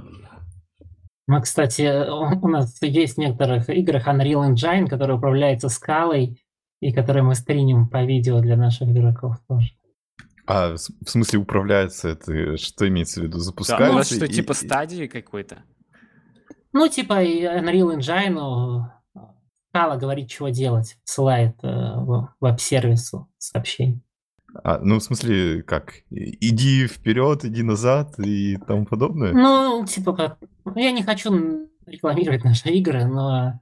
Speaker 4: ну, кстати, у нас есть в некоторых играх Unreal Engine, который управляется скалой, и который мы стримим по видео для наших игроков тоже.
Speaker 1: А в смысле управляется это? Что имеется в виду? Запускается? Да,
Speaker 5: ну, что, и... типа стадии какой-то?
Speaker 4: Ну, типа Unreal Engine скала говорит, чего делать, ссылает э, веб-сервису сообщение.
Speaker 1: А, ну, в смысле, как? Иди вперед, иди назад и тому подобное?
Speaker 4: Ну, типа как... Я не хочу рекламировать наши игры, но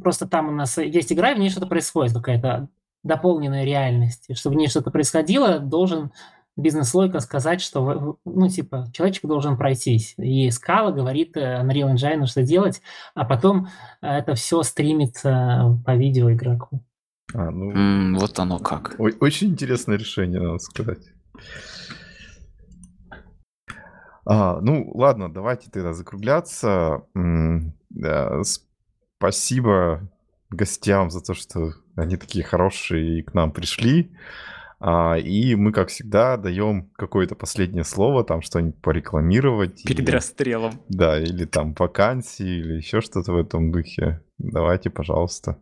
Speaker 4: просто там у нас есть игра, и в ней что-то происходит, какая-то дополненная реальность. И чтобы в ней что-то происходило, должен бизнес-логика сказать, что, ну, типа, человечек должен пройтись. И скала говорит э, Unreal Engine, что делать, а потом э, это все стримится по видео игроку.
Speaker 5: А, ну, М, вот оно как.
Speaker 1: очень интересное решение, надо сказать. А, ну, ладно, давайте тогда закругляться. да, спасибо гостям за то, что они такие хорошие и к нам пришли. А, и мы, как всегда, даем какое-то последнее слово, там что-нибудь порекламировать.
Speaker 5: Перед
Speaker 1: и-
Speaker 5: расстрелом.
Speaker 1: Да, или там вакансии, или еще что-то в этом духе. Давайте, пожалуйста.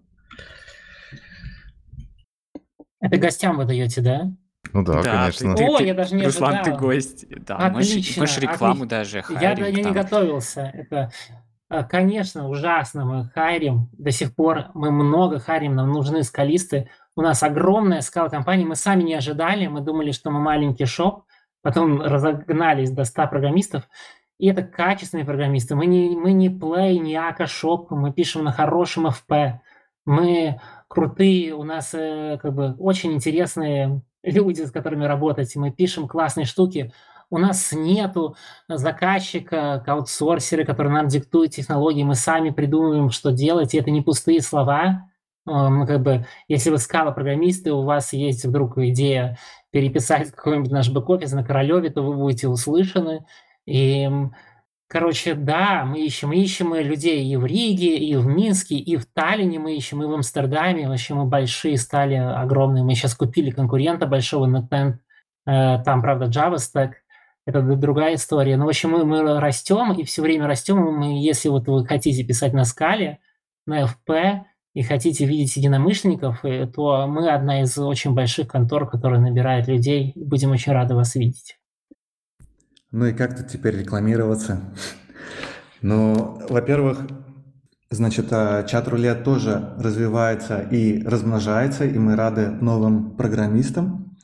Speaker 4: Это гостям вы даете, да?
Speaker 1: Ну да,
Speaker 5: Да,
Speaker 1: конечно.
Speaker 5: ты-
Speaker 4: О, я даже не
Speaker 5: Руслан, ты
Speaker 4: ожидал.
Speaker 5: гость. Да, мы ж-
Speaker 4: Отлично,
Speaker 5: мы же рекламу
Speaker 4: отлично.
Speaker 5: даже
Speaker 4: Я,
Speaker 5: хайрим
Speaker 4: я не
Speaker 5: там.
Speaker 4: готовился. Это, э, конечно, ужасно. Мы хайрим. До сих пор мы много хайрим. Нам нужны скалисты. У нас огромная скала компания. Мы сами не ожидали. Мы думали, что мы маленький шоп. Потом разогнались до 100 программистов. И это качественные программисты. Мы не, мы не Play, не Ака Shop. Мы пишем на хорошем FP. Мы крутые. У нас э, как бы очень интересные (laughs) люди, с которыми работать. Мы пишем классные штуки. У нас нету заказчика, аутсорсеры, которые нам диктуют технологии, мы сами придумываем, что делать, и это не пустые слова. Как бы, если вы скала программисты, у вас есть вдруг идея переписать (laughs) какой-нибудь наш бэк-офис на Королеве, то вы будете услышаны. И, короче, да, мы ищем, мы ищем и людей и в Риге, и в Минске, и в Таллине мы ищем, и в Амстердаме. Вообще мы большие стали, огромные. Мы сейчас купили конкурента большого, NetEnt. Э, Там, правда, Java Stack. Это другая история. Но, в общем, мы, мы растем, и все время растем. Мы, если вот вы хотите писать на скале, на FP, и хотите видеть единомышленников, э, то мы одна из очень больших контор, которая набирает людей. Будем очень рады вас видеть.
Speaker 3: Ну и как тут теперь рекламироваться? Ну, во-первых, значит, а, чат-рулет тоже развивается и размножается, и мы рады новым программистам.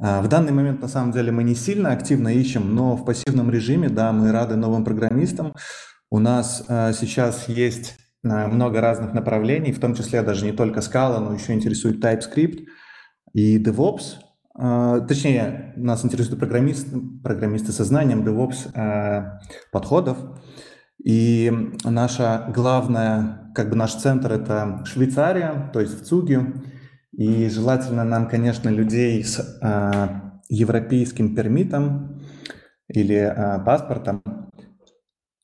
Speaker 3: А, В данный момент, на самом деле, мы не сильно активно ищем, но в пассивном режиме, да, мы рады новым программистам. У нас а, сейчас есть много разных направлений, в том числе даже не только Scala, но еще интересует TypeScript и DevOps. А, Точнее, нас интересуют программисты, программисты со знанием DevOps а, подходов. И наша главная, как бы наш центр – это Швейцария, то есть в Цуге. И желательно нам, конечно, людей с а, европейским пермитом или паспортом.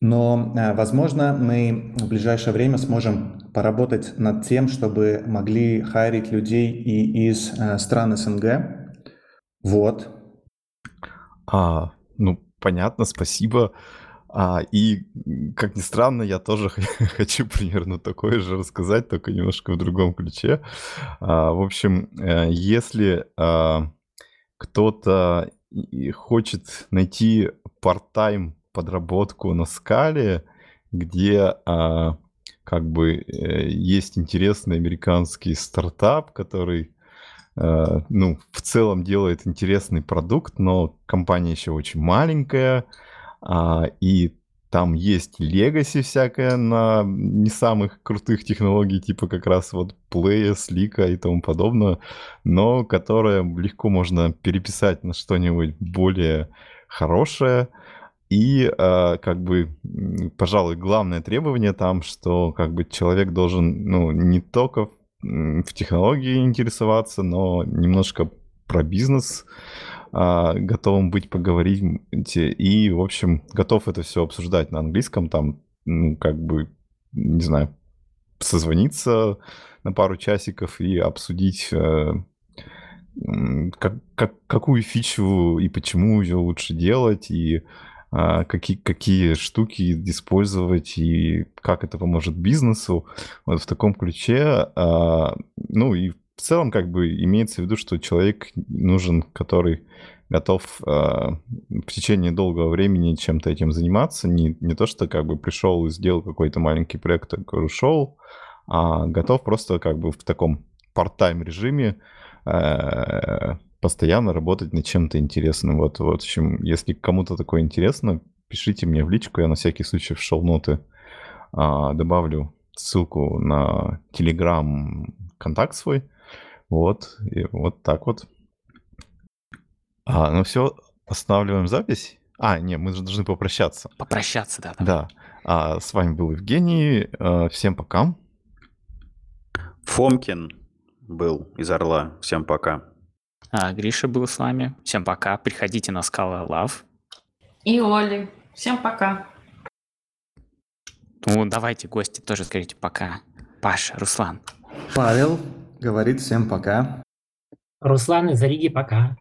Speaker 3: Но, возможно, мы в ближайшее время сможем поработать над тем, чтобы могли хайрить людей и из стран СНГ. Вот.
Speaker 1: А, ну, понятно, спасибо. А, и, как ни странно, я тоже (laughs) хочу примерно такое же рассказать, только немножко в другом ключе. А, в общем, э, если а, кто-то хочет найти part-time подработку на скале, где а, как бы э, есть интересный американский стартап, который ну, в целом делает интересный продукт, но компания еще очень маленькая, а, и там есть легаси всякое на не самых крутых технологий, типа как раз вот Play, Slick и тому подобное, но которое легко можно переписать на что-нибудь более хорошее. И а, как бы, пожалуй, главное требование там, что как бы человек должен, ну, не только в технологии интересоваться, но немножко про бизнес а, готовым быть поговорить и, в общем, готов это все обсуждать на английском, там, ну, как бы, не знаю, созвониться на пару часиков и обсудить, э, как, как- какую фичу и почему ее лучше делать, и какие, какие штуки использовать, и как это поможет бизнесу. Вот в таком ключе. а, Ну и в целом как бы имеется в виду, что человек нужен, который готов а, в течение долгого времени чем-то этим заниматься. Не, не то, что как бы пришел и сделал какой-то маленький проект, такой ушел, а готов просто как бы в таком part-time режиме постоянно работать над чем-то интересным. Вот, вот, в общем, если кому-то такое интересно, пишите мне в личку, я на всякий случай в шоу-ноты а, добавлю ссылку на Telegram контакт свой. Вот, и вот так вот. А, ну все, останавливаем запись. А, не, мы же должны попрощаться.
Speaker 5: Попрощаться, да. давай.
Speaker 1: Да. А, с вами был Евгений. А, всем пока.
Speaker 2: Фомкин был из Орла. Всем пока.
Speaker 5: А, Гриша был с вами. Всем пока. Приходите на Скала Лав.
Speaker 6: И Оли. Всем пока.
Speaker 5: Ну, давайте, гости, тоже скажите пока. Паша, Руслан.
Speaker 3: Павел говорит всем пока.
Speaker 4: Руслан из Риги, пока.